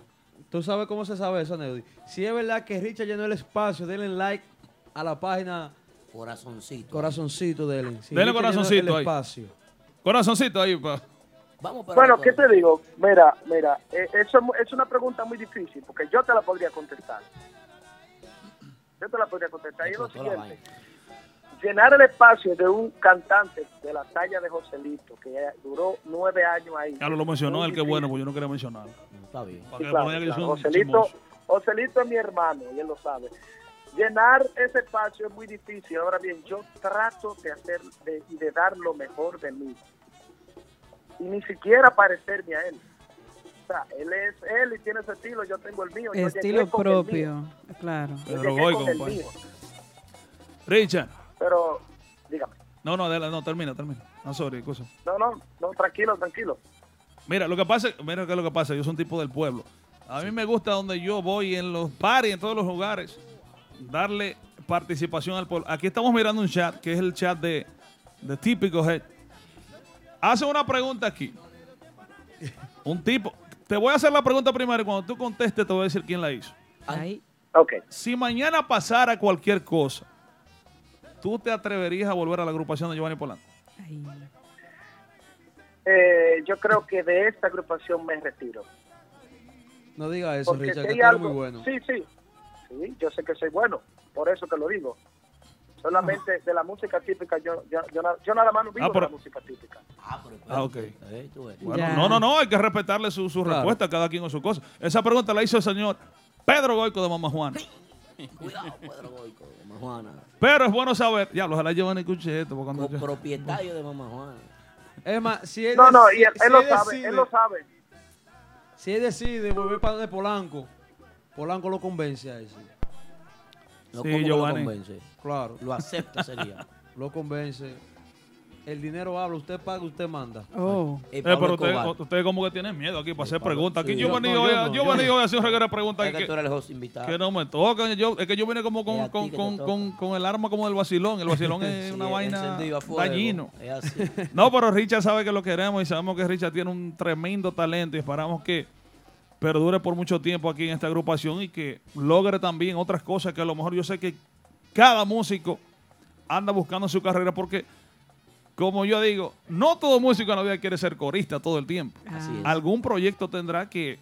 ¿Tú sabes cómo se sabe eso, Neudi? Si es verdad que Richard llenó el espacio, denle like a la página Corazoncito. Corazoncito, denle. Si Denle corazoncito el ahí. espacio. Corazoncito ahí, pa. Vamos Bueno, ¿qué te digo? Mira, mira, eh, eso es una pregunta muy difícil, porque yo te la podría contestar. Yo te la podría contestar. Y es lo siguiente. Llenar el espacio de un cantante de la talla de Joselito, que duró nueve años ahí. Ya lo mencionó qué difícil. bueno, pues yo no quería mencionarlo. Está bien. Para Sí, que claro, que Joselito, es mi hermano y él lo sabe. Llenar ese espacio es muy difícil. Ahora bien, yo trato de hacer de, y de dar lo mejor de mí. Y ni siquiera parecerme a él. O sea, él es él y tiene su estilo, yo tengo el mío. yo Estilo el mío. propio, claro. Llegué Goy, con el mío. Richard. Pero, dígame. No, no, no, termina, termina. No, sorry, cosa. No, no, no, tranquilo, tranquilo. Mira, lo que pasa, mira qué es lo que pasa, yo soy un tipo del pueblo. A mí me gusta donde yo voy, en los paris, en todos los lugares, darle participación al pueblo. Aquí estamos mirando un chat, que es el chat de, de Típico Head. Hace una pregunta aquí. Un tipo. Te voy a hacer la pregunta primero y cuando tú contestes te voy a decir quién la hizo. Ahí. Ok. Si mañana pasara cualquier cosa, ¿tú te atreverías a volver a la agrupación de Giovanni Polanco? Eh, yo creo que de esta agrupación me retiro. No diga eso, Porque Richard, si que tú eres algo- muy bueno. Sí, sí. Sí, yo sé que soy bueno, por eso que lo digo. Solamente de la música típica, yo, yo, yo, yo nada más no vivo Ah, pero- de la música típica. Ah, ok. Eh, tú ves. Bueno, no, no, no, hay que respetarle su, su Claro. respuesta, cada quien con su cosa. Esa pregunta la hizo el señor Pedro Goico de Mamá Juana. Cuidado, Pedro Goico, Mamá Juana. Pero es bueno saber, ya, ojalá Giovanni escuche esto. porque cuando yo- Propietario de Mamá Juana. Es más, si él No, no, y él, si él lo sabe, él lo sabe. Si él decide volver para de Polanco, Polanco lo convence a ese. No, Sí, ¿cómo que lo Giovanni. convence? Claro. Lo acepta sería. Lo convence. El dinero habla, usted paga, usted manda. Oh. Eh, Eh, pero ustedes usted como que tienen miedo aquí para hacer preguntas. Aquí sí. yo vení no, hoy yo no, yo yo vení no. hoy a hacer un reguero de preguntas. Es que que- tú eres el host invitado. Que no me toca. Yo, es que yo vine como con, con, con, con, con el arma como del vacilón. El vacilón es Sí, una vaina así. No, pero Richard sabe que lo queremos y sabemos que Richard tiene un tremendo talento y esperamos que perdure por mucho tiempo aquí en esta agrupación y que logre también otras cosas que a lo mejor yo sé que cada músico anda buscando su carrera porque, como yo digo, no todo músico en la vida quiere ser corista todo el tiempo. Así es. Algún proyecto tendrá que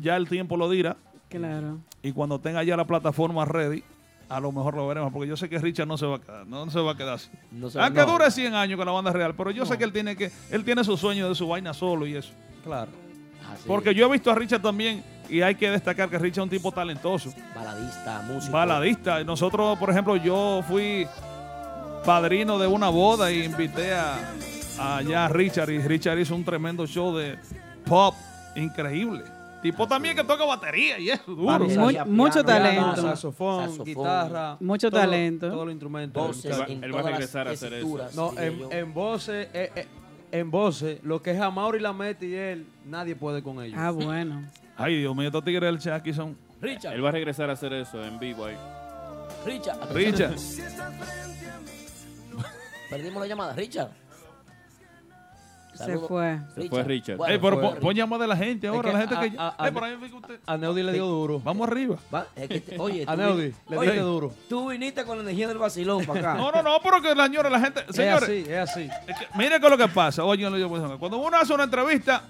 ya el tiempo lo dirá Claro. y cuando tenga ya la plataforma ready, a lo mejor lo veremos, porque yo sé que Richard no se va a quedar, no se va a quedar así. No se- Aunque no. dure 100 años con la banda real, pero yo sé que él tiene que él tiene su sueño de su vaina solo y eso. Claro. Así Porque es. yo he visto a Richard también y hay que destacar que Richard es un tipo talentoso, Baladista, músico. baladista. Nosotros, por ejemplo, yo fui padrino de una boda y invité a, a allá a Richard y Richard hizo un tremendo show de pop increíble. Tipo también que toca batería y eso, duro. Vamos, Mu- Piano, mucho piano, talento. Saxofón, Saxofón, guitarra. mucho todo- talento. Todos los instrumentos. Voces Él va- en él va a regresar a hacer eso. No, en, yo. en voces, eh, eh, en voces, lo que es Amaury Lamette y él, nadie puede con ellos. Ah, bueno. Ay, Dios mío, estos tigres del chat aquí son Richard, Él va a regresar a hacer eso en vivo ahí. Richard. Richard. Perdimos la llamada. Richard. Se fue. Se fue Richard. Bueno, Ey, pero fue pon, pon llamada de la gente ahora, que la gente a- que... a- a- Ey, por ahí vi que usted- A Neudi le dio duro. Vamos arriba. Va, es que te- oye, A Neudi le oye, diste duro. Tú viniste con la energía del vacilón para acá. No, no, no, pero que la señora, la gente... Es Señores, así, es así. es que, mire qué es lo que pasa. Oye, yo le digo, pues, cuando uno hace una entrevista,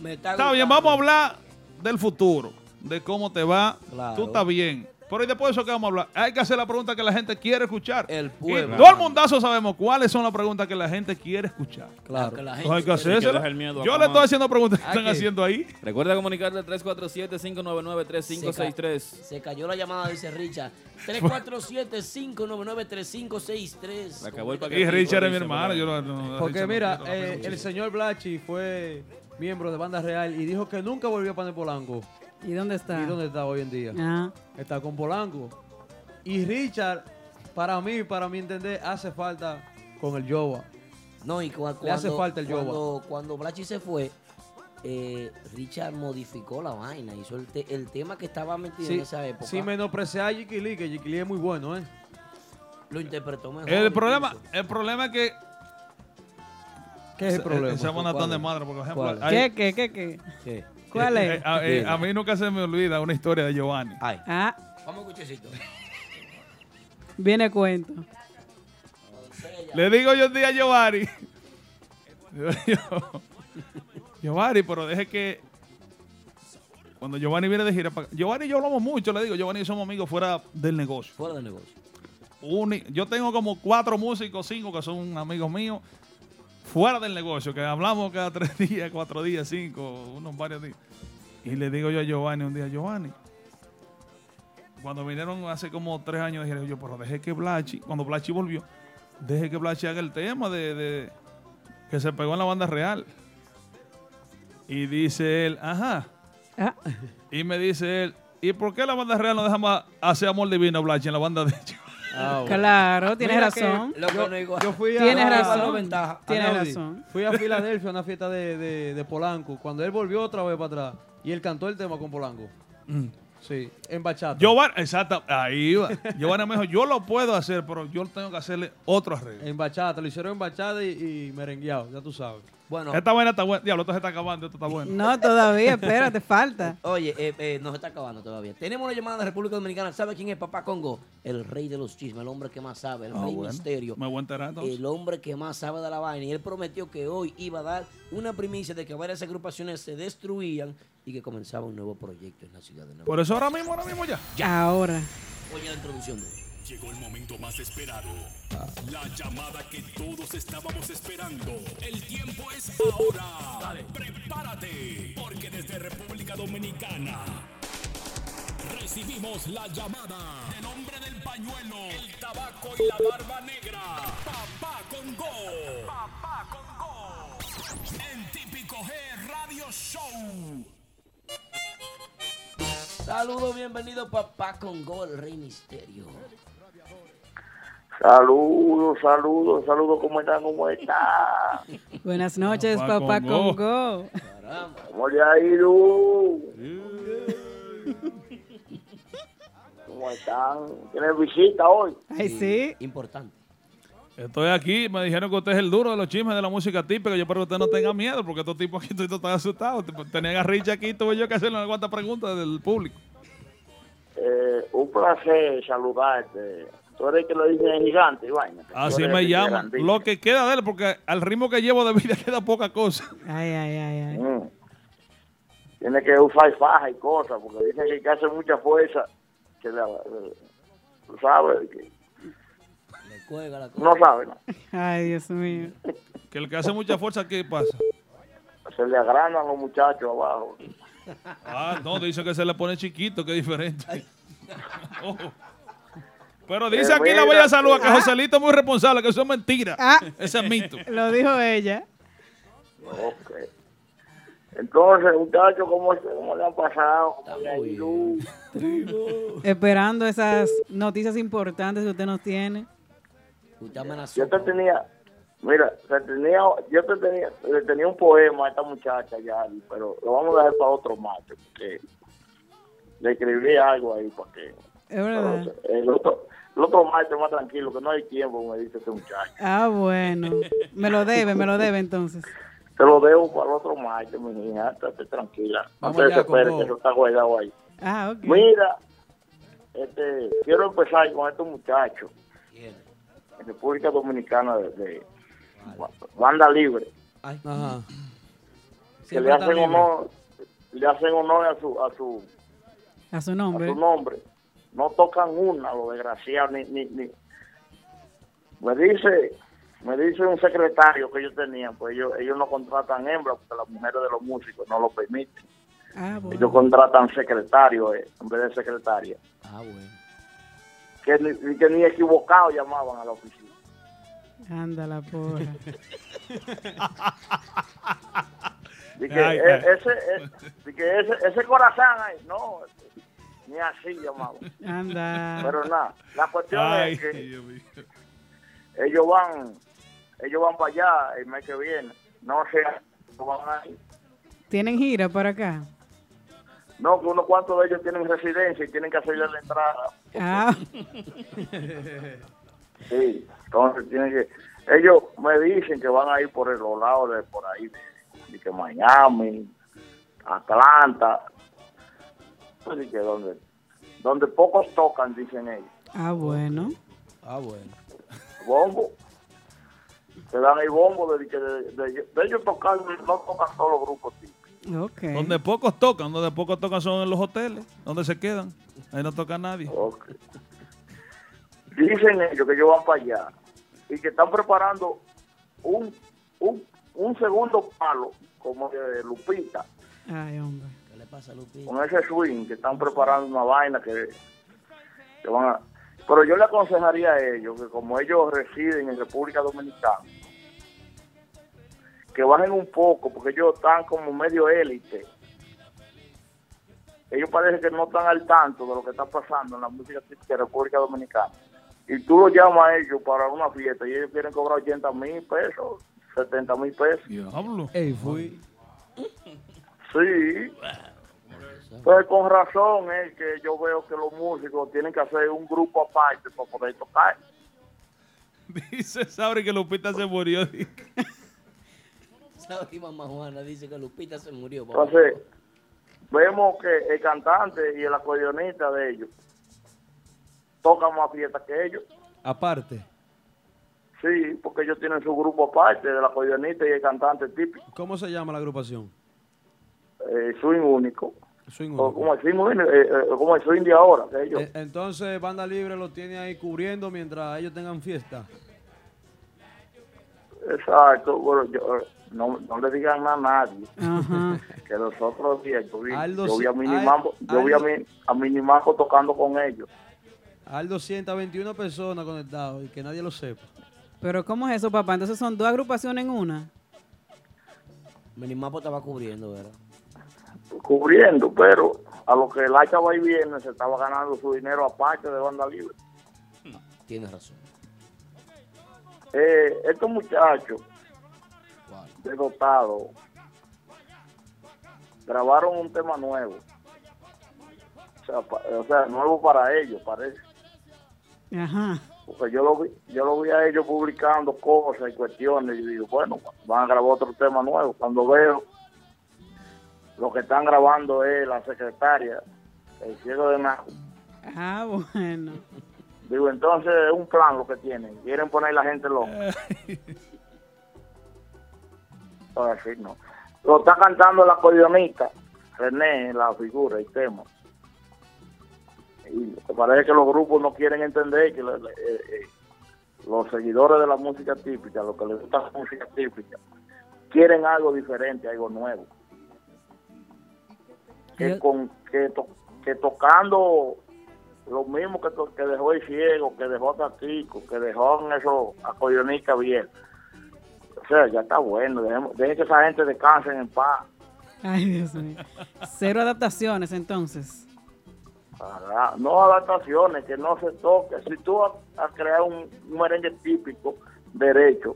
Me está está bien, vamos a hablar del futuro, de cómo te va, Claro. tú estás bien. Pero y después de eso que vamos a hablar, hay que hacer la pregunta que la gente quiere escuchar. El Y pueblo. todo el mundazo sabemos cuáles son las preguntas que la gente quiere escuchar. Claro. que la Entonces hay que gente- que hacérselas. deja el miedo Yo le estoy haciendo preguntas que Aquí. están haciendo ahí. Recuerda comunicarte al 347-599-3563. Se cayó la llamada, dice Richard. 347-599-3563. Se acabó el Y. Richard es mi hermano. Yo no- no- Porque Richard mira, eh, el señor Blachi fue miembro de Banda Real y dijo que nunca volvió a poner Polanco. ¿Y dónde está? ¿Y dónde está hoy en día? Ah, Está con Polanco. Y Richard, para mí, para mi entender, hace falta con el Yoba. No, y cua- cuando, Le hace falta el yoba. cuando, cuando Blachi se fue, eh, Richard modificó la vaina. Hizo el, te- el tema que estaba metido en Sí, esa época. sin menospreciar a Jiki Lee, que Jiki Lee es muy bueno, ¿eh? Lo interpretó mejor. El problema, el problema es que ¿Qué es el problema? Es tan de madre, por ejemplo. ¿Cuál? hay- ¿Qué, qué, qué, qué? ¿Cuál Eh, es? A, eh, a mí nunca se me olvida una historia de Giovanni. Ah, Vamos a escuchecito. viene cuento. Le digo yo un día a Giovanni. Giovanni, pero deje que. Cuando Giovanni viene de gira. pa- Giovanni y yo hablamos mucho, le digo. Giovanni y somos amigos fuera del negocio. Fuera del negocio. Uni- yo tengo como cuatro músicos, cinco que son amigos míos. Fuera del negocio, que hablamos cada tres días, cuatro días, cinco, unos varios días. Y le digo yo a Giovanni un día, Giovanni. Cuando vinieron hace como tres años, dije yo, pero deje que Blachi, cuando Blachi volvió, deje que Blachi haga el tema de, de- que se pegó en la banda real. Y dice él, ajá. Ah. Y me dice él, ¿y por qué la banda real no deja más hacer amor divino, Blachi, en la banda de ellos? Claro, tienes Mira que razón. Lo que no es igual. Yo fui a, Tienes razón. ventaja. Tienes razón. Fui a Filadelfia a una fiesta de, de, de Polanco. Cuando él volvió otra vez para atrás y él cantó el tema con Polanco. Sí, en bachata. Giovanni, exacto, ahí va. Giovanni me dijo, yo lo puedo hacer, pero yo tengo que hacerle otro arreglo. En bachata, lo hicieron en bachata y, y merengueado, ya tú sabes. Bueno, Esta vaina está buena. Diablo, esto se está acabando, esto está bueno. No, todavía, espérate, falta. Oye, eh, eh, nos está acabando todavía. Tenemos una llamada de República Dominicana. ¿Sabe quién es Papá Congo? El rey de los chismes, el hombre que más sabe, el Ah, rey bueno. misterio. Me voy a enterar entonces. El hombre que más sabe de la vaina. Y él prometió que hoy iba a dar una primicia de que varias agrupaciones se destruían y que comenzaba un nuevo proyecto en la ciudad de Nueva Por eso ahora mismo, ahora mismo ya. Ahora. Oye la introducción de él. Llegó el momento más esperado. La llamada que todos estábamos esperando. El tiempo es ahora. Prepárate, porque desde República Dominicana recibimos la llamada del hombre del pañuelo, el tabaco y la barba negra. Papá Congo. Papá Congo. En Típico G Radio Show. Saludos, bienvenido Papá Congo, el rey misterio. Saludos, saludos, saludos, ¿cómo están? ¿Cómo están? Buenas noches, Papá papá Congo. Congo. ¿Cómo le ha ido? ¿Cómo están? ¿Tienen visita hoy? Ay, sí. Importante. Estoy aquí, me dijeron que usted es el duro de los chismes de la música típica. Yo espero que usted no tenga miedo, porque estos tipos aquí todos están asustados. Tenían a Rich aquí, tuve yo que hacerle una cuantas preguntas del público. Eh, un placer saludarte. Tú eres el que lo dice en gigante, y vaina. Así eres me grandísimo. Lo que queda de él, porque al ritmo que llevo de vida queda poca cosa. Ay, ay, ay, ay. Mm. Tiene que usar faja y cosas, porque dicen que hay que hacer mucha fuerza. Que la, eh, tú sabes, que Le cuelga la cosa. no sabes, ¿no? Ay, Dios mío. Que el que hace mucha fuerza, ¿qué pasa? Se le agrandan los muchachos abajo. Ah, no, dice que se le pone chiquito, que diferente. Ojo. Pero dice aquí la bella salud que ah. Joselito es muy responsable, que eso es mentira. Ah. Ese es mito. Lo dijo ella. Ok. Entonces, muchachos, ¿cómo, cómo le han pasado? Esperando esas noticias importantes que usted nos tiene. Yo te tenía, mira, te tenía, yo te tenía, le tenía un poema a esta muchacha ya, pero lo vamos a dejar para otro martes, porque le escribí algo ahí para que Es verdad. el otro, el otro martes más tranquilo, que no hay tiempo, me dice este muchacho. Ah, bueno. Me lo debe, me lo debe entonces. Te lo debo para el otro martes, mi hija, estate tranquila. No Vamos te desesperes, que eso está guardado ahí. Ah, ok. Mira, este, quiero empezar con estos muchachos en República Dominicana de, de banda libre Ajá. que le hacen honor le hacen honor a su a su A su a nombre. su nombre no tocan una los desgraciados ni, ni, ni me dice me dice un secretario que ellos tenían pues ellos ellos no contratan hembras porque las mujeres de los músicos no lo permiten Ah, bueno. ellos contratan secretarios eh, en vez de secretaria Ah, bueno. que ni, que ni equivocado llamaban a la oficina Anda la porra. Y que, Ay, e- ay. ese, y que ese, ese corazón ahí, no, ni así llamado. Anda. Pero nada, la cuestión Ay, es que Dios ellos van, ellos van para allá el mes que viene. No sé, van ahí. ¿Tienen gira para acá? No, que unos cuantos de ellos tienen residencia y tienen que hacerle la entrada. Ah, Sí, entonces tienen que... ellos me dicen que van a ir por los lados de por ahí, de, de que Miami, Atlanta, que donde, donde pocos tocan, dicen ellos. Ah, bueno. Ah, bueno. Bombo. Te dan el bombo de, que de, de- de ellos tocar, no tocan todos los grupos. Donde pocos tocan, donde pocos tocan son en los hoteles, donde se quedan. Ahí no toca nadie. Dicen ellos que ellos van para allá y que están preparando un, un, un segundo palo como de Lupita. Ay, hombre. Con ese swing que están preparando una vaina que, que van a... Pero yo le aconsejaría a ellos que como ellos residen en República Dominicana, que bajen un poco porque ellos están como medio élite. Ellos parece que no están al tanto de lo que está pasando en la música típica de República Dominicana. Y tú los llamas a ellos para una fiesta y ellos quieren cobrar 80 mil pesos, 70 mil pesos. Diablo. Ey, fui. Sí. Pues con razón es que yo veo que los músicos tienen que hacer un grupo aparte para poder tocar. Dice Sabri que Lupita se murió. ¿Sabes? Mamá Juana dice que Lupita se murió. papá. Entonces, vemos que el cantante y el acordeonista de ellos tocan más fiestas que ellos. Aparte. Sí, porque ellos tienen su grupo aparte del acordeonista y el cantante típico, ¿Cómo se llama la agrupación? eh, swing único. Swing O único. como el swing, eh, eh, como el swing de ahora, de ellos. Eh, Entonces, Banda Libre lo tiene ahí cubriendo mientras ellos tengan fiesta. Exacto, bueno, yo, eh, no, no le digan nada a nadie. Ajá. que los otros días yo vi, Aldo yo vi a sí- Minimambo, Al- yo vi a, Aldo- mi, a Minimaco tocando con ellos. Hay 221 personas conectadas y que nadie lo sepa. Pero ¿cómo es eso, papá? Entonces son dos agrupaciones en una. Minimapo estaba cubriendo, ¿verdad? Cubriendo, pero a lo que el hacha va y viene se estaba ganando su dinero aparte de banda libre. Tienes razón. Eh, estos muchachos de dotado grabaron un tema nuevo. O sea, pa- o sea, nuevo para ellos, parece. Ajá. Porque yo lo vi, yo lo vi a ellos publicando cosas y cuestiones y digo, bueno, van a grabar otro tema nuevo. Cuando veo lo que están grabando es la secretaria, el ciego de Naco. Ah, bueno. Digo, entonces es un plan lo que tienen. Quieren poner la gente loca. Ahora sí, no. Lo está cantando la acordeonista, René, la figura, el tema. Y parece que los grupos no quieren entender que le- le- eh, eh, los seguidores de la música típica, los que les gusta la música típica, quieren algo diferente, algo nuevo. Que, con, que, to- que tocando lo mismo que, to- que dejó el ciego, que dejó Tatico, que dejó en esos acordeonistas bien. O sea, ya está bueno, dejemos- dejen que esa gente descansen en paz. Ay, Dios mío. Cero adaptaciones entonces. Para- no adaptaciones, que no se toque. Si tú vas a crear un, un merengue típico, derecho,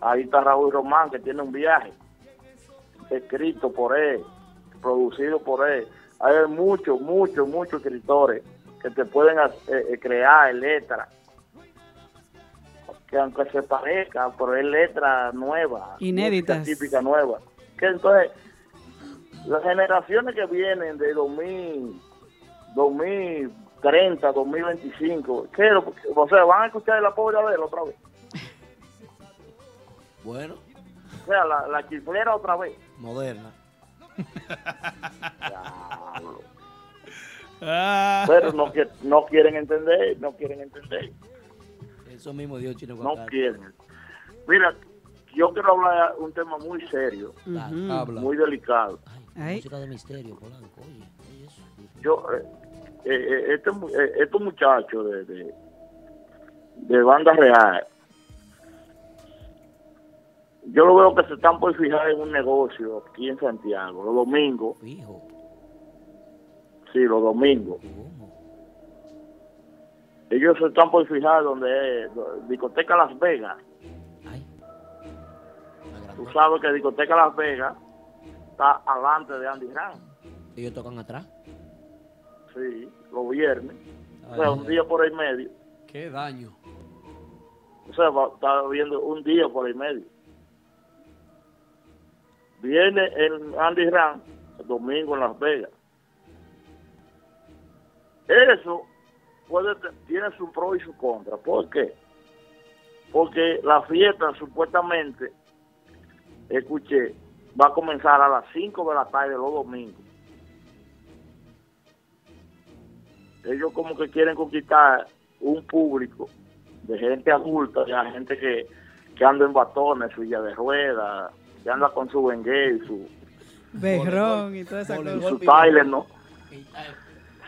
ahí está Raúl Román, que tiene un viaje escrito por él, producido por él. Hay muchos, muchos, muchos escritores que te pueden hacer- eh, crear letras, que aunque se parezca, pero es letra nueva, Inéditas. típica nueva. Que entonces, las generaciones que vienen de 2000, 2030, 2025, ¿qué o sea, van a escuchar la pobre Adele otra vez. Bueno, O sea, la, la chiflera otra vez. moderna. Pero no, quieren entender, no quieren entender, Eso mismo dio Chino no quieren. Mira, yo quiero hablar de un tema muy serio, muy delicado. Música de misterio, Polanco. Oye, oye eso. Yo, eh, eh, eh, este, eh, estos muchachos de, de, de banda real, yo lo veo que se están por fijar en un negocio aquí en Santiago, los domingos. Fijo. Sí, los domingos. Ellos se están por fijar donde es discoteca Las Vegas. Tú sabes que discoteca Las Vegas está adelante de Andy Ram. Ellos tocan atrás. Sí, los viernes. O Ay, sea, ay, un día por ahí medio. Qué daño. O sea, está viendo un día por el medio. Viene el Andy Ram domingo en Las Vegas. Eso tiene su pro y su contra. ¿Por qué? Porque la fiesta supuestamente, escuché, va a comenzar a las 5 de la tarde los domingos. Ellos como que quieren conquistar un público de gente adulta, ya gente que, que anda en batones, silla de ruedas, que anda con su bengue y su, Berrón y toda esa y cosa. su Tyler, ¿no?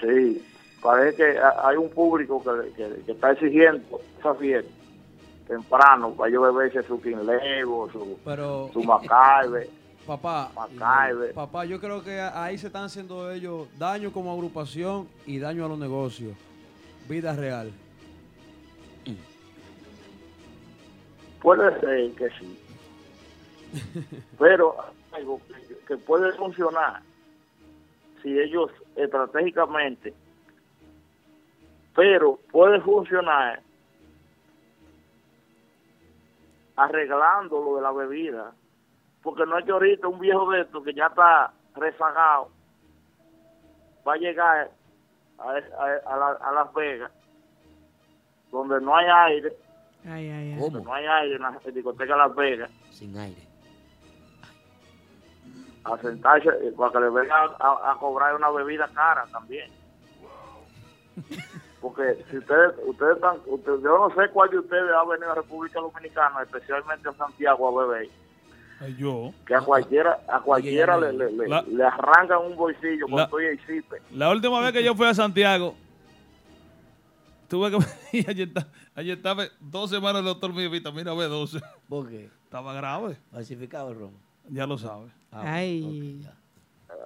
Sí, parece que ha- hay un público que, que- que está exigiendo esa fiesta temprano para yo beberse su Lego, su, Pero, su Macaibe. papá, Macaibe. papá, yo creo que ahí se están haciendo ellos daño como agrupación y daño a los negocios. Vida real. Puede ser que sí. Pero algo que, que puede funcionar si ellos estratégicamente, pero puede funcionar arreglando lo de la bebida, porque no es que ahorita un viejo de estos que ya está rezagado va a llegar a, a- a la- a Las Vegas, donde no hay aire, Ay, ay, ay. donde no hay aire en la discoteca Las Vegas, Sin aire. A sentarse eh, para que le vengan a, a cobrar una bebida cara también. Porque si ustedes, ustedes están, ustedes- yo no sé cuál de ustedes ha venido a República Dominicana, especialmente a Santiago a beber, yo. que a cualquiera, a cualquiera le, le, le- La- le arrancan un bolsillo con todo y cipe. La última vez que yo fui a Santiago, tuve que está- allí estaba dos semanas el doctor mío vitamina B12. ¿Por qué? Estaba grave. Falsificado el ron. Ya lo sabes. Ay.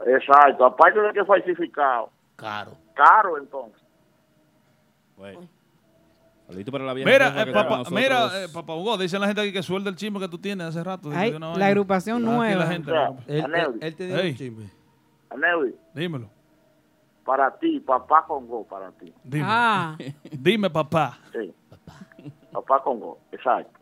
Exacto, aparte de que es falsificado. Caro. Caro entonces. Saludito para la vieja. Mira, eh, papá, mira, eh, papá Hugo, dicen la gente aquí que suelda el chisme que tú tienes hace rato. Ay, la vaina. agrupación Aquí nueva. La gente, O sea, Él, Anel. él- él tenía Ey. un chisme. Aneudi, Dímelo. para ti, papá Congo, para ti. Dime. Ah, Dime, papá. Sí. Papá Congo, exacto.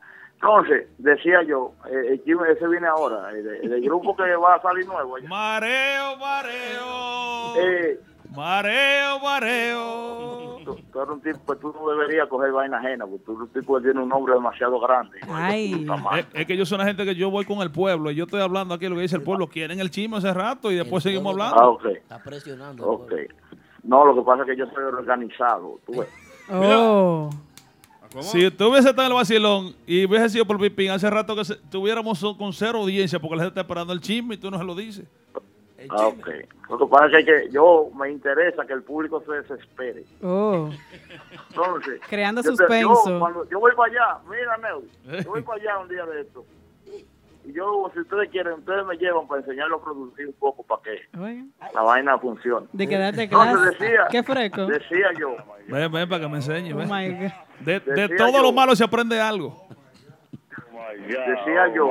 Entonces, decía yo, eh, el chisme ese viene ahora, el, de- el grupo que va a salir nuevo. allá. Mareo, mareo. Eh, Mareo, mareo. tú, tú eres un tipo que tú no deberías coger vaina ajena, porque tú eres un tipo que tiene un nombre demasiado grande. ay. Es, es que yo soy una gente que yo voy con el pueblo y yo estoy hablando aquí lo que dice el pueblo. Quieren el chisme hace rato y después seguimos Ah, hablando. ok. Está presionando. Ok. No, lo que pasa es que yo soy organizado. Tú ves. Oh. Si tú hubiese estado en el vacilón y hubiese sido por Pipín, hace rato que se- tuviéramos con cero audiencia porque la gente está esperando el chisme y tú no se lo dices. Ah, ok. Lo que pasa es que, yo me interesa que el público se desespere. Oh. Entonces, Creando yo te- suspenso. Yo, cuando yo voy para allá, mira, Neu, yo voy para allá un día de esto. Y yo, si ustedes quieren, ustedes me llevan para enseñarlo a producir un poco para que la vaina funcione. De que darte Entonces clase. decía, Qué fresco. decía yo, Ven, ven para que me enseñe. Oh ven. my God. De, de todo yo- lo malo se aprende algo. decía yo,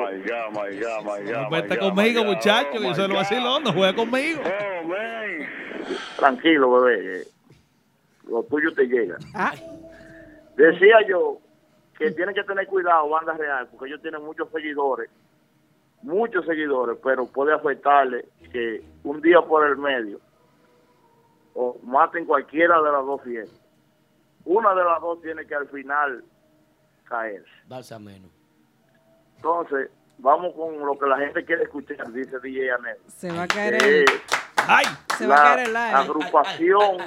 No vete conmigo, muchacho, que yo soy el vacilón, no juegue conmigo. tranquilo, bebé, eh, lo tuyo te llega. Ah, Decía yo que tienen que tener cuidado, banda real, porque ellos tienen muchos seguidores, muchos seguidores, pero puede afectarle que un día por el medio o maten cualquiera de las dos fiestas. Una de las dos tiene que al final caerse. Darse a menos. Entonces, vamos con lo que la gente quiere escuchar, dice DJ Anel. se va a caer el, ¡Ay! se va a caer el aire. agrupación,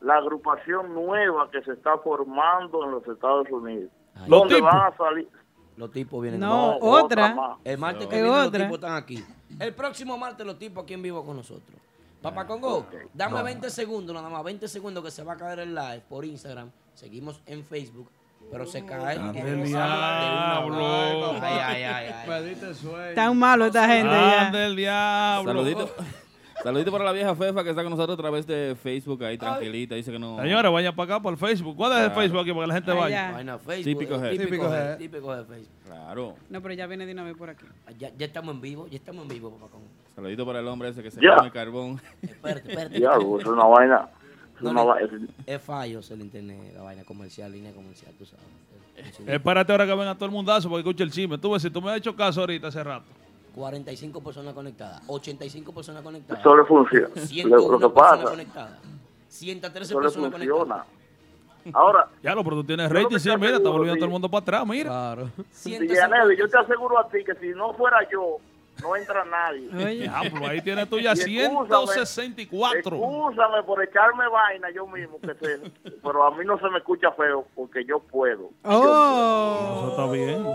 la agrupación nueva que se está formando en los Estados Unidos. Donde van a salir Los tipos vienen. No, otra. El martes que viene los tipos están aquí. El próximo martes los tipos aquí en vivo con nosotros. Papá Congo, ok. dame 20 segundos nada más, 20 segundos que se va a caer el live por Instagram. Seguimos en Facebook, pero se cae. Ande en el el sábado de una diablo. Ay, ay, ay, ay. Tan malo esta gente ¡Ande ya. el diablo! Saludito. Saludito para la vieja Fefa que está con nosotros a través de Facebook ahí tranquilita. Dice que no. Señores, vayan para acá por Facebook. ¿Cuál es el Claro. Facebook aquí para que la gente vaya? Vaina Facebook. Típico eh, G. Típico Típico G. Típico de Facebook. Claro. No, pero ya viene de una vez por aquí. Ah, Ya, ya estamos en vivo, ya estamos en vivo, papá Congo. Saludito para el hombre ese que se Ya. come carbón. Espérate, espérate. Diablo, es una vaina. No una le- va- es- es fallos el internet, la vaina comercial, línea comercial, tú sabes. Espérate ahora que venga todo el mundazo porque escucha el chisme. Tú ves, si tú me has hecho caso ahorita hace rato. 45 personas conectadas, 85 personas conectadas. Eso le funciona. 101 Lo- que personas pasa- conectadas. 113 eso le personas conectadas. Ahora, Ya lo, pero tú tienes Yo rating, sí, mira, está volviendo sí. todo el mundo para atrás, mira. Claro. Anel, yo te aseguro a ti que si no fuera yo, no entra nadie. Diablo, ahí tienes tú ya Y excúsame, 164. Excúsame por echarme vaina yo mismo, que se, pero a mí no se me escucha feo porque yo puedo. Oh, Eso está bien.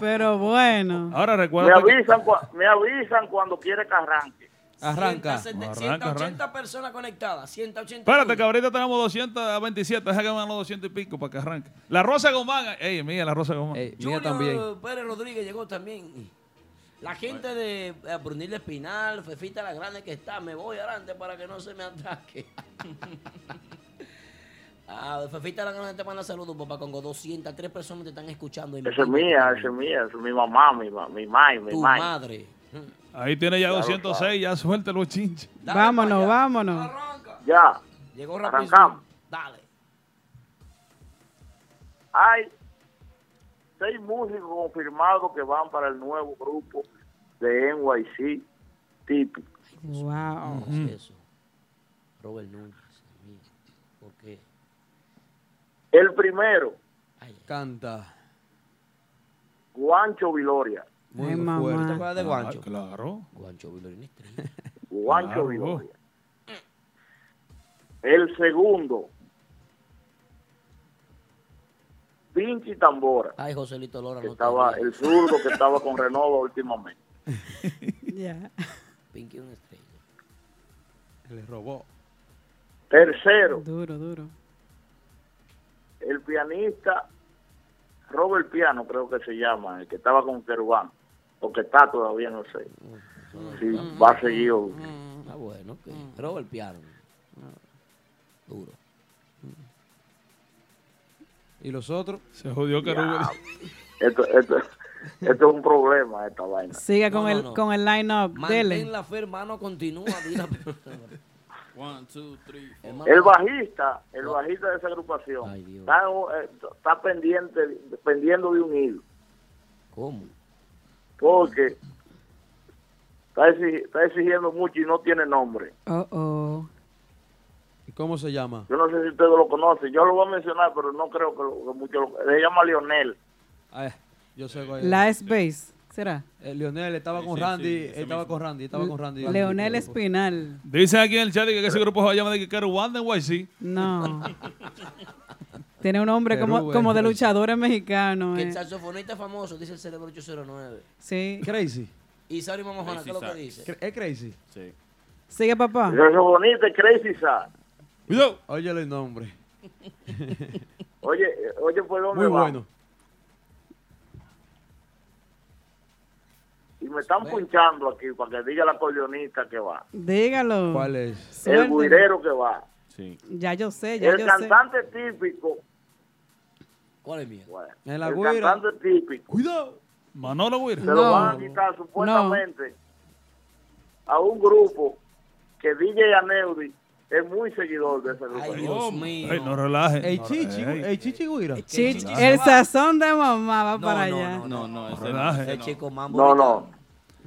Pero bueno. Ahora Me recuerda que... avisan, cua- me avisan cuando quiere que arranque. Arranca. 170, Arranca, 180 personas conectadas, 180. Espérate, que ahorita tenemos 227, deja que vengan los 200 y pico para que arranque. La Rosa Gomán, ey, mía, la Rosa Gomán. Julio Pérez Rodríguez llegó también. La gente de eh, Brunil Espinal, Fefita la Grande que está, me voy adelante para que no se me ataque. ah, Fefita la Grande te manda saludos, papá Congo. 203 personas te están escuchando. y me Esa es mía, esa es mía, esa es mi mamá, mi, ma- mi mai, mi Tu mai. madre. Ahí tiene ya Claro, 206, ya suelta los chinches. vámonos, vámonos. Ya, Llegó arrancamos. Dale. Hay seis músicos confirmados que van para el nuevo grupo de NYC típico. Wow. ¿Qué es eso? Robert Núñez. mira, ¿Por qué? El primero, Canta. Guancho Viloria. Muy Ay, mamá. fuerte. ¿Te acuerdas de Guancho? Ah, claro. Guancho Vilorini Estrella. Guancho Claro. Viloria. El segundo, Pinchi Tambora, Ay, Joselito Lora, que no te estaba, el zurdo que estaba con Renova últimamente. Ya. Pinky una estrella. Le robó. Tercero, Duro, duro. El pianista Robert Piano, creo que se llama, el que estaba con Kerubán, o que está todavía, no sé. Si va a seguir. o- Ah, bueno, ok. Robert Piano. Duro. ¿Y los otros? Se jodió que Esto, esto, esto es un problema, esta vaina. Sigue con No, no, el no. con el line-up. Dele. Mantén la fe, hermano, continúa. One, two, three, El bajista, el bajista de esa agrupación, Ay, Dios. está, eh, está pendiente, pendiendo de un hilo, ¿Cómo? porque está, exi- está exigiendo mucho y no tiene nombre. Oh, oh. ¿Y cómo se llama? Yo no sé si ustedes lo conocen, yo lo voy a mencionar, pero no creo que, lo- que mucho lo, Se llama Lionel. Ah, yo sé cuál es. La Space, ¿será? Eh, Leonel estaba Sí, con sí, Randy, sí, estaba mismo. con Randy, estaba con Randy. Leonel. Espinal. Dicen aquí en el chat que ese grupo se va a llamar de que One NYC. No. Tiene un nombre Perú, como, como de luchadores mexicanos. Que el eh. saxofonista famoso, dice el cerebro 809. Sí. Crazy. Y Sari Mamajona, ¿qué es lo que dice? ¿Es Crazy? Sí. Sigue, papá. Eso es bonito, es Crazy Sad. Cuidado. Óyele el nombre. Oye, eh, oye, ¿por dónde Muy va? bueno. Y me están punchando aquí para que diga la acordeonista que va. Dígalo. ¿Cuál es? El guirero que va. Sí. Ya yo sé, ya El yo sé. cantante típico. ¿Cuál es mía? Bueno, el guira. cantante típico. Cuidado. Manolo Guira. Se No. lo van a quitar supuestamente a un grupo que DJ Aneudi es muy seguidor de ese grupo. Ay, Dios mío. Ey, no relaje. El No, Chichi, ey. el Chichi Guira. El va. sazón de mamá va No, para no, allá. no, No, no, ese no, relaje. ese El no. chico mambo. No, no.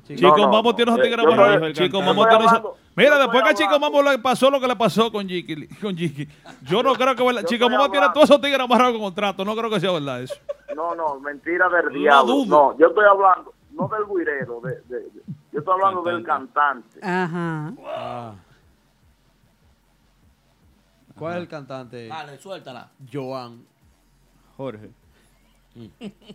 Chico No, no, Mambo tiene no. esos tigres Chico tiene hablando- Mira, después que Chico Mambo le pasó lo que le pasó con Jiki. Con Jiki. Yo no creo que verdad. Yo Chico Mambo tiene todos esos tigres amarrados con contrato. No creo que sea verdad eso. No, no, mentira del diablo. No, yo estoy hablando, no del guirero, de, de- de- yo estoy hablando del cantante. Ajá. Ah. ¿Cuál es el cantante? Dale, suéltala. Joan. Jorge.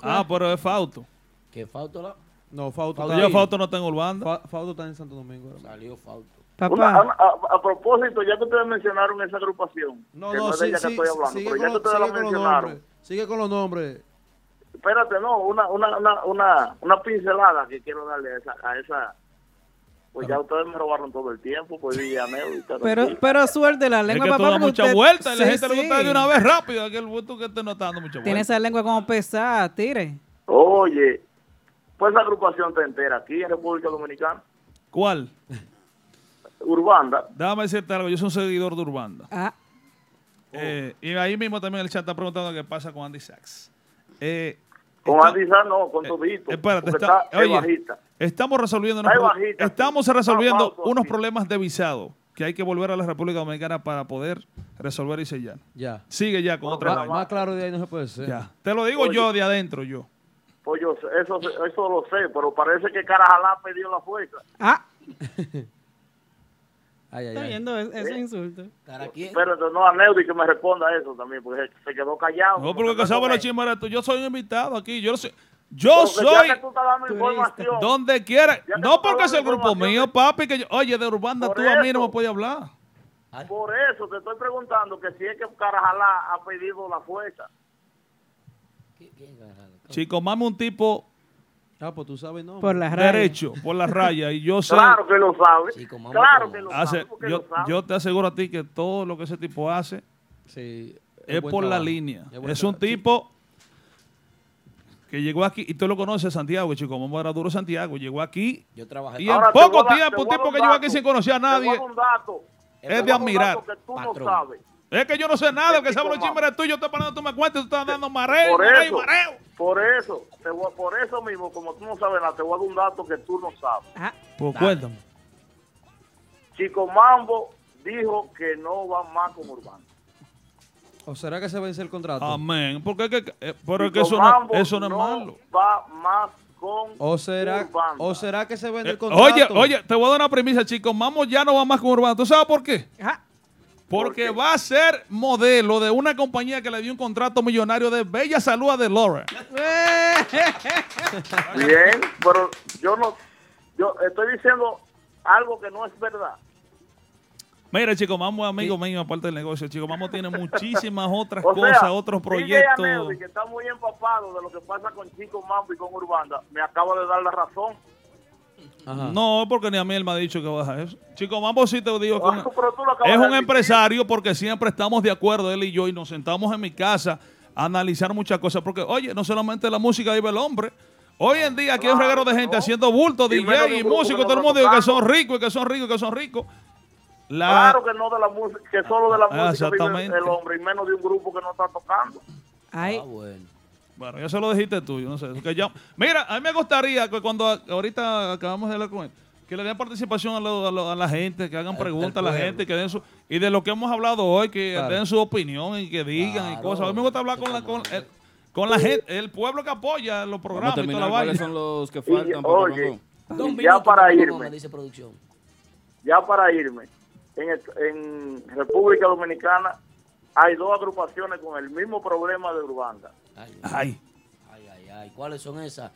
Ah, pero es Fausto. ¿Qué Fausto la? No, Fausto Yo está ahí. Fausto no tengo Urbanda. Fa- Fausto está en Santo Domingo. Salió Fausto. Una- Papá. a, a- a propósito, ya que ustedes mencionaron esa agrupación, No, que no, es sí, sí, que sigue con, que sigue con los nombres. Sigue con los nombres. espérate, no, una, una, una, una, una pincelada que quiero darle a esa, a esa pues ya ustedes me robaron todo el tiempo, pues Villaneo y tal. Pero, pero suerte la Es lengua, que tú papá. porque mucha usted- vuelta y la Sí, gente le gusta sí. de una vez rápido. Aquel tú que te no está dando mucha Tiene vuelta. esa lengua como pesada, tire. Oye, pues esa agrupación te entera aquí en República Dominicana. ¿Cuál? Urbanda. Déjame decirte algo, yo soy un seguidor de Urbanda. Ah. Eh, y ahí mismo también el chat está preguntando qué pasa con Andy Sachs. Eh, Con está- Andy Sá no, con Tobito. espérate, está- está, es oye, bajista. Estamos resolviendo, unos Está bajita, estamos resolviendo Está unos problemas de visado que hay que volver a la República Dominicana para poder resolver y sellar. Ya. Sigue ya con otra Más, vaina. más claro de ahí no se puede ser. Ya. Te lo digo Oye. yo de adentro, yo. Pues yo sé, eso, eso lo sé, pero parece que Carajala perdió la fuerza. Ah, Ay, ay, está ay. viendo es- esos insultos. Espérate, no a Neudi que me responda eso también, porque se quedó callado. No, porque que sabe eres tú. Yo soy un invitado aquí. Yo, no sé- yo soy ya que tú estás dando información, donde quiera. No porque es el grupo mío, papi. Que yo, oye, de Urbanda Por tú a mí no me puedes hablar. Por eso te estoy preguntando que si es que Carajala ha pedido la fuerza. Chico, mame un tipo Ah, pues tú sabes, no. Por la raya. derecho, por la raya. Y yo sé. Claro que lo sabe. claro que lo hace- sabe. yo, lo sabe. yo te aseguro a ti que todo lo que ese tipo hace Sí, es por la línea. Es un trabajo. tipo que llegó aquí, y tú lo conoces, Santiago, chico, como era duro Santiago, llegó aquí Yo trabajé y en poco tiempo, un tipo que llegó aquí sin conocer a Te voy a nadie, dar un dato. Te es de a dar un admirar. dato que tú Patrón. no sabes. Es que yo no sé nada, el que sabe los Chico, chismes eres tú, yo estoy parando, tú me cuentas, tú estás dando mareo, Por mareo, eso, mareo. por eso, te voy a- por eso mismo, como tú no sabes nada, te voy a dar un dato que tú no sabes. Ah, Pues cuéntame. Chico Mambo dijo que no va más con Urbano. ¿O será que se vence el contrato? Amén. Porque es que, eh, pero es que Chico eso no, Mambo eso no es malo. va más con ¿O será, Urbanda. ¿O será que se vende Eh, el contrato? oye, oye, te voy a dar una premisa, chicos. Mamo ya no va más con Urbano. ¿Tú sabes por qué? ah. Porque va a ser modelo de una compañía que le dio un contrato millonario de Bella Salud a de Laura. Bien, pero yo no, yo estoy diciendo algo que no es verdad. Mira, chico, Mamo es amigo mío, aparte del negocio. Chico, Mamo tiene muchísimas otras O cosas, sea, otros proyectos. Aneudi, que está muy empapado de lo que pasa con Chico Mambo y con Urbanda, me acaba de dar la razón. No, porque ni a mí él me ha dicho que baja eso. Chico, Mambo sí te digo que Ah, acabas es un empresario porque siempre estamos de acuerdo, él y yo, y nos sentamos en mi casa a analizar muchas cosas. Porque, oye, no solamente la música vive el hombre. Hoy en día aquí hay un reguero de gente haciendo Y de DJ y músicos, todo el mundo que son ricos y que son ricos y que son ricos. La, Claro que no de la música, que solo de la Ah, música vive el hombre y menos de un grupo que no está tocando. Ay, Ah, bueno. Bueno, ya se lo dijiste tú, yo no sé. que ya- mira, a mí me gustaría que cuando ahorita acabamos de hablar con él, que le den participación a, lo- a lo- a la gente, que hagan preguntas a la gente, que den su, y de lo que hemos hablado hoy, que Claro. den su opinión y que digan y cosas. A mí me gusta hablar con la, con, el, con la gente, el pueblo que apoya los Vamos a programas y toda la cuáles vaina. son los que faltan. oye, ya para irme, me dice producción. ya para irme, en, el- en República Dominicana hay dos agrupaciones con el mismo problema de Urbanda. Ay, Ay, ay, ay, ay. ¿Cuáles son esas?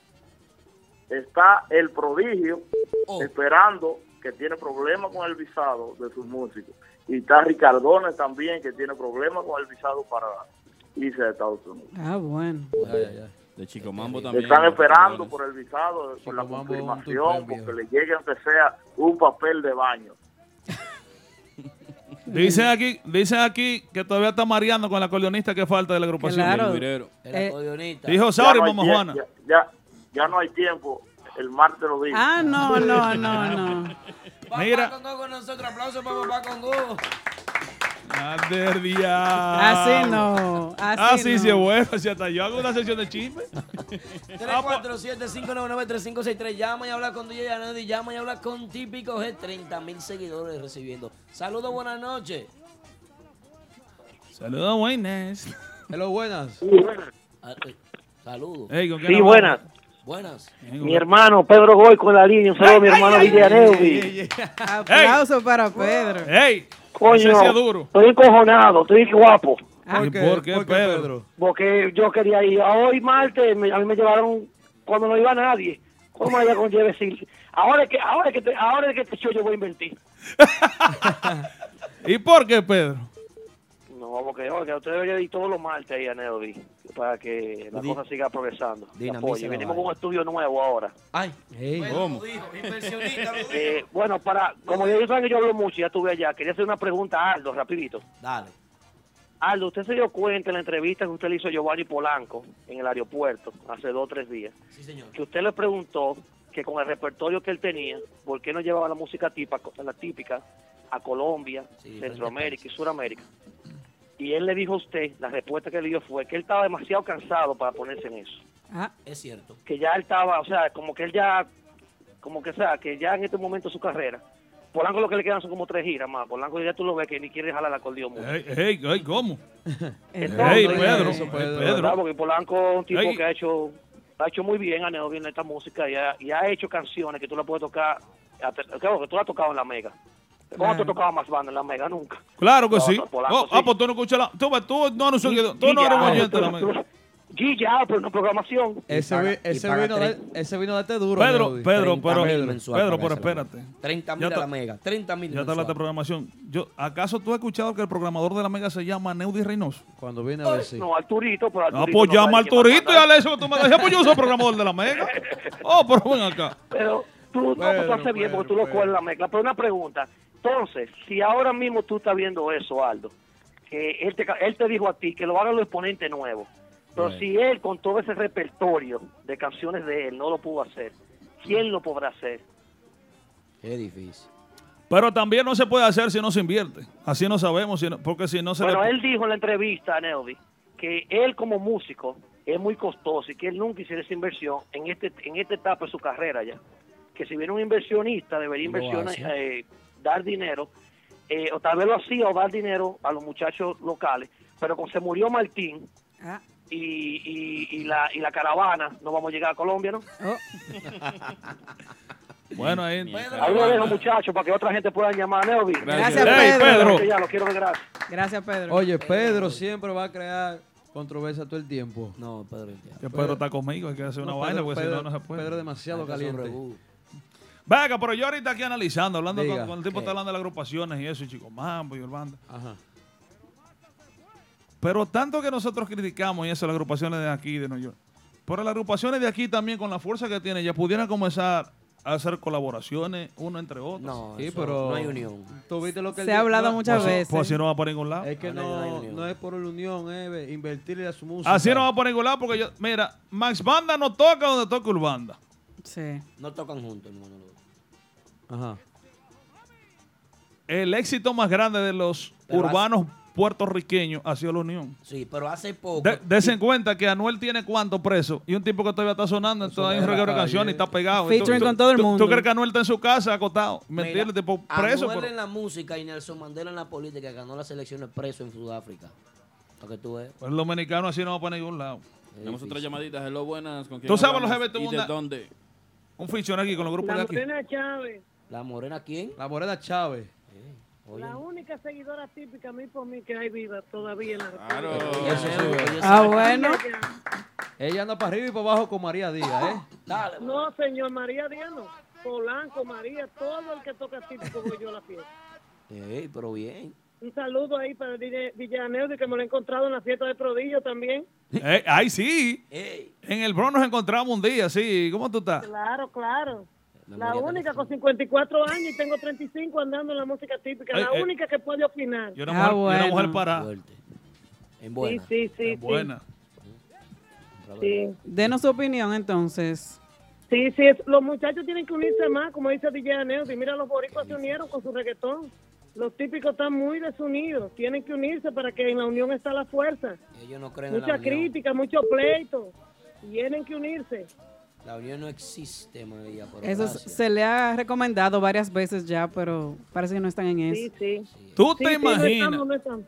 Está el prodigio Oh. esperando que tiene problemas con el visado de sus músicos. Y está Ricardones también que tiene problemas con el visado para irse a Estados Unidos. ah, bueno. Ay, ay, ay. De Chico Mambo también. Están esperando por el visado, por la Mambo confirmación, porque le llegue aunque sea un papel de baño. Dicen aquí, dicen aquí que todavía está mareando con el acordeonista que falta de la agrupación. Claro. El Eh, acordeonista. Dijo Sauri, no mamá Juana. Ya, ya, ya no hay tiempo, el martes lo digo. Ah, no, no, no, no. Papá Mira. Con nosotros. Aplausos para Papá Congo. Ander día. Así no. Así, Así no. sí es bueno. Si hasta yo hago una sesión de chisme. 347-599-3563. Llama y habla con DJ Anedi. Llama y habla con Típico G. 30 mil seguidores recibiendo. Saludos, buenas noches. Saludos, buenas. Hello, buenas. Ah, eh, Saludos. Ey, ¿con quién Sí, hablamos? buenas. Buenas. Mi hermano Pedro Goy con la línea. Un saludo a mi hermano Villaneudi. Aplauso para Pedro. ¡Ey! Coño, estoy encojonado, estoy guapo. ¿Y por qué, Pedro? Porque yo quería ir a hoy martes, me- a mí me llevaron cuando no iba nadie. ¿Cómo allá con Jevecil? Ahora es que, ahora es que, te- ahora es que este show yo voy a invertir. ¿Y por qué, Pedro? No, porque oiga, usted debería ir todos los martes ahí a Neovi para que la cosa siga progresando. Apoye. Venimos con un estudio nuevo ahora. Ay. Hey. ¿Cómo? Lo dijo. Eh, bueno, para, como ya saben que yo hablo mucho, ya estuve allá, quería hacer una pregunta a Aldo, rapidito. Dale. Aldo, ¿usted se dio cuenta en la entrevista que usted le hizo a Giovanni Polanco en el aeropuerto hace dos o tres días? Sí, señor. Que usted le preguntó que con el repertorio que él tenía, ¿por qué no llevaba la música típica, la típica a Colombia, Centroamérica y Sudamérica? Y él le dijo a usted, la respuesta que le dio fue que él estaba demasiado cansado para ponerse en eso. Es cierto. Que ya él estaba, o sea, como que él ya, como que sea, que ya en este momento de su carrera, Polanco lo que le quedan son como tres giras más. Polanco ya tú lo ves que ni quiere jalar el acordeón mucho. Ey, ey, ey, ¿cómo? Entonces, Ey, Pedro, Pedro. ¿verdad? Porque Polanco es un tipo Ey. que ha hecho ha hecho muy bien, ha negado bien esta música y ha, y ha hecho canciones que tú la puedes tocar, claro, que tú la has tocado en la Mega. ¿Cómo Claro. tú tocabas más banda en la Mega? Nunca. Claro que No, sí. Polanco Oh, sí. Ah, pues tú no escuchas la... Tú, tú no, no, Gui- tú no eres oyente de la mega. Guilla, pero no programación. Ese, vi- ese, vino de, ese vino de este duro. Pedro. Pedro, 30 pero, Pedro, pero espérate. 30 Ya mil te- la mega. 30 mil Ya te hablaste de mensual. programación. Yo, ¿Acaso tú has escuchado que el programador de la Mega se llama Neudi Reynoso? Cuando viene a ver si. No, Arturito, pero Ah, Arturito pues no llama sabe al quién va a Turito y a eso que tú me decías, pues yo soy programador de la Mega. Oh, pero ven acá. Pero tú, no, pues tú haces bien porque tú lo coges en la mezcla. Pero una pregunta. Entonces, si ahora mismo tú estás viendo eso, Aldo, que él te, él te dijo a ti que lo hagan los exponentes nuevos, pero si él con todo ese repertorio de canciones de él no lo pudo hacer, ¿quién lo podrá hacer? Qué difícil. Pero también no se puede hacer si no se invierte. Así no sabemos, si no- porque si no se Bueno, le... él dijo en la entrevista a Nelby que él como músico es muy costoso y que él nunca hiciera esa inversión en este en esta etapa de su carrera ya. Que si viene un inversionista debería hace. eh, dar dinero, eh, o tal vez lo hacía o dar dinero a los muchachos locales, pero cuando se murió Martín Ah. y, y, y la, y la caravana, no vamos a llegar a Colombia, ¿no? Bueno, ahí... Ahí lo dejo muchachos para que otra gente pueda llamar a Nelby. Gracias, Pedro. Que Ya, lo quiero ver gracias. Gracias, Pedro. Oye, Pedro siempre va a crear controversia todo el tiempo. No, Pedro. Que Pedro está conmigo, hay que hacer una No, vaina Pedro- porque si Pedro- no, no se puede. Pedro es demasiado caliente. Venga, pero yo ahorita aquí analizando, hablando Diga. con, con el tipo está hablando de las agrupaciones y eso, y Chico Mambo y Urbanda. Ajá. Pero tanto que nosotros criticamos y eso, las agrupaciones de aquí, de Nueva York. Pero las agrupaciones de aquí también, con la fuerza que tienen, ya pudieran comenzar a hacer colaboraciones uno entre otros. No, Sí, pero no hay unión. ¿Tú viste lo que Se ha hablado No, muchas Pues, veces. Pues así no va para ningún lado. Es que No, no es por la unión, es invertirle a su música. Así no va para ningún lado porque yo, mira, Max Banda no toca donde toca Urbanda. Sí. No tocan juntos, hermano. Ajá. El éxito más grande de los Pero urbanos puertorriqueños ha sido la unión. Sí, pero hace poco. De, dese en cuenta que Anuel tiene cuánto preso y un tipo que todavía está sonando, entonces hay un la reguero de canciones y está pegado. Featuring Tú- con todo el mundo. ¿Tú crees que Anuel está en su casa acotado? Mentira, el tipo preso. Anuel pero- en la música y Nelson Mandela en la política ganó las elecciones preso en Sudáfrica. Para que tú veas. Pues el dominicano así no va para ningún lado. Tenemos otra llamadita. Hello, buenas. ¿Con quién ¿Tú sabes los jefes de ¿Y de una- dónde? Un fichón aquí con los grupos de aquí. Chávez, ¿La morena quién? La Morena Chávez. Oye. la única seguidora típica, a mí por mí, que hay viva todavía en la Claro. Eso sí, Ah, bueno. Ella anda para arriba y para abajo con María Díaz, ¿eh? Dale. No, señor, María Diano, Polanco, María, todo el que toca típico voy yo a la fiesta. Ey, pero bien. Un saludo ahí para Villaneo, que me lo he encontrado en la fiesta de Prodigio también. Eh, ay, sí. Ey. En el Bronx nos encontramos un día, sí. ¿Cómo tú estás? Claro, claro. La única con 54 años y tengo 35 andando en la música típica. La Ay, ay. única que puede opinar. Yo una Ah, mujer, una bueno. mujer para. Fuerte. En Sí, buena. sí, sí, sí. Buena. sí. Denos su opinión entonces. Sí, sí, es- los muchachos tienen que unirse más, como dice DJ Aneo. Y mira, los boricuas se unieron con su reggaetón. Los típicos están muy desunidos. Tienen que unirse para que en la unión está la fuerza. Ellos no creen en la Mucha unión. crítica, mucho pleito. Tienen que unirse. La unión no existe, María. Pero Eso gracias. se le ha recomendado varias veces ya, pero parece que no están en eso. Sí, sí. ¿Tú Sí, te sí, no imaginas? estamos, no estamos.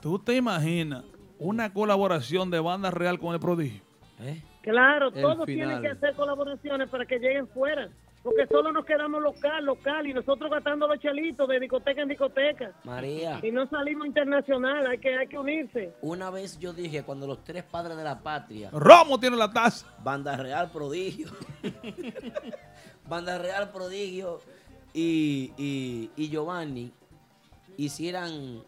¿Tú te imaginas una colaboración de banda real con el prodigio? ¿Eh? Claro, El todos final. tienen que hacer colaboraciones para que lleguen fuera. Porque solo nos quedamos local, local, y nosotros gastando los chelitos de discoteca en discoteca. María, Y no salimos internacional, hay que, hay que unirse. una vez yo dije, cuando los tres padres de la patria, Romo tiene la taza. Banda Real Prodigio, Banda Real Prodigio y, y, y Giovanni hicieran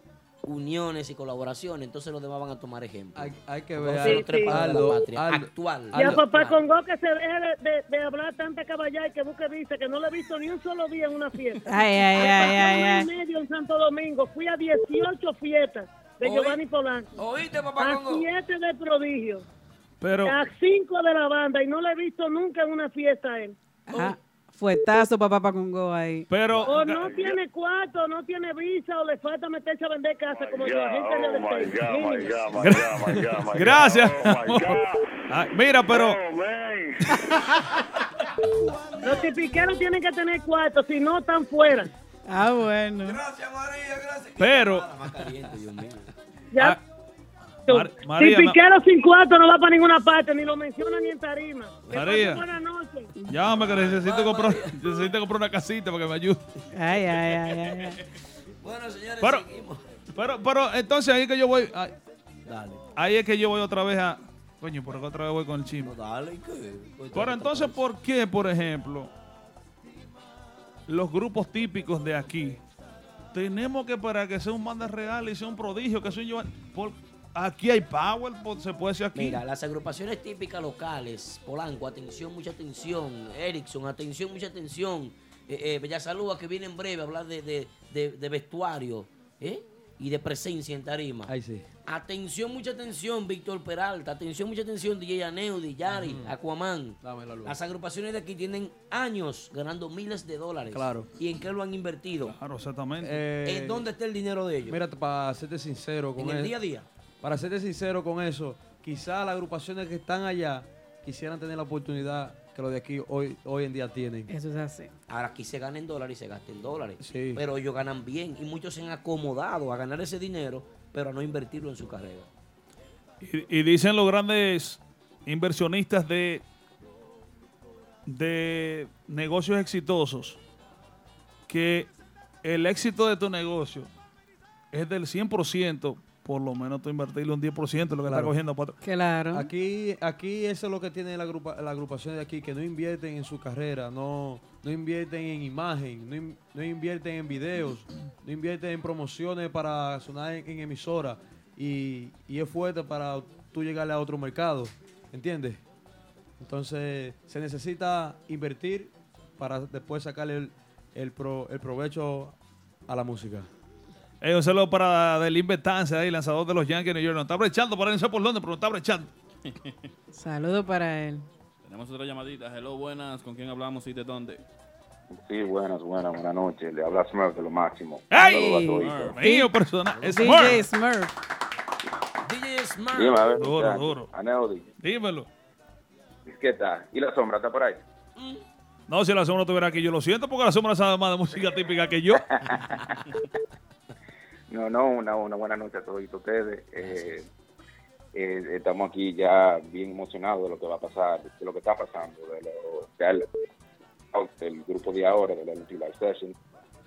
uniones y colaboraciones, entonces los demás van a tomar ejemplo. Hay, hay que ver. son los tres sí. de Aldo, la patria, Aldo, actual. Y a papá Congo que se deje de, de- de hablar tanta caballá y que busque dice que no le he visto ni un solo día en una fiesta. Ay, ay, ay, ay, ay. y medio en Santo Domingo, fui a 18 fiestas de Oí- Giovanni Polanco. ¿Oíste, papá A Congo? 7 de prodigio. Pero, A 5 de la banda y no le he visto nunca en una fiesta a él. Ajá. Fuetazo papá pa Congo ahí. Pero O no tiene cuarto, no tiene visa, o le falta meterse a vender casa como yo. Gracias. Ay, mira, pero Los tipiqueros tienen que tener cuarto, si no están fuera. Ah, bueno. pero Ya. Mar- María, tipiquero sin cuarto no va para ninguna parte, ni lo mencionan ni en tarima. Que María. Buenas noches. llámame que necesito comprar, necesito comprar una casita para que me ayude. Ay, ay, ay, ay. ay. Bueno, señores, Pero, seguimos. pero, pero, entonces ahí es que yo voy. Ahí, Dale. ahí es que yo voy otra vez a. Coño, por acá otra vez voy con el chisme. Dale, ¿y qué? Pues, Pero entonces, ¿por qué, por ejemplo, los grupos típicos de aquí tenemos que para que sea un banda real y sea un prodigio, que sea un Giovanni- por- aquí hay power, por- se puede decir aquí. Mira, las agrupaciones típicas locales, Polanco, atención, mucha atención, Erickson, atención, mucha atención, eh, eh, Bellasalúa, que viene en breve a hablar de, de- de- de vestuario ¿eh? y de presencia en tarima. Ahí sí. Atención, mucha atención, Víctor Peralta, atención, mucha atención, DJ Aneudi, Yari, Aquaman. Dame la luz. Las agrupaciones de aquí tienen años ganando miles de dólares. Claro. ¿Y en qué lo han invertido? Claro, exactamente. Eh, ¿En dónde está el dinero de ellos? Mira, para serte sincero con en el día a día. Para serte sincero con eso, quizá las agrupaciones que están allá quisieran tener la oportunidad que los de aquí hoy, hoy en día tienen. Eso es así. Ahora aquí se gana en dólares y se gasta en dólares. Sí. Pero ellos ganan bien y muchos se han acomodado a ganar ese dinero, pero a no invertirlo en su carrera. Y, y dicen los grandes inversionistas de, de negocios exitosos que el éxito de tu negocio es del 100%, por lo menos tú invertirle un 10% de lo que está Claro. cogiendo para. Claro. Aquí, aquí eso es lo que tiene la, agrupa, la agrupación de aquí, que no invierten en su carrera, no, no invierten en imagen, no, in- no invierten en videos, no invierten en promociones para sonar en, en emisora y, y es fuerte para tú llegarle a otro mercado, ¿entiendes? Entonces se necesita invertir para después sacarle el, el, pro- el provecho a la música. Ey, un saludo para Delin Betance, ahí, lanzador de los Yankees de New York. No está brechando, por ahí no sé por dónde, pero no está brechando. Saludo para él. Tenemos otra llamadita. Hello, buenas. ¿Con quién hablamos y de dónde? Sí, buenas, buenas, buenas noches. Le habla Smurf de lo máximo. ¡Ey! Saludos a todos. Mío personal. Es DJ Smurf. Smurf. DJ Smart. Dime, a ver, Duro. Aneudi, Dímelo. ¿qué tal? ¿Y la sombra está por ahí? No, si la sombra estuviera aquí, yo lo siento porque la sombra sabe más de música típica que yo. No, no, una, una buena noche a todos ustedes. Eh, eh, estamos aquí ya bien emocionados de lo que va a pasar, de lo que está pasando, de lo, del grupo de ahora, de la Live Session,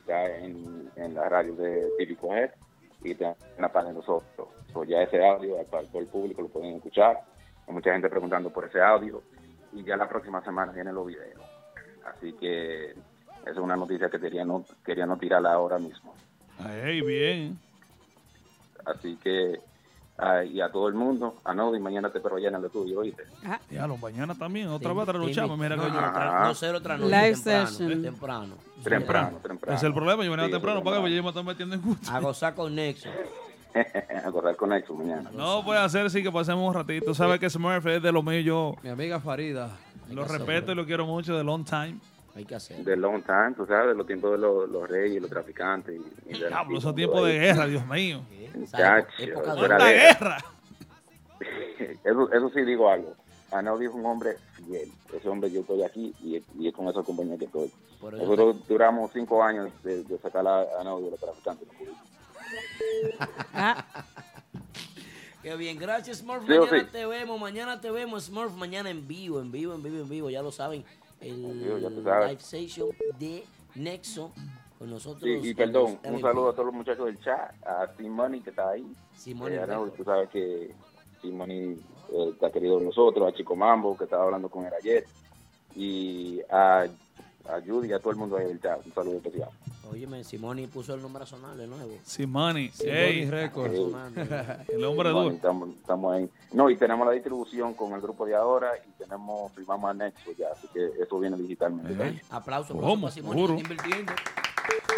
ya en, en la radio de Típico Head y en la página de nosotros. So, ya ese audio, para todo el público lo pueden escuchar. Hay mucha gente preguntando por ese audio y ya la próxima semana vienen los videos. Así que esa es una noticia que quería no, quería no tirarla ahora mismo. Ey, bien. Así que, ah, y a todo el mundo, a Nodi, mañana te espero allá en el estudio, ¿oíste? Ya, los mañana también, otra vez otra te luchamos. Mira no, que yo. otra- no ser otra noche, Live temprano, session. temprano. Temprano, temprano. Ese es el problema, yo venía Sí, temprano para acá, temprano. porque yo me estoy metiendo en gusto. A gozar con Nexo. a correr con Nexo mañana. No puede hacer sí que pasemos un ratito. Sabes que Smurf es de lo mío, yo Mi amiga Farida. lo respeto y lo quiero mucho de long time. Hay que hacer. De long time, tú sabes, de los tiempos de los, los reyes, los traficantes. Y, y de Diablo, esos tiempos de guerra, Dios mío. Muchacho, Época de- eso era ¡Cuánta de- guerra! Eso, eso sí digo algo. Anodi es un hombre fiel. Ese hombre yo estoy aquí y, y es con esa compañía que estoy. Nosotros duramos cinco años de, de sacar a Anodi de los traficantes. Qué bien, gracias Smurf. Sí mañana sí. te vemos, mañana te vemos Smurf, mañana en vivo, en vivo, en vivo, en vivo, ya lo saben. El live session de Nexo con nosotros. Sí, y perdón, un saludo a todos los muchachos del chat, a Simoni que está ahí. Simoni Eh, Records. tú sabes que Simoni eh, está querido de nosotros, a Chico Mambo que estaba hablando con él ayer, y a, a Judy y a todo el mundo ahí del chat. Un saludo especial. Óyeme, Simoni puso el nombre sonal de nuevo. Simoni ey, Records. Sonando. el hombre duro. Estamos, estamos ahí. No, y tenemos la distribución con el grupo de ahora y tenemos, firmamos a Nexo ya, así que eso viene digitalmente. Ey. Aplauso, aplauso ¿Cómo? para Simoni, invirtiendo.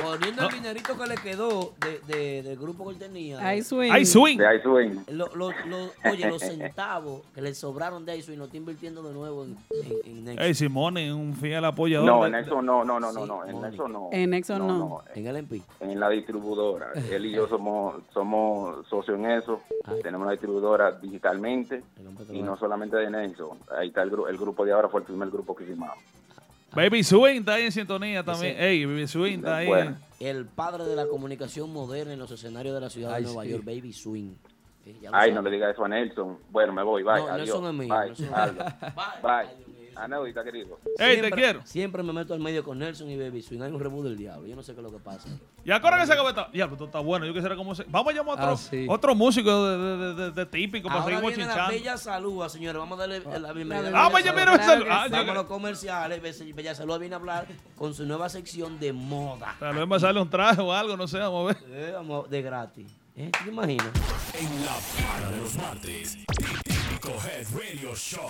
Poniendo el dinerito que le quedó de, de- del grupo que él tenía. Ay, swing. Ay, swing. De. Lo- lo- lo- oye, los centavos que le sobraron de eso y lo está invirtiendo de nuevo en, en, en Nexo. Ey, Simón es un fiel apoyador. No, en eso no, no, no, no, Sí, no, en eso no. En Nexo no. En el MP. En la distribuidora. Él y yo somos somos socios en eso. Tenemos una distribuidora digitalmente y no solamente de Nelson. Ahí está el, gru- el grupo de ahora, fue el primer grupo que firmamos. Baby Swing está ahí en sintonía también. Ese- Ey, Baby Swing está ahí. Bueno. El padre de la comunicación moderna en los escenarios de la ciudad Ay, de Nueva sí. York, Baby Swing. Eh, Ay, sabe. no le diga eso a Nelson. Bueno, me voy. Bye. No, Adiós. Nelson es mío, Bye. Nelson Aldo. mío. Bye. Aneudita, querido. Siempre- Siempre me meto al medio con Nelson y Baby Swing. Hay un rebú del diablo. Yo no sé qué es lo que pasa. Y ahora que se acabó esta. Ya, esto está bueno. Yo quisiera como. se- Vamos a llamar a otro, Ah, sí. otro músico de, de- de- de- de típico para Ahora seguir viene la. Bella Salúa, señores. Vamos a darle la bienvenida. Ah, Bella Salúa. Bella Salúa. Ah, Vamos a los comerciales. Bella- Salúa viene a hablar con su nueva sección de moda. Tal vez me sale un traje o algo, no sé, vamos a ver. Eh, vamos, de gratis. ¿Eh? ¿Te imaginas? En la para de los martes. Típico Head Radio Show.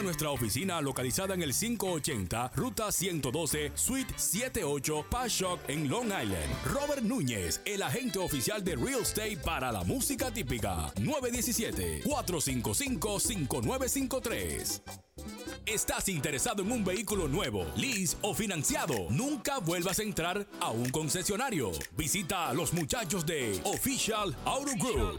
nuestra oficina localizada en el 580 Ruta 112 Suite 78 Pashock en Long Island. Robert Núñez, el agente oficial de Real Estate para la música típica. 917-455-5953. ¿Estás interesado en un vehículo nuevo, lease o financiado? Nunca vuelvas a entrar a un concesionario. Visita a los muchachos de Official Auto Group.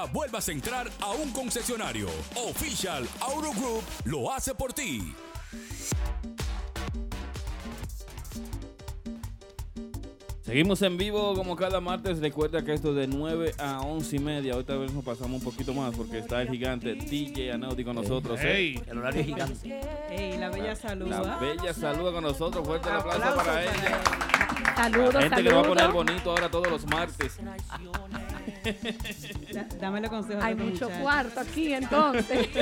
Nunca vuelvas a entrar a un concesionario. Official Auto Group lo hace por ti. Seguimos en vivo como cada martes. Recuerda que esto es de 9 a 11 y media. Ahorita vez nos pasamos un poquito más porque está el gigante DJ Anaudi con nosotros. ¿eh? El horario es gigante. Ey, la bella La saluda. bella saluda con nosotros. Fuerte el aplauso Aplausos para ella. Saludos, La gente que va a poner bonito ahora todos los martes. Da- Dámele consejos. Hay mucho muchacho. cuarto aquí entonces.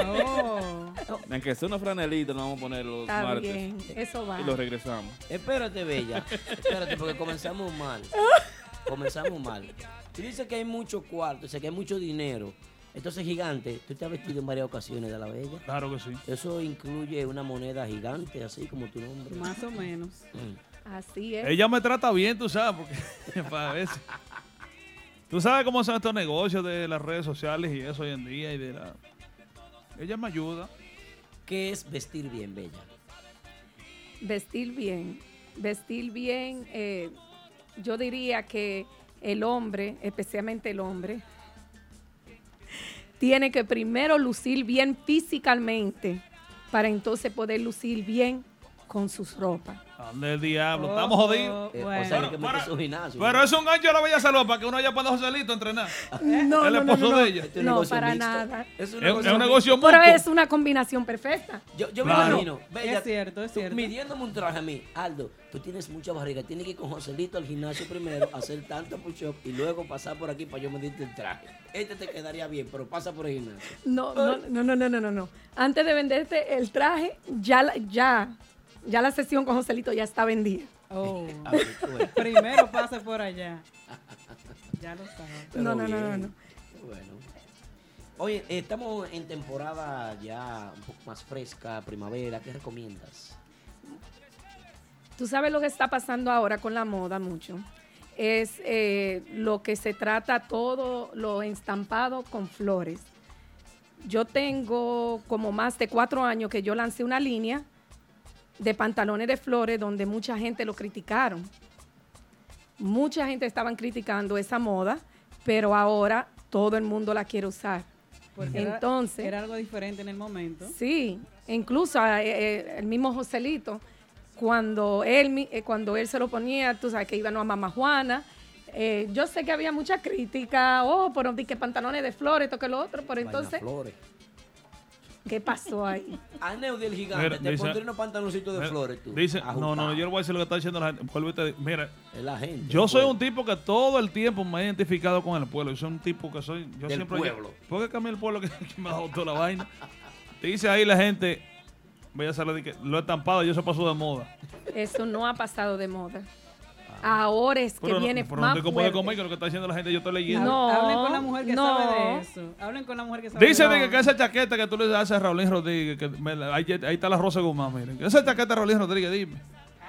Oh. Aunque sea una franelita, nos vamos a poner los Está martes. bien, eso va. Y lo regresamos. Espérate, Bella. Espérate, porque comenzamos mal. Comenzamos mal. Tú dices que hay mucho cuarto, dices que hay mucho dinero. Entonces, gigante, tú te has vestido en varias ocasiones de la Bella. Claro que sí. Eso incluye una moneda gigante, así como tu nombre. Más o menos. Así es. Ella me trata bien, tú sabes, porque para si- Tú sabes cómo son estos negocios de las redes sociales y eso hoy en día y de la... Ella me ayuda. ¿Qué es vestir bien, Bella? Vestir bien. Vestir bien, eh, yo diría que el hombre, especialmente el hombre, tiene que primero lucir bien físicamente para entonces poder lucir bien con sus ropas. ¿Dónde el diablo? Oh, Estamos jodidos. Eh, O sea, hay que meter su gimnasio. Pero es un gancho de la bella salud para que uno vaya para Joselito a entrenar. No, el no, esposo no, no. de ella. Este No, para nada. Es Es- es un negocio Pero mutuo. es una combinación perfecta. Yo, yo Claro. me imagino, Bella, Es cierto, es tú cierto. midiéndome un traje a mí, Aldo, tú tienes mucha barriga, tienes que ir con Joselito al gimnasio primero, hacer tanto push-up y luego pasar por aquí para yo medirte el traje. Este te quedaría bien, pero pasa por el gimnasio. No, no, no, no, no, no, no, no. Antes de venderte el traje, ya, ya, ya la sesión con Joselito ya está vendida. Oh. A ver, tú ves. Primero pase por allá. Ya lo sabes. No, no, no, no, no. Bueno. Oye, estamos en temporada ya un poco más fresca, primavera. ¿Qué recomiendas? Tú sabes lo que está pasando ahora con la moda mucho. Es eh, lo que se trata todo lo estampado con flores. Yo tengo como más de cuatro años que yo lancé una línea de pantalones de flores donde mucha gente lo criticaron. mucha gente estaban criticando esa moda, pero ahora todo el mundo la quiere usar. Porque Entonces, era, algo diferente en el momento. Sí, incluso eh, eh, el mismo Joselito, cuando él, mi- eh, cuando él se lo ponía, tú sabes que iban a Mamá Juana. eh, yo sé que había mucha crítica, oh, pero di que pantalones de flores, esto que lo otro, pero entonces, Flores. ¿Qué pasó ahí? Aneudio el gigante, Mira, te dice- pondré unos pantaloncitos de Mira, flores tú. Dice, no, no, yo le voy a decir lo que está diciendo la gente. Mira, Es la gente. yo el soy pueblo. un tipo que todo el tiempo me he identificado con el pueblo. Yo soy un tipo que soy, yo Del siempre... pueblo. Porque cambié el pueblo que, que me ha toda la vaina. Dice ahí la gente, voy a hacerlo de que lo estampado, yo se pasó de moda. Eso no ha pasado de moda. Ahora es que Pero, no- viene pero no más te compares fuerte. conmigo, lo que está diciendo la gente, yo estoy leyendo. No, Hablen con la mujer que no. sabe de eso. Hablen con la mujer que sabe Dice de que, que esa chaqueta que tú le haces a Raulín Rodríguez, que me ahí, ahí está la Rosa Guzmán, miren. Esa chaqueta de Raulín Rodríguez, dime.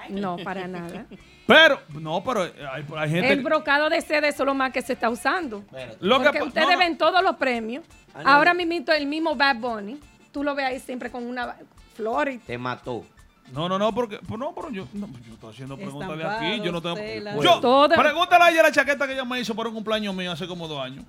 No, para nada. Pero, no, pero hay, hay gente... El brocado de seda es lo más que se está usando. Lo que Porque pa- ustedes no, no. ven todos los premios. Ah, no. Ahora mismo el mismo Bad Bunny, tú lo ves ahí siempre con una flor y Te mató. No, no, no, porque pues no, pero yo, no, yo estoy haciendo pregúntale aquí, yo no tengo. Yo, pregúntale a ella la chaqueta que ella me hizo para un cumpleaños mío hace como dos años.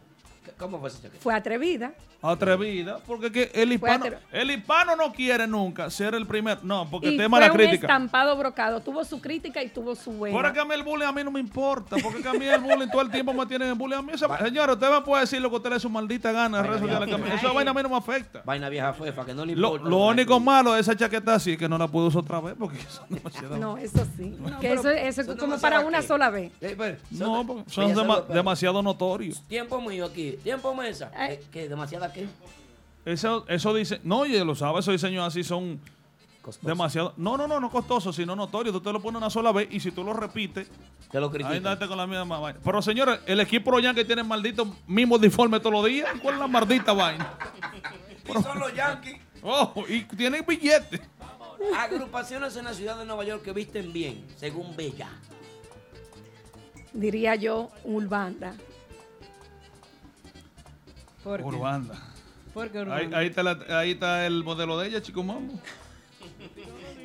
¿Cómo fue chaqueta? fue atrevida. Atrevida, porque que el hispano, el hispano no quiere nunca ser el primer, no, porque el tema de la un crítica. estampado brocado. Tuvo su crítica y tuvo su buena. Por que a mí el bullying a mí no me importa, porque que a mí el bullying todo el tiempo me tienen el bullying a mí. Señora, usted me puede decir lo que usted le su maldita gana en redes sociales, que a mí- esa vaina a mí no me afecta. Vaina vieja fefa, que no le Lo, importa. lo único malo de esa chaqueta así es que no la puedo usar otra vez porque eso es demasiado. No, eso sí. que eso, eso es son como para una qué. sola vez. Eh, pero, No, porque son dema- Salud, pero- demasiado notorios. Tiempo mío aquí. Tiempo mesa. Eh, ¿Qué? ¿Demasiada qué? Eso, eso dice, no, oye, lo sabe, esos diseños así son demasiado, no, no, no, no costosos, sino notorios. Tú te lo pones una sola vez y si tú lo repites, te lo ahí critican. andate con la misma vaina. Pero señores, el equipo de los Yankees tiene maldito mismo uniforme todos los días. ¿Cuál es la maldita vaina? Y son los Yankees. Oh, y tienen billetes. Agrupaciones en la ciudad de Nueva York que visten bien, según Bella. Diría yo, Urbanda. ¿Por qué? Urbanda. ¿Por qué Urbanda? ahí está la- ahí está el modelo de ella, chico mambo.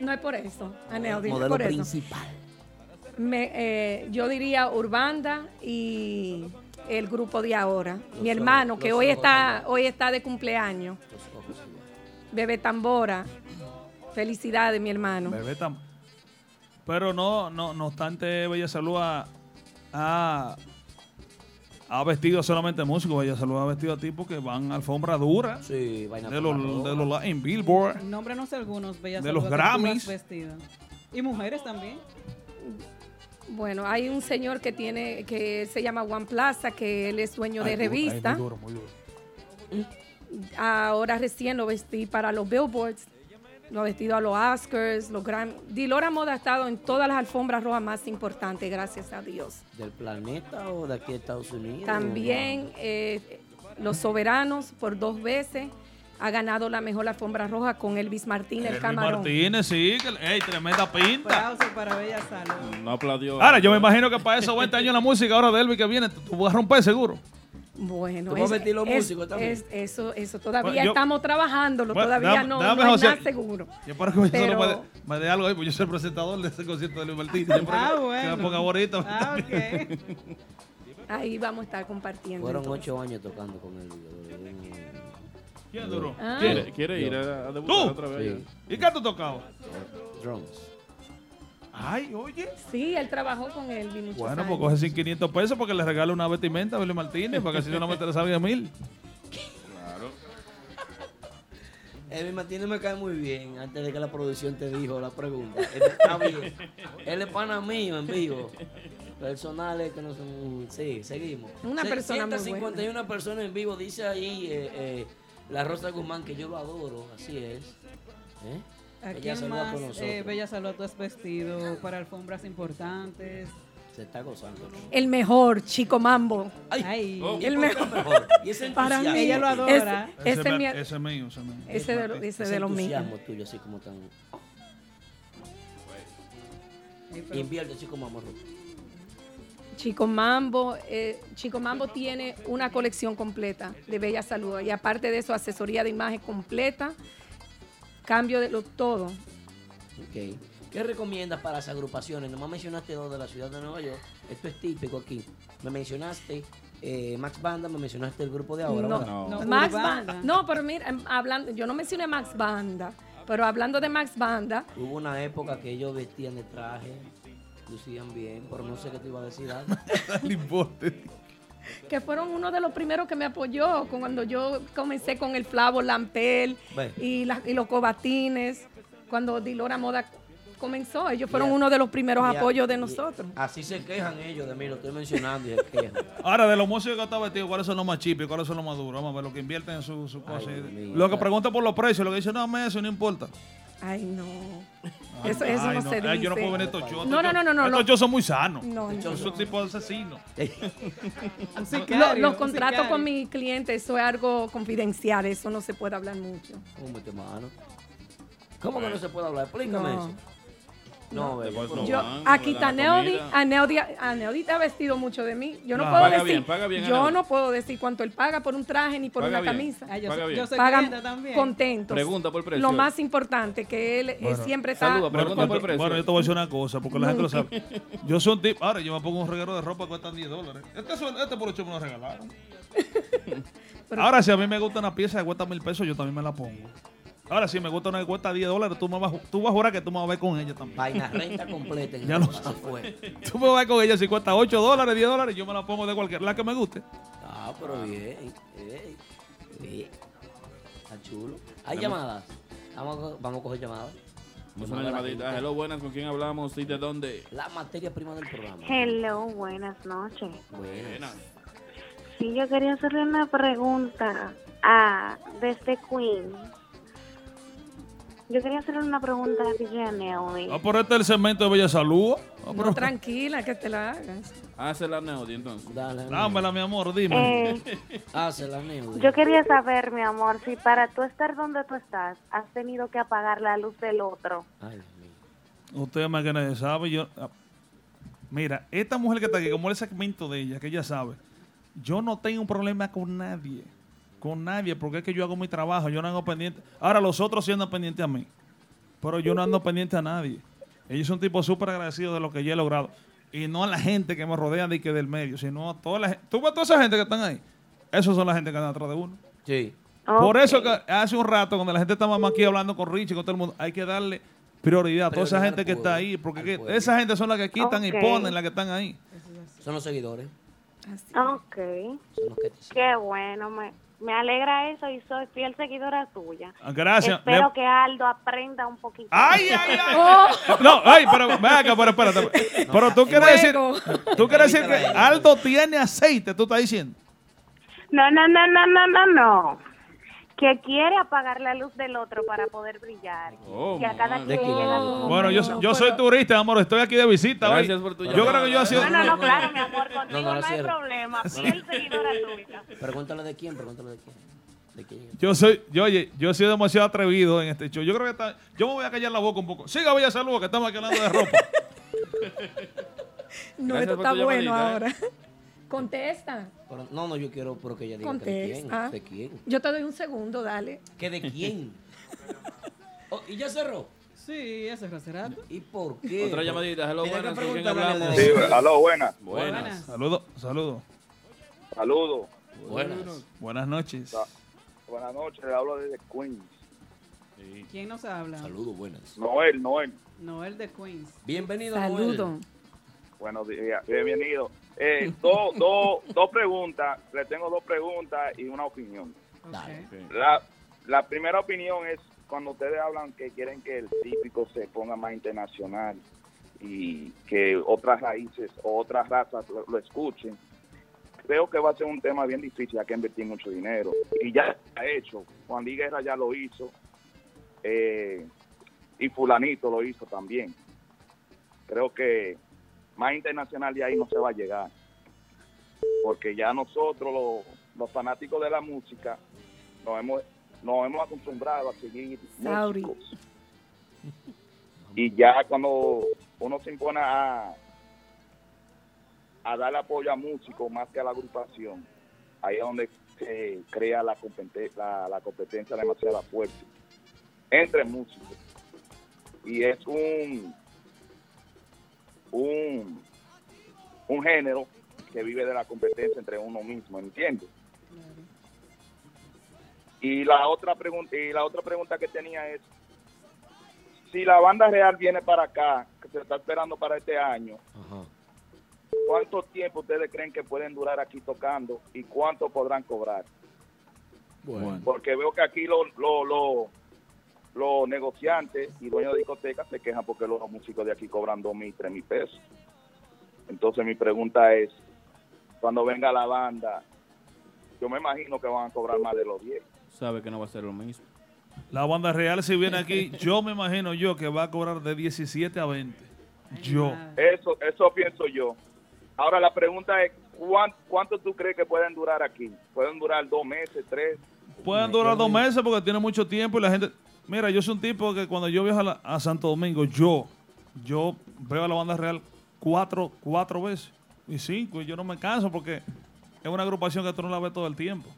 No es por eso, Aneudi, no es Modelo por eso. principal. Me, eh, yo diría Urbanda y el grupo de ahora. Mi hermano, que los hoy ojos está, hoy está de cumpleaños. Bebé Tambora. Felicidades, mi hermano. Bebé tam- Pero no, no, no obstante, Bella Salud ha, ha, vestido solamente músicos. Bella Salud ha vestido a tipos que van a alfombra dura. Sí, vaina de los, de los en Billboard. Nómbranos algunos, bellas De los Grammys. Y mujeres también. Bueno, hay un señor que tiene, que se llama Juan Plaza, que él es dueño de duro, ay, revista. muy duro, muy duro. Ahora recién lo vestí para los Billboards, lo he vestido a los Oscars, los Grammy. Dilora Moda ha estado en todas las alfombras rojas más importantes, gracias a Dios. ¿Del planeta o de aquí de Estados Unidos? También eh, Los Soberanos por dos veces ha ganado la mejor alfombra roja con Elvis Martín, el Elvis camarón. Martínez, sí, que, ey, tremenda pinta. Aplausos para Bella Salud. No aplaudió. Ahora, yo me imagino que para esos 20 años la música ahora de Elvis que viene, tú, tú vas a romper seguro. Bueno, ¿Tú vas a los es- músicos también? es- eso, eso todavía Bueno, yo- estamos trabajándolo, Bueno, todavía déjame- no, déjame, no José. nada seguro. Yo para que me, Pero- me, me dé algo ahí, pues yo soy el presentador de ese concierto de Luis Martínez. Yo Ah, que- Que bueno. me ponga bonito. Ah, Ahí vamos a estar compartiendo. Fueron entonces. ocho años tocando con él. ¿Quién duró? Ah. ¿Quiere, quiere ir a, a debutar ¿Tú? otra vez? ¿Y qué tú tocabas? Drums. Ay, oye. Sí, él trabajó con muchos Bueno, pues coge 100, 500 pesos porque le regale una vestimenta a Luis Martínez para que así solamente le salga mil. Claro. Elvis Martínez me cae muy bien. Antes de que la producción te dijo la pregunta. Él está bien. Él es pana mío en vivo. Personales que no son. Sí, seguimos. Una persona muy 151 personas en vivo. Dice ahí eh, eh, la Rosa Guzmán que yo lo adoro. Así es. ¿Eh? ¿A Ella quién más, eh, Bella Salud, tú has vestido para alfombras importantes? Se está gozando. El mejor, Chico Mambo. Ay. ¿y el mejor. mejor? Y ese Para mí. Ella lo adora. Ese, ese Ese, es mi- me- ese es mío, ese es mío. ese de, lo- ese Ese de los míos. entusiasmo tuyo, así como tan. Invierte, chico, mamá. Chico Mambo, eh, Chico Mambo tiene una colección completa de Bella Salud y aparte de eso, asesoría de imagen completa, cambio de lo todo. Ok. ¿Qué recomiendas para las agrupaciones? Nomás mencionaste dos de la ciudad de Nueva York. Esto es típico aquí. Me mencionaste eh, Max Banda, me mencionaste el grupo de ahora. No, ¿verdad? Max Banda. No, pero mira, em, hablando, yo no mencioné Max Banda, pero hablando de Max Banda, Hubo una época que ellos vestían de traje, lucían bien, pero no sé qué te iba a decir algo. Que fueron uno de los primeros que me apoyó cuando yo comencé con el Flavo Lampel y, la- y los cobatines, cuando Dilora Moda comenzó, ellos fueron uno de los primeros apoyos de y- nosotros. Así se quejan ellos de mí, lo estoy mencionando y se quejan. Ahora, de los músicos que están vestidos, ¿cuáles son los más chipos y cuáles son los más duros? Vamos a ver, lo que invierten en su, su cosa. Lo que preguntan por los precios, lo que dicen, no, me eso no importa. Ay, no. Ay, Eso, eso ay, no, no. se Ay, dice. yo no puedo ver estos shows. No, no, no, no. no, Estos shows son muy sanos. No, no, Son no. tipo de asesinos. Lo- los contratos con mi cliente, eso es algo confidencial, eso no se puede hablar mucho. ¿Cómo mano? ¿Cómo que no se puede hablar? Explícame No. eso. No, pero- Yo, aquí está Neody, a Neody, a Neody te ha vestido mucho de mí. Yo no Claro. puedo Paga decir, bien, paga bien a yo no puedo decir cuánto él paga por un traje ni por Paga una bien. camisa. Ah, yo Paga soy- bien. yo soy Pagan también. contentos. Pregunta por precio. Lo más importante que él Bueno. siempre está. Bueno, bueno, bueno, yo te voy a decir una cosa, porque la gente lo sabe. Yo soy un tipo. Ahora, yo me pongo un reguero de ropa que cuesta 10 dólares. Este, suel- este por ocho me lo regalaron. Ahora, si a mí me gusta una pieza que cuesta mil pesos, yo también me la pongo. Ahora, si me gusta una que cuesta 10 dólares, tú, me vas, tú vas a jurar que tú me vas a ver con ella también. Vaina renta completa. Ya lo sabes. fue. Tú me vas a ver con ella si cuesta 8 dólares, 10 dólares, yo me la pongo de cualquier, la que me guste. Ah, pero bien. Ey, bien. Está chulo. ¿Hay llamadas? Vamos a, vamos a coger llamadas. Vamos a una llamadita. Hello, buenas, ¿con quién hablamos y de dónde? La materia prima del programa. Hello, buenas noches. Buenas. Sí, yo quería hacerle una pregunta a desde Queens. Yo quería hacerle una pregunta a DJ Neody. Ah, por este es el segmento de Bella Salud. Ah, No, tranquila, que te la hagas. Hácela, Neody, entonces. Dale. Dámela, mi amor, dime. Eh, Hácela, Neody. Yo quería saber, mi amor, si para tú estar donde tú estás, has tenido que apagar la luz del otro. Usted más que nadie sabe. Yo, ah, mira, esta mujer que está aquí, como el segmento de ella, que ella sabe, yo no tengo un problema con nadie. Con nadie, porque es que yo hago mi trabajo, yo no ando pendiente. Ahora los otros sí andan pendientes a mí. Pero yo no ando pendiente a nadie. Ellos son tipos súper agradecidos de lo que yo he logrado. Y no a la gente que me rodea de que del medio, sino a toda la gente. ¿Tú ves toda esa gente que están ahí? Esos son la gente que andan atrás de uno. Sí. Por eso que hace un rato, cuando la gente estaba aquí hablando con Richie, con todo el mundo, hay que darle prioridad a toda esa gente que está ahí, porque que- esa gente son las que quitan y Ok. ponen, las que están ahí. Son los seguidores. Ok. Son los que te Qué bueno, me, me alegra eso y soy fiel seguidora tuya. Ah, gracias. Espero Le- que Aldo aprenda un poquito. ¡Ay, ay, ay! Oh. No, ay, pero ven acá, pero espérate. Pero tú quieres decir, tú quieres decir que Aldo tiene aceite, tú estás diciendo. No, no, no, no, no, no, no. Que quiere apagar la luz del otro para poder brillar. Oh, que a cada madre. quien llega su Bueno, yo, yo soy turista, amor, estoy aquí de visita. hoy. Gracias por tu Yo llamada. creo que yo he sido... No, no, no, claro, mi amor, contigo No, no, no hay problema. Fiel seguidora tuya. Pregúntale de quién, pregúntale de quién. ¿De quién? Yo soy, yo, oye, yo he sido demasiado atrevido en este show. Yo creo que está, yo me voy a callar la boca un poco. Siga Bella Salud, que estamos aquí hablando de ropa. No, Gracias esto está bueno llamadita, ahora. Contesta. Pero- no, no, yo quiero pero que ella diga que de quién. Contesta. ¿De quién? Yo te doy un segundo, dale. ¿Que de quién? Oh, ¿Y ya cerró? Sí, ese es Roserato. ¿Y por qué? Otra llamadita. Hello, buenas, ¿con quién preguntarle hablamos? de- Sí, aló, buenas. Buenas. Saludos, saludos. Saludos. Buenas. Buenas noches. Buenas noches, le hablo desde Queens. ¿Quién nos habla? Saludos, buenas. Noel, Noel. Noel de Queens. Bienvenido, Saludo. Buenos días, bienvenido. Eh, dos dos- dos preguntas, le tengo dos preguntas y una opinión. La, la primera opinión es cuando ustedes hablan que quieren que el típico se ponga más internacional y que otras raíces o otras razas lo, lo escuchen. Creo que va a ser un tema bien difícil, hay que invertir mucho dinero. Y ya está hecho. Juan Di Guerra ya lo hizo. eh, y fulanito lo hizo también. Creo que más internacional de ahí no se va a llegar. Porque ya nosotros, los, los fanáticos de la música, nos hemos, nos hemos acostumbrado a seguir Sauri. músicos. Y ya cuando uno se impone a, a darle apoyo a músicos más que a la agrupación, ahí es donde se crea la, compete- la, la competencia demasiado fuerte entre músicos. Y es un un, un género que vive de la competencia entre uno mismo, ¿entiendes? Y la otra pregunta y la otra pregunta que tenía es si la banda real viene para acá, que se está esperando para este año, ¿cuánto tiempo ustedes creen que pueden durar aquí tocando y cuánto podrán cobrar? Bueno. Porque veo que aquí los lo, lo- los negociantes y dueños de discotecas se quejan porque los músicos de aquí cobran dos mil, tres mil pesos. Entonces mi pregunta es, cuando venga la banda, yo me imagino que van a cobrar más de los 10. Sabe que no va a ser lo mismo. La banda real, si viene aquí, yo me imagino yo que va a cobrar de 17 a 20. Yo. Eso, eso pienso yo. Ahora la pregunta es, ¿cuán- ¿cuánto tú crees que pueden durar aquí? ¿Pueden durar dos meses, tres? Pueden durar dos meses porque tiene mucho tiempo y la gente... Mira, yo soy un tipo que cuando yo viajo a, la- a Santo Domingo, yo, yo veo a la banda real cuatro, cuatro veces y cinco y yo no me canso porque es una agrupación que tú no la ves todo el tiempo.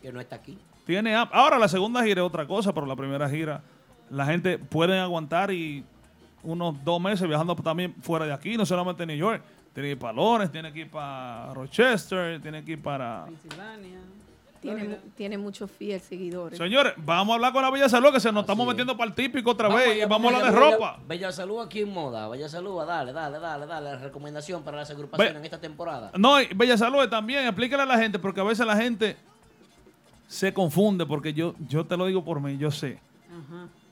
Que no está aquí. Tiene ahora la segunda gira es otra cosa, pero la primera gira la gente puede aguantar y unos dos meses viajando también fuera de aquí, no solamente en New York. Tiene que ir para Lawrence, tiene que ir para Rochester, tiene que ir para... Pensilvania. Tiene, mu- tiene muchos fieles seguidores. Señores, vamos a hablar con la Bella Salud, que se nos estamos metiendo para el típico otra vez y allá, vamos a hablar de allá, ropa. Bella, Bella Salud aquí en moda. Bella Salud, dale, dale, dale, dale. La recomendación para las agrupaciones en esta temporada. No, y Bella Salud también, explícale a la gente, porque a veces la gente se confunde, porque yo, yo te lo digo por mí, yo sé.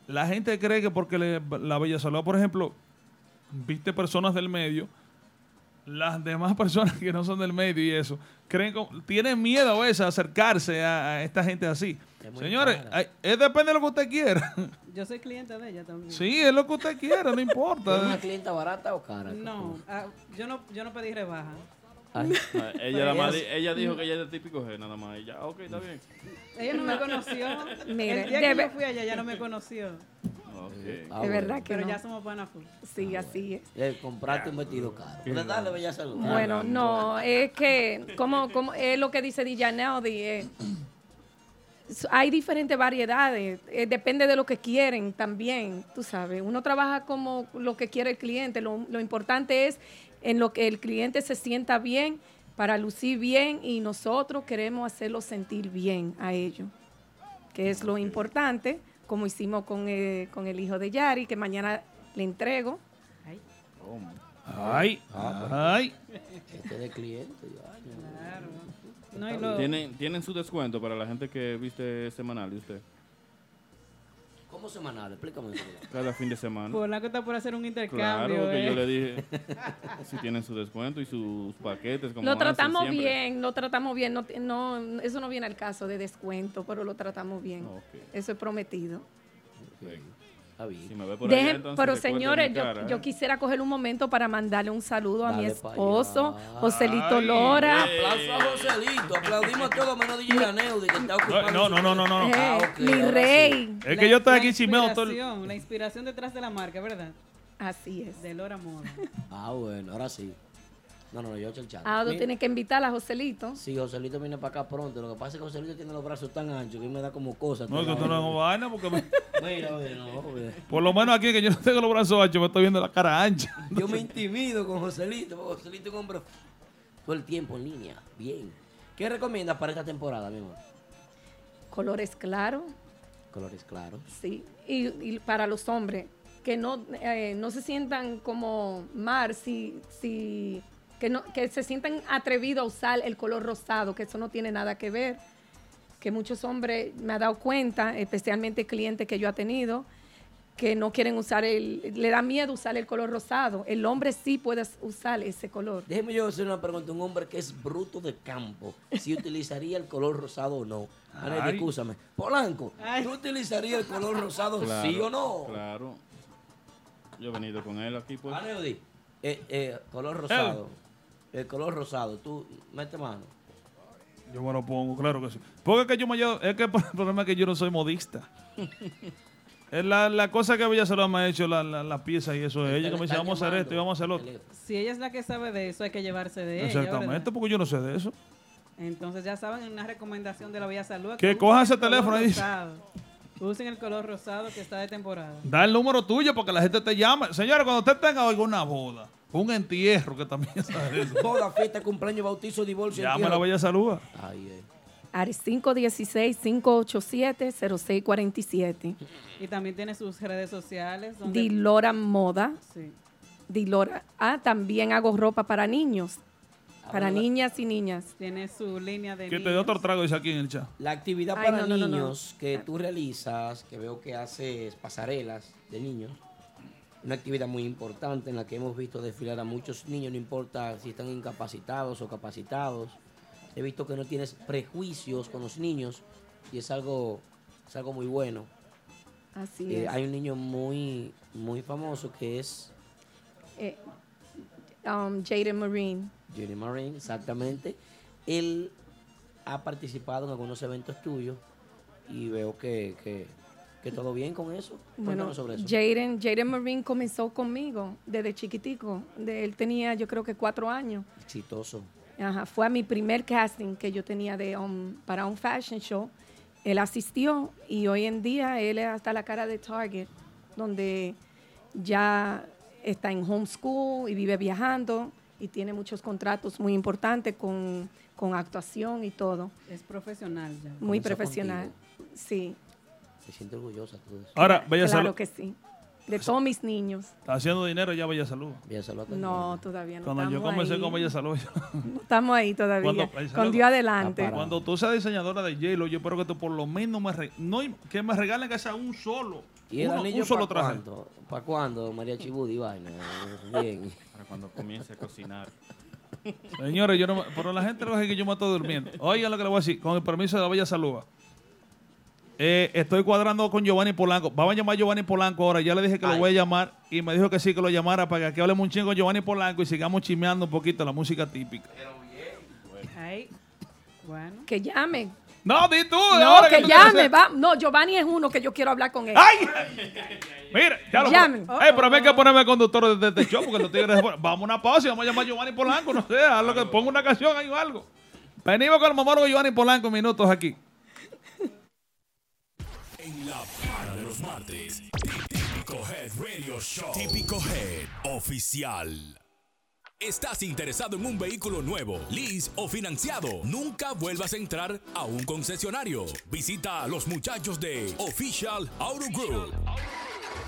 La gente cree que porque le- la Bella Salud, por ejemplo, viste personas del medio, las demás personas que no son del medio y eso, creen como- tienen miedo a veces a acercarse a, a esta gente así. Señores, hay- es depende de lo que usted quiera. Yo soy cliente de ella también. Sí, es lo que usted quiera, no ¿Es importa. una clienta barata o cara? No, ah, yo no, yo no pedí rebaja. Ah, ella, nada más ella- di- ella dijo que ella es de típico G, nada más. Ella, ok, está bien. Ella no me conoció. El día que yo fui allá, ella no me conoció. Ah, Es verdad que Pero no. ya somos full. Sí, así es. Eh, comprarte un vestido caro. Dale, Bella Salud. Bueno, no, es que, como, como es lo que dice Dijaneldi, eh, s- hay diferentes variedades, eh, depende de lo que quieren también, tú sabes. Uno trabaja como lo que quiere el cliente, lo, lo importante es en lo que el cliente se sienta bien, para lucir bien y nosotros queremos hacerlo sentir bien a ellos, que es lo importante, como hicimos con, eh, con el hijo de Yari, que mañana le entrego. Ay, ay. Este de cliente. No, y lo- ¿Tienen, ¿Tienen su descuento para la gente que viste semanal de usted? ¿Cómo semanal? Explícame eso. Cada fin de semana. Por la que está por hacer un intercambio. Claro, que eh. yo le dije si tienen su descuento y sus paquetes. Como Lo tratamos bien, lo tratamos bien. No, no, eso no viene al caso de descuento, pero lo tratamos bien. Eso es prometido. Si me ve por allá, Dejen- entonces pero señores, yo, cara, yo ¿eh? quisiera coger un momento para mandarle un saludo a mi Dale esposo. Joselito Ay, Lora. Aplauso a Joselito. Aplaudimos a todo menos DJ Aneudi que está ocupado. No, no, no, no, no. Eh, Ah, ok, mi rey. Es que yo estoy aquí chismeado todo el- Inspiración, La inspiración detrás de la marca, ¿verdad? Así es. De Lora Moda. Ah, bueno, ahora sí. No, no, yo el chat. Ah, tú Mira, tienes que invitar a Joselito. Sí, Joselito viene para acá pronto. Lo que pasa es que Joselito tiene los brazos tan anchos que me da como cosas. No, es que tú no es vaina porque me- Mira, mira, no, mira. por lo menos aquí que yo no tengo los brazos anchos, me estoy viendo la cara ancha. Yo me intimido con Joselito, porque Joselito es un hombre todo el tiempo en línea. Bien. ¿Qué recomiendas para esta temporada, mi amor? Colores claros, Colores claros. sí. Y, y para los hombres, que no, eh, no se sientan como mar, si, si, que, no, que se sientan atrevidos a usar el color rosado, que eso no tiene nada que ver. Que muchos hombres me ha dado cuenta, especialmente clientes que yo he tenido, que no quieren usar el, le da miedo usar el color rosado. El hombre sí puede usar ese color. Déjeme yo hacer una pregunta. Un hombre que es bruto de campo, si utilizaría el color rosado o no. Ana, Ay. discúlpame. Polanco, ¿tú utilizarías el color rosado Claro, sí o no? Claro. Yo he venido con él aquí, pues. Aneudi, eh, eh, color rosado. El color rosado, tú mete mano. Yo me lo pongo, claro que sí. Porque es que yo me llevo- es que el problema es que yo no soy modista. Es la, la cosa que Bella Salud me ha hecho, la, la, la pieza y eso es ella que me dice, vamos a hacer esto y vamos a hacer lo otro. Si ella es la que sabe de eso, hay que llevarse de ella. Exactamente, porque yo no sé de eso. Entonces ya saben, una recomendación de la Vía Salud. Que usen coja el ese teléfono ahí. Usen el color rosado que está de temporada. Da el número tuyo porque la gente te llama. Señores, cuando usted tenga alguna boda, Un entierro que también sabe eso. Boda, fiesta, cumpleaños, bautizo, divorcio. Llama a la Bella Salud. Ay, eh. Ari 516-587-0647. Y también tiene sus redes sociales. donde- Dilora Moda. Sí. Dilora. Ah, también hago ropa para niños. Para ¿verdad? niñas y niñas. Tiene su línea de Que te dé otro trago, dice aquí en el chat. La actividad Ay, para no, no, no, no. niños que tú realizas, que veo que haces pasarelas de niños, una actividad muy importante en la que hemos visto desfilar a muchos niños, no importa si están incapacitados o capacitados. He visto que no tienes prejuicios con los niños y es algo, es algo muy bueno. Así Eh, es. hay un niño muy, muy famoso que es Eh, um, Jaden Marine. Jenny Marine, exactamente. Él ha participado en algunos eventos tuyos y veo que, que, que todo bien con eso. Bueno, sobre eso. Jaden, Jaden Marine comenzó conmigo desde chiquitico. De, él tenía, yo creo que cuatro años. Exitoso. Ajá, fue a mi primer casting que yo tenía de, um, para un fashion show. Él asistió y hoy en día él es hasta la cara de Target, donde ya está en homeschool y vive viajando y tiene muchos contratos muy importantes con, con actuación y todo. Es profesional ya. Muy Comenzó profesional. Sí, Se siente orgullosa todo eso. Ahora, Bella claro Salud. que sí. De todos mis niños. Está haciendo dinero ya Bella Salud. Bella Salud. No, todavía no Cuando yo comencé ahí. con Bella Salud. No estamos ahí todavía. Cuando- con Dios adelante. Cuando tú seas diseñadora de J-Lo, yo espero que tú por lo menos me, re- no, que me regalen que sea un solo. ¿Y el uno- anillo un solo para traje. cuándo? ¿Para cuándo, María Chibudi? Vaina. Bien. Para cuando comience a cocinar. Señores, yo no me- pero la gente lo que que yo me estoy durmiendo. Oigan lo que le voy a decir, con el permiso de la Bella Salud. Eh, estoy cuadrando con Giovanni Polanco. Vamos a llamar a Giovanni Polanco ahora. Ya le dije que lo voy a llamar y me dijo que sí, que lo llamara para que aquí hablemos un chingo con Giovanni Polanco y sigamos chimeando un poquito la música típica. Ay, bueno. Que llame. No, di tú. No, que tú llame. Va. No, Giovanni es uno que yo quiero hablar con él. ¡Ay! Mira, ya lo Llamen. Eh, pero a mí hay que ponerme conductor de este show porque tigres. Vamos a una pausa y vamos a llamar a Giovanni Polanco. No sé, haz lo que ponga una canción ahí o algo. Venimos con el mamólogo Giovanni Polanco minutos aquí. La para de los martes. Típico Head Radio Show. Típico Head Oficial. ¿Estás interesado en un vehículo nuevo, lease o financiado? Nunca vuelvas a entrar a un concesionario. Visita a los muchachos de Official Auto Group.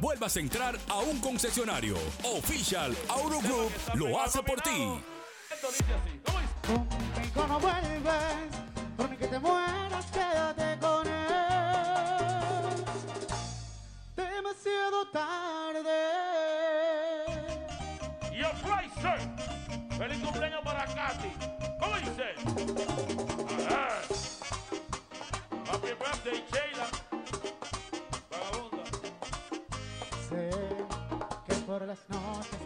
vuelvas a entrar a un concesionario. Official Auto Group lo hace por ti. Conmigo no vuelves, por mí que te mueras, quédate con él. Demasiado tarde. Yo Fraser, feliz cumpleaños para Katy. ¿Cómo dice? Happy birthday, Sheila. Por las noches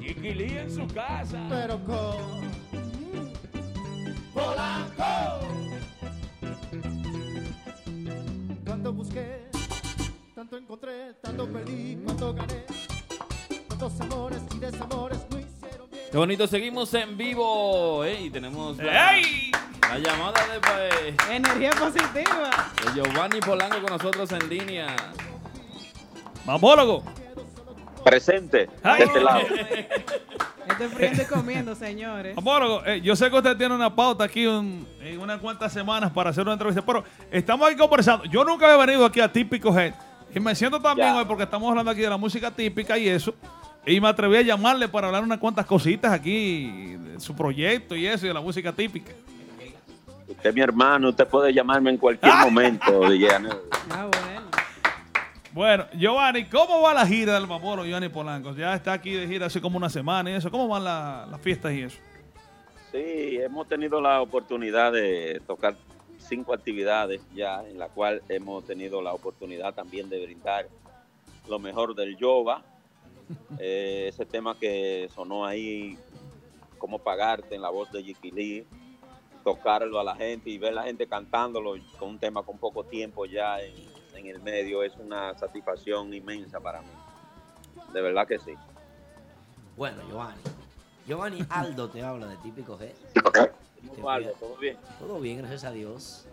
Chiquilí en su casa. Pero con Polanco. Tanto busqué, tanto encontré, tanto perdí, cuánto gané. Tantos amores y desamores no hicieron bien. Qué bonito, seguimos en vivo. ¿eh? Y tenemos la, ¡Ey! La llamada de, pues, Energía positiva. de Giovanni Polanco con nosotros en línea. Mamólogo. Presente. De este lado. Estoy friendo y comiendo, señores. Mamólogo, eh, yo sé que usted tiene una pauta aquí un- en unas cuantas semanas para hacer una entrevista, pero estamos aquí conversando. Yo nunca había venido aquí a Típico Head y me siento también hoy porque estamos hablando aquí de la música típica y eso. Y me atreví a llamarle para hablar unas cuantas cositas aquí de su proyecto y eso y de la música típica. Usted es mi hermano, usted puede llamarme en cualquier momento, DJ Anel. Ah, bueno. Bueno, Giovanni, ¿cómo va la gira del Mamoro Giovanni Polanco? Ya está aquí de gira hace como una semana y eso. ¿Cómo van la- las fiestas y eso? Sí, hemos tenido la oportunidad de tocar cinco actividades ya en la cual hemos tenido la oportunidad también de brindar lo mejor del yoga. Eh, ese tema que sonó ahí, cómo pagarte en la voz de Jiki Lee, tocarlo a la gente y ver la gente cantándolo con un tema con poco tiempo ya en, en el medio es una satisfacción inmensa para mí. De verdad que sí. Bueno, Giovanni. Giovanni Aldo te habla de típico G. ¿Cómo, Aldo? ¿Todo bien? Todo bien, gracias a Dios.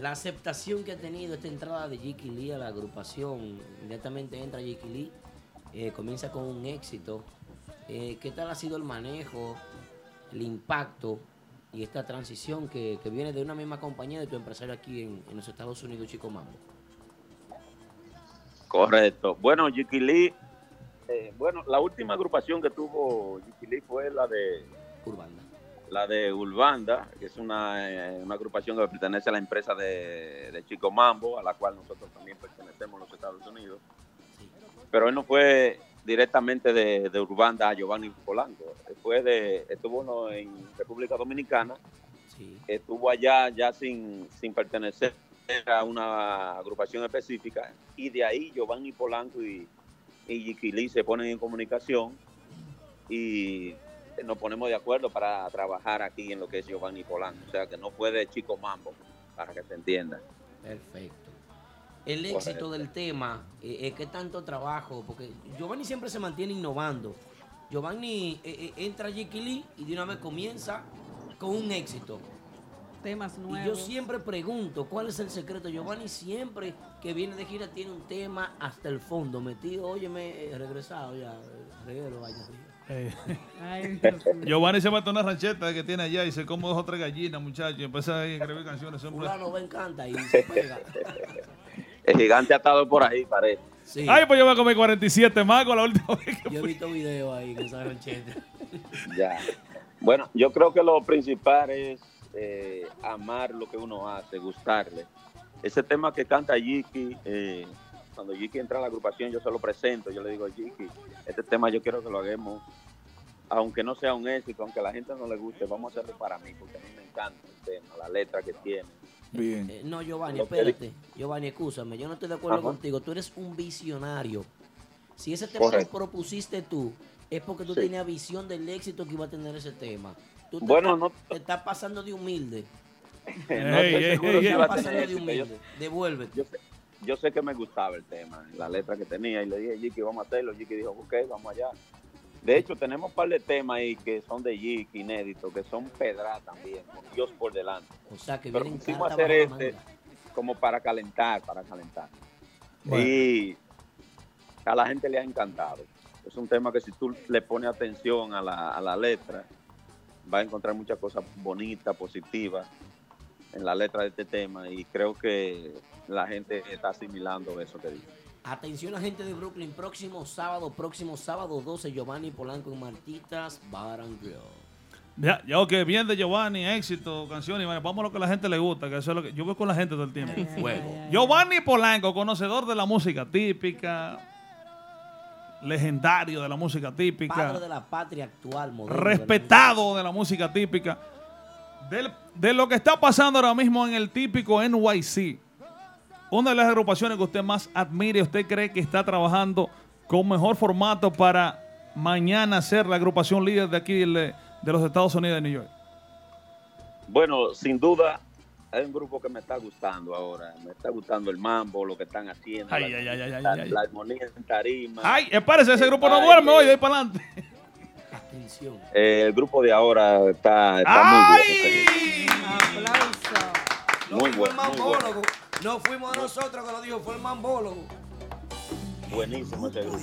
La aceptación que ha tenido esta entrada de Jiki Lee a la agrupación, inmediatamente entra Jiki Lee, eh, comienza con un éxito. Eh, ¿Qué tal ha sido el manejo, el impacto y esta transición que, que viene de una misma compañía de tu empresario aquí en, en los Estados Unidos, Chico Mambo? Correcto. Bueno, Lee, eh, bueno, la última agrupación que tuvo Lee fue la de Urbanda. La de Urbanda, que es una, eh, una agrupación que pertenece a la empresa de, de Chico Mambo, a la cual nosotros también pertenecemos en los Estados Unidos. Pero él no fue directamente de, de Urbanda a Giovanni Polanco. Fue de, estuvo uno en República Dominicana, estuvo allá ya sin, sin pertenecer a una agrupación específica y de ahí Giovanni Polanco y, y se ponen en comunicación y nos ponemos de acuerdo para trabajar aquí en lo que es Giovanni Polanco. O sea que no fue de Chico Mambo, para que se entienda. Perfecto. El éxito del tema, eh, eh, ¿qué tanto trabajo? Porque Giovanni siempre se mantiene innovando. Giovanni eh, eh, entra a Lee y de una vez comienza con un éxito. Temas Y yo nuevos. siempre pregunto, ¿cuál es el secreto? Giovanni siempre que viene de gira tiene un tema hasta el fondo, metido, óyeme, regresado ya, reguero, vaya Ay. Giovanni se mete una rancheta que tiene allá y se come dos o tres gallinas, muchachos, y empieza a escribir canciones. Siempre. Fulano me encanta y se pega. El gigante ha estado por ahí, parece. Sí. Ay, pues yo voy a comer 47 más con la última vez que Yo he visto videos ahí con esa rancheta. Ya. Bueno, yo creo que lo principal es eh, amar lo que uno hace, gustarle. Ese tema que canta Jiki, eh, cuando Jiki entra a la agrupación, yo se lo presento, yo le digo, Jiki, este tema yo quiero que lo hagamos, aunque no sea un éxito, aunque a la gente no le guste, vamos a hacerlo para mí, porque a mí me encanta el tema, la letra que tiene. Bien. Eh, no, Giovanni, Lo que- espérate. Giovanni, escúchame, yo no estoy de acuerdo Ajá. contigo. Tú eres un visionario. Si ese tema lo Correcto. propusiste tú, es porque tú Sí. tenías visión del éxito que iba a tener ese tema. Tú te, Bueno, estás, no- te estás pasando de humilde. No Ey, estoy ey, seguro ey, si ey. va a Estás pasando tener de éxito. Yo- humilde. Devuélvete. Yo sé, yo sé que me gustaba el tema, la letra que tenía, y le dije, Jiki, vamos a hacerlo. Jiki dijo, ok, vamos allá. De hecho, tenemos un par de temas ahí que son de Jiki, inéditos, que son pedras también, con Dios por delante. O sea, que Pero quisimos hacer este manga. como para calentar, para calentar. Bueno. Y a la gente le ha encantado. Es un tema que si tú le pones atención a la, a la letra, va a encontrar muchas cosas bonitas, positivas en la letra de este tema y creo que la gente está asimilando eso que dice. Atención a gente de Brooklyn, próximo sábado, próximo sábado 12, Giovanni Polanco en Martitas Bar and Grill. Ya, ya, ok, bien de Giovanni, éxito, canciones, y vamos a lo que a la gente le gusta, que eso es lo que yo voy con la gente todo el tiempo. Fuego. Giovanni Polanco, conocedor de la música típica, legendario de la música típica, Padre de la patria actual, moderno. respetado de la música típica, del- de lo que está pasando ahora mismo en el típico NYC. Una de las agrupaciones que usted más admire, usted cree que está trabajando con mejor formato para mañana ser la agrupación líder de aquí de, de los Estados Unidos de New York. Bueno, sin duda, hay un grupo que me está gustando ahora. Me está gustando el mambo, lo que están haciendo. Ay, la, ay, ay, ay, ay, la- ay. la armonía en tarima. Ay, espérese, ese el grupo no duerme hoy, de ahí para adelante. Atención. Eh, el grupo de ahora está, está muy bueno. Aplauso. Muy muy bueno. No fuimos nosotros que lo dijo, fue el mambólogo. Buenísimo ese grupo.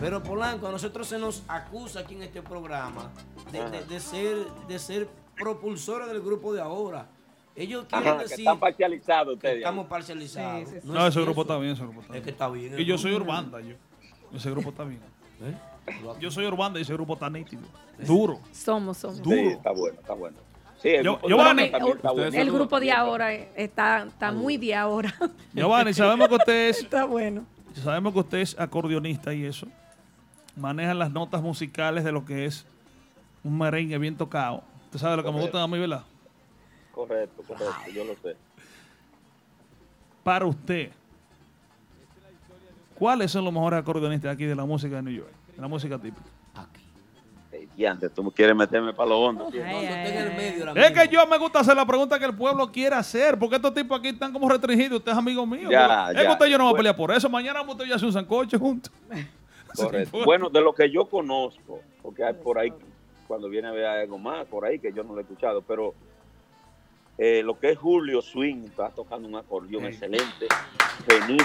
Pero Polanco, a nosotros se nos acusa aquí en este programa de, de- de ser, de ser propulsores del grupo de ahora. Ellos quieren Ajá, que decir están parcializados ustedes. estamos parcializados. Sí, sí, sí. No, es ese grupo está bien, ese grupo está Es bien. que está bien. Y yo soy. Urbanda, yo. Ese grupo está bien. ¿Eh? Yo soy Urbanda y ese grupo está nítido. Duro. Somos, somos. Sí, Duro. está bueno, está bueno. Sí, el Yo- grupo buenísimo. El grupo de ahora está, está muy de ahora. Giovanni, sabemos que usted es, Está bueno. sabemos que usted es acordeonista y eso. Maneja las notas musicales de lo que es un merengue bien tocado. Usted sabe lo que me gusta a mí, ¿verdad? Correcto, correcto, yo lo sé. para usted, ¿cuáles son los mejores acordeonistas aquí de la música de New York? De la música típica. Antes tú quieres meterme para lo hondo. Es que yo me gusta hacer la pregunta que el pueblo quiere hacer, porque estos tipos aquí están como restringidos, usted es amigo mío. Ya, es que ya. usted y yo no vamos a Bueno. pelear por eso. Mañana usted y yo hace un sancocho juntos. Correcto. Bueno, de lo que yo conozco, porque hay por ahí, cuando viene a ver algo más por ahí que yo no lo he escuchado, pero eh, lo que es Julio Swing está tocando un acordeón excelente. Benito,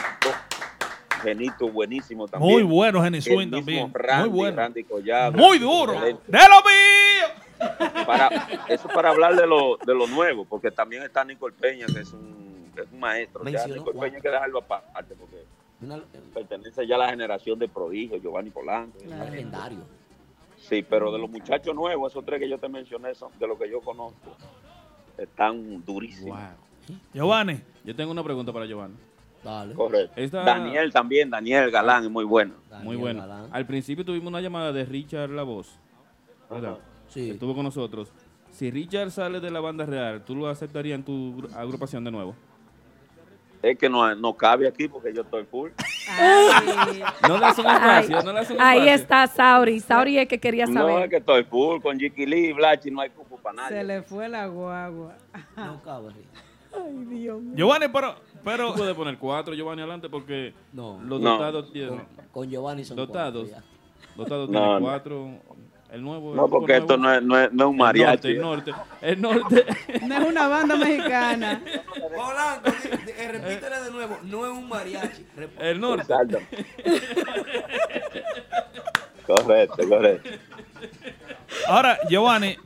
Benito buenísimo también. Muy bueno, mismo también. Randy, Muy bueno. Randy Collado. Muy duro. Excelente. ¡De lo mío! Para, eso para hablar de lo, de lo nuevo, porque también está Nicole Peña, que es un, que es un maestro. Ya cuatro. Peña hay que dejarlo aparte, porque pertenece ya a la generación de prodigios, Giovanni Polanco. Legendario. Sí, pero de los muchachos nuevos, esos tres que yo te mencioné, son de los que yo conozco, están durísimos. Giovanni. Yo tengo una pregunta para Giovanni. Correcto. Esta- Daniel también, Daniel Galán es muy bueno. Muy bueno. Al principio tuvimos una llamada de Richard La Voz, ¿verdad? Sí. Estuvo con nosotros. Si Richard sale de la banda real, ¿tú lo aceptarías en tu gru- agrupación de nuevo? Es que no, no cabe aquí porque yo estoy full. No le un espacio, no le un Ahí está Sauri. Sauri es que quería No, saber. es que estoy full. Con Jiki Lee y Blachi no hay cupo para nadie. Se le fue la guagua. No cabe. Ay, Dios mío. Giovanni, pero... pero... Tú puedes poner cuatro, Giovanni, adelante, porque No. los No. dotados tienen... Con Giovanni son Dotados. cuatro Dotados No, tienen no. cuatro. El nuevo... No, porque esto no es, no es, no es un mariachi. El norte, el norte. El norte. No es una banda mexicana. Di- eh, repítele de nuevo. No es un mariachi. El norte. Exacto. correcto, correcto. Ahora, Giovanni,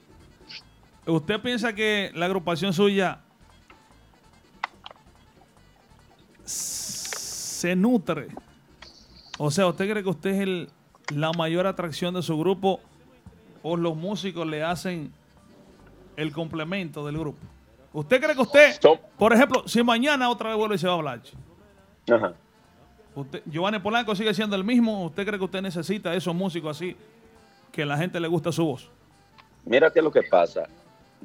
¿usted piensa que la agrupación suya se nutre? O sea, ¿usted cree que usted es el- la mayor atracción de su grupo o los músicos le hacen el complemento del grupo? ¿Usted cree que usted, por ejemplo, si mañana otra vez vuelve y se va a hablar, Ajá. usted, Giovanni Polanco sigue siendo el mismo, ¿usted cree que usted necesita esos músicos así que la gente le gusta su voz? Mira qué es lo que pasa.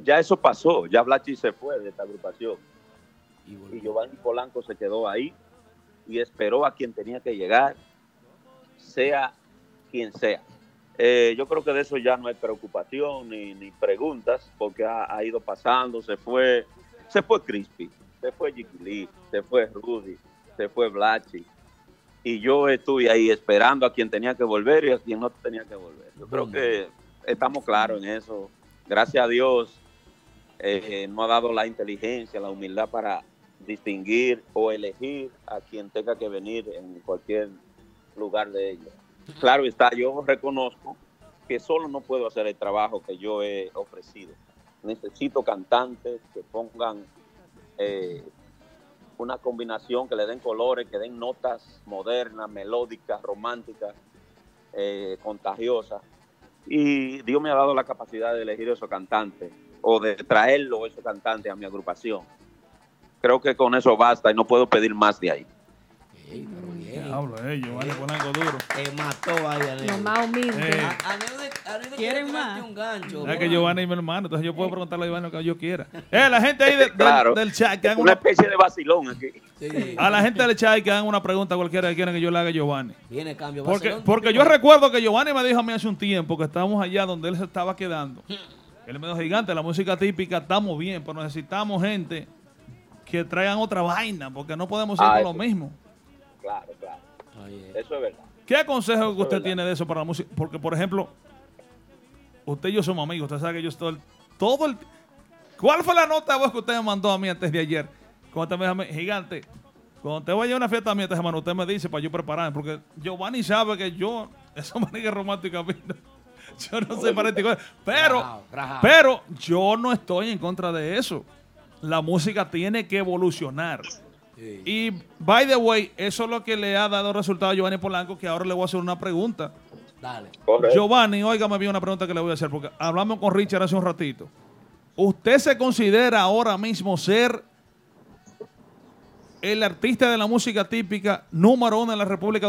Ya eso pasó. Ya Blachi se fue de esta agrupación. Y Giovanni Polanco se quedó ahí y esperó a quien tenía que llegar, sea quien sea. Eh, yo creo que de eso ya no hay preocupación ni, ni preguntas, porque ha, ha ido pasando, se fue, se fue Crispy, se fue Lee, se fue Rudy, se fue Blachi. Y yo estuve ahí esperando a quien tenía que volver y a quien no tenía que volver. Yo creo que estamos claros en eso. Gracias a Dios eh, no ha dado la inteligencia, la humildad para distinguir o elegir a quien tenga que venir en cualquier lugar de ellos. Claro está, yo reconozco que solo no puedo hacer el trabajo que yo he ofrecido. Necesito cantantes que pongan eh, una combinación, que le den colores, que den notas modernas, melódicas, románticas, eh, contagiosas. Y Dios me ha dado la capacidad de elegir esos cantantes o de traerlo, esos cantantes, a mi agrupación. Creo que con eso basta y no puedo pedir más de ahí. Diablo, eh, Giovanni Polanco duro. Te mató ahí, Anel. Lo más humilde. Eh. A- Anel de- Anel de quiere tirarte un gancho. Es que Giovanni es mi hermano, entonces yo puedo preguntarle a Giovanni lo que yo quiera. Eh, la gente ahí de- del- Claro. del chat que hagan Una una, especie de vacilón aquí. a la gente del chat que hagan una pregunta cualquiera que quieran que yo le haga a Giovanni. Viene cambio. Porque, porque yo recuerdo que Giovanni me dijo a mí hace un tiempo que estábamos allá donde él se estaba quedando. Él me dijo, gigante, la música típica estamos bien, pero necesitamos gente que traigan otra vaina, porque no podemos ir Ah, con eso. lo mismo. Claro, claro. Eso es verdad. ¿Qué consejo que usted tiene de eso para la música? Porque, por ejemplo, usted y yo somos amigos. Usted sabe que yo estoy todo el... ¿Cuál fue la nota de voz que usted me mandó a mí antes de ayer? Cuando usted me dijo, a mí, gigante, cuando te vaya a una fiesta mía esta semana, usted me dice para yo prepararme. Porque Giovanni sabe que yo, esa manera romántica a mí, no- yo no soy para este tipo de- Pero, pero yo no estoy en contra de eso. La música tiene que evolucionar. Y, by the way, eso es lo que le ha dado resultado a Giovanni Polanco, que ahora le voy a hacer una pregunta. Dale. Giovanni, óigame bien una pregunta que le voy a hacer, porque hablamos con Richard hace un ratito. ¿Usted se considera ahora mismo ser el artista de la música típica número uno en la República